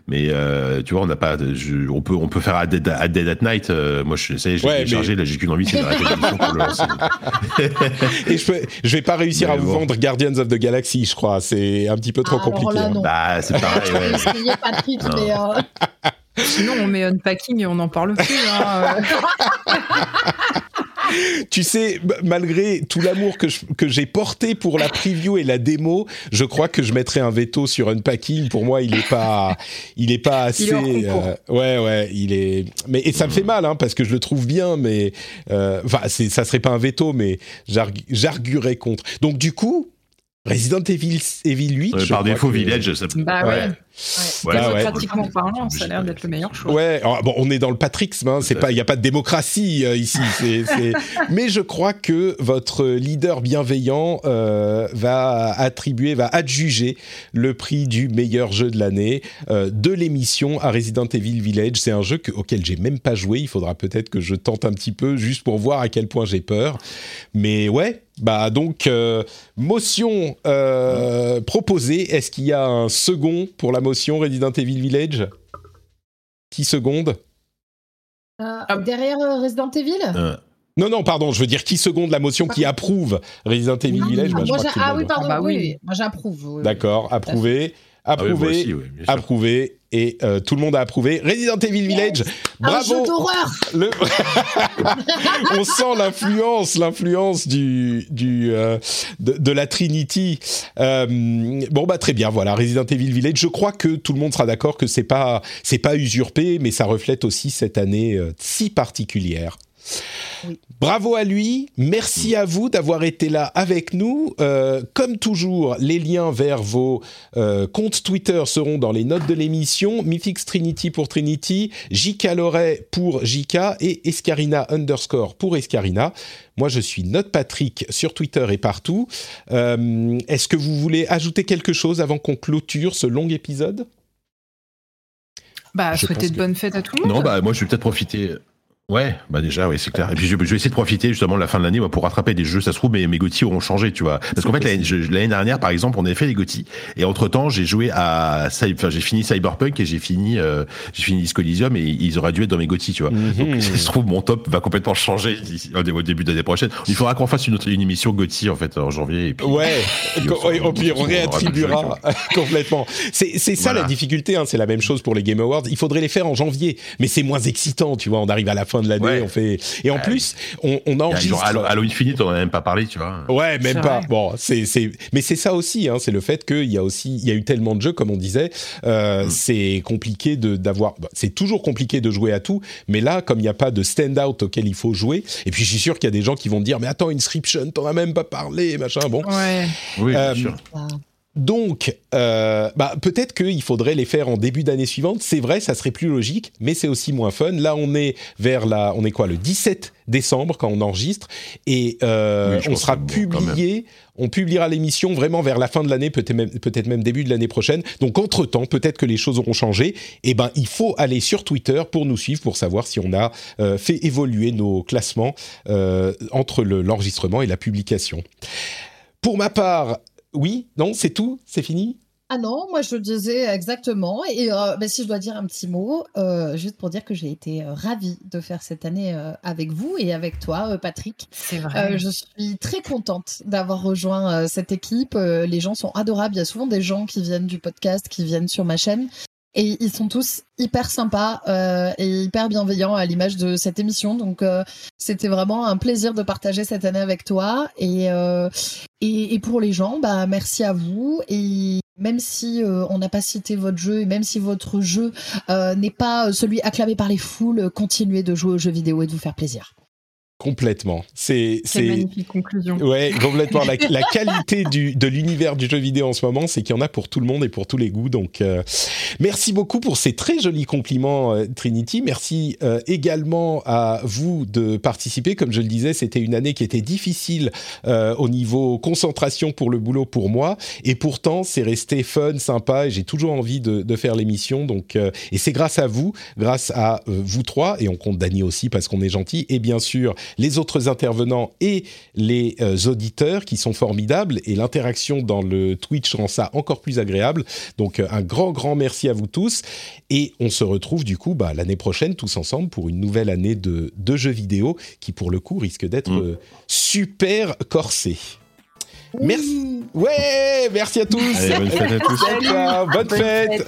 mais euh, tu vois, on n'a pas. je- on, peut, on peut faire At Dead, At Dead at Night. euh, moi, je, je l'ai Ouais, téléchargé. Là, j'ai qu'une envie, c'est d'arrêter l'émission pour le lancer. Et je, peux- je vais pas réussir Mais à vous vendre Guardians of the Galaxy, je crois. C'est un petit peu trop Ah, alors compliqué. là, hein. non. bah, c'est pareil. Ouais. Essayez Patrick, Non. mais euh, sinon, on met unpacking et on n'en parle plus. hein. Tu sais, malgré tout l'amour que je- que j'ai porté pour la preview et la démo, je crois que je mettrais un veto sur Unpacking. Pour moi, il est pas, il est pas assez. Il est euh, ouais, ouais, il est. Mais et ça me fait mal, hein, parce que je le trouve bien, mais euh, enfin, c'est, ça serait pas un veto, mais j'argu- j'arguerais contre. Donc du coup, Resident Evil, Evil 8. Euh, je par défaut, que- Village, ça bah ouais. Ouais. Ouais, ouais. Pratiquement parlant, ça a l'air d'être le meilleur choix. Ouais, alors, bon, on est dans le patrixme, hein, c'est pas, il y a pas de démocratie euh, ici. Mais je crois que votre leader bienveillant euh, va attribuer, va adjuger le prix du meilleur jeu de l'année euh, de l'émission à Resident Evil Village. C'est un jeu que- auquel j'ai même pas joué. Il faudra peut-être que je tente un petit peu juste pour voir à quel point j'ai peur. Mais ouais. Bah donc euh, motion euh, proposée. Est-ce qu'il y a un second pour la motion Resident Evil Village Qui seconde euh, derrière euh, Resident Evil Euh, Non, non, pardon, je veux dire qui seconde la motion qui approuve Resident Evil Village? Bah, je Moi, crois que Ah oui, pardon, Ah bah oui. oui. Moi j'approuve. oui. D'accord, approuvé, ah oui, approuvé, aussi, oui, bien sûr. approuvé, et euh, tout le monde a approuvé. Resident Evil Village, Un jeu bravo d'horreur Le- On sent l'influence, l'influence du, du euh, de, de la Trinity. Euh, bon bah très bien, voilà Resident Evil Village. Je crois que tout le monde sera d'accord que c'est pas c'est pas usurpé, mais ça reflète aussi cette année si particulière. Bravo à lui, merci à vous d'avoir été là avec nous. Euh, comme toujours, les liens vers vos euh, comptes Twitter seront dans les notes de l'émission. Mythix Trinity pour Trinity, JK Loret pour JK et Escarina underscore pour Escarina. Moi, je suis Note Patrick sur Twitter et partout. Euh, Est-ce que vous voulez ajouter quelque chose avant qu'on clôture ce long épisode? Bah, Je souhaiter de que- bonnes fêtes à tout le monde. Non, bah moi je vais peut-être profiter. Ouais, bah déjà, oui, c'est clair. Et puis je, je, vais essayer de profiter justement de la fin de l'année pour rattraper des jeux. Ça se trouve, mes, mes GOTY auront changé, tu vois. Parce qu'en fait, l'année dernière, par exemple, on avait fait les GOTY. Et entre temps, j'ai joué à, enfin, j'ai fini Cyberpunk et j'ai fini, euh, j'ai fini Disco Elysium et ils auraient dû être dans mes GOTY, tu vois. Mm -hmm. Donc, ça se trouve, mon top va complètement changer au début de l'année prochaine. Il faudra qu'on fasse une, autre, une émission GOTY, en fait, en janvier. Et puis, ouais. Et puis, on, réattribuera complètement. C'est, c'est ça voilà. la difficulté, hein. C'est la même chose pour les Game Awards. Il faudrait les faire en janvier. Mais c'est moins excitant, tu vois. On arrive à la fin de l'année, ouais. on fait, et en euh, plus, on, on enregistre. Genre Halo Infinite, on en a même pas parlé, tu vois. Ouais, même pas. Vrai. Bon, c'est, c'est, mais c'est ça aussi, hein, c'est le fait qu'il y a aussi, il y a eu tellement de jeux, comme on disait, euh, mm. c'est compliqué de, d'avoir, bah, c'est toujours compliqué de jouer à tout, mais là, comme il n'y a pas de stand-out auquel il faut jouer, et puis je suis sûr qu'il y a des gens qui vont dire, mais attends, Inscription, t'en as même pas parlé, machin, bon. Ouais. Oui, bien euh, sûr. Donc, euh, bah, peut-être qu'il faudrait les faire en début d'année suivante. C'est vrai, ça serait plus logique, mais c'est aussi moins fun. Là, on est vers la, on est quoi, le 17 décembre quand on enregistre, et euh, oui, on sera publié. On publiera l'émission vraiment vers la fin de l'année, peut-être même, début de l'année prochaine. Donc, entre temps, peut-être que les choses auront changé. Et ben, il faut aller sur Twitter pour nous suivre, pour savoir si on a euh, fait évoluer nos classements entre le, l'enregistrement et la publication. Pour ma part, oui, non, c'est tout, c'est fini. Ah non, moi je le disais exactement. Et euh, bah, si je dois dire un petit mot, euh, juste pour dire que j'ai été euh, ravie de faire cette année euh, avec vous et avec toi, euh, Patrick. C'est vrai. je suis très contente d'avoir rejoint cette équipe. les gens sont adorables. Il y a souvent des gens qui viennent du podcast, qui viennent sur ma chaîne. Et ils sont tous hyper sympas euh, et hyper bienveillants à l'image de cette émission. Donc euh, c'était vraiment un plaisir de partager cette année avec toi. Et, euh, et, et, pour les gens, bah, merci à vous. Et même si on n'a pas cité votre jeu et même si votre jeu n'est pas celui acclamé par les foules, continuez de jouer aux jeux vidéo et de vous faire plaisir. Complètement. C'est magnifique conclusion. Ouais, complètement. la, la, qualité du, de l'univers du jeu vidéo en ce moment, c'est qu'il y en a pour tout le monde et pour tous les goûts. Donc, euh, merci beaucoup pour ces très jolis compliments, euh, Trinity. Merci euh, également à vous de participer. Comme je le disais, c'était une année qui était difficile euh, au niveau concentration pour le boulot pour moi, et pourtant c'est resté fun, sympa. Et j'ai toujours envie de, de faire l'émission. Donc, euh, et c'est grâce à vous, grâce à vous trois, et on compte Dany aussi parce qu'on est gentil, et bien sûr les autres intervenants et les euh, auditeurs qui sont formidables et l'interaction dans le Twitch rend ça encore plus agréable. Donc euh, un grand grand merci à vous tous et on se retrouve du coup bah, l'année prochaine tous ensemble pour une nouvelle année de, de jeux vidéo qui pour le coup risque d'être mmh. euh, super corsée. Merci. Ouais, merci à tous. Allez, bonne fête à tous. Bonne, bonne fête.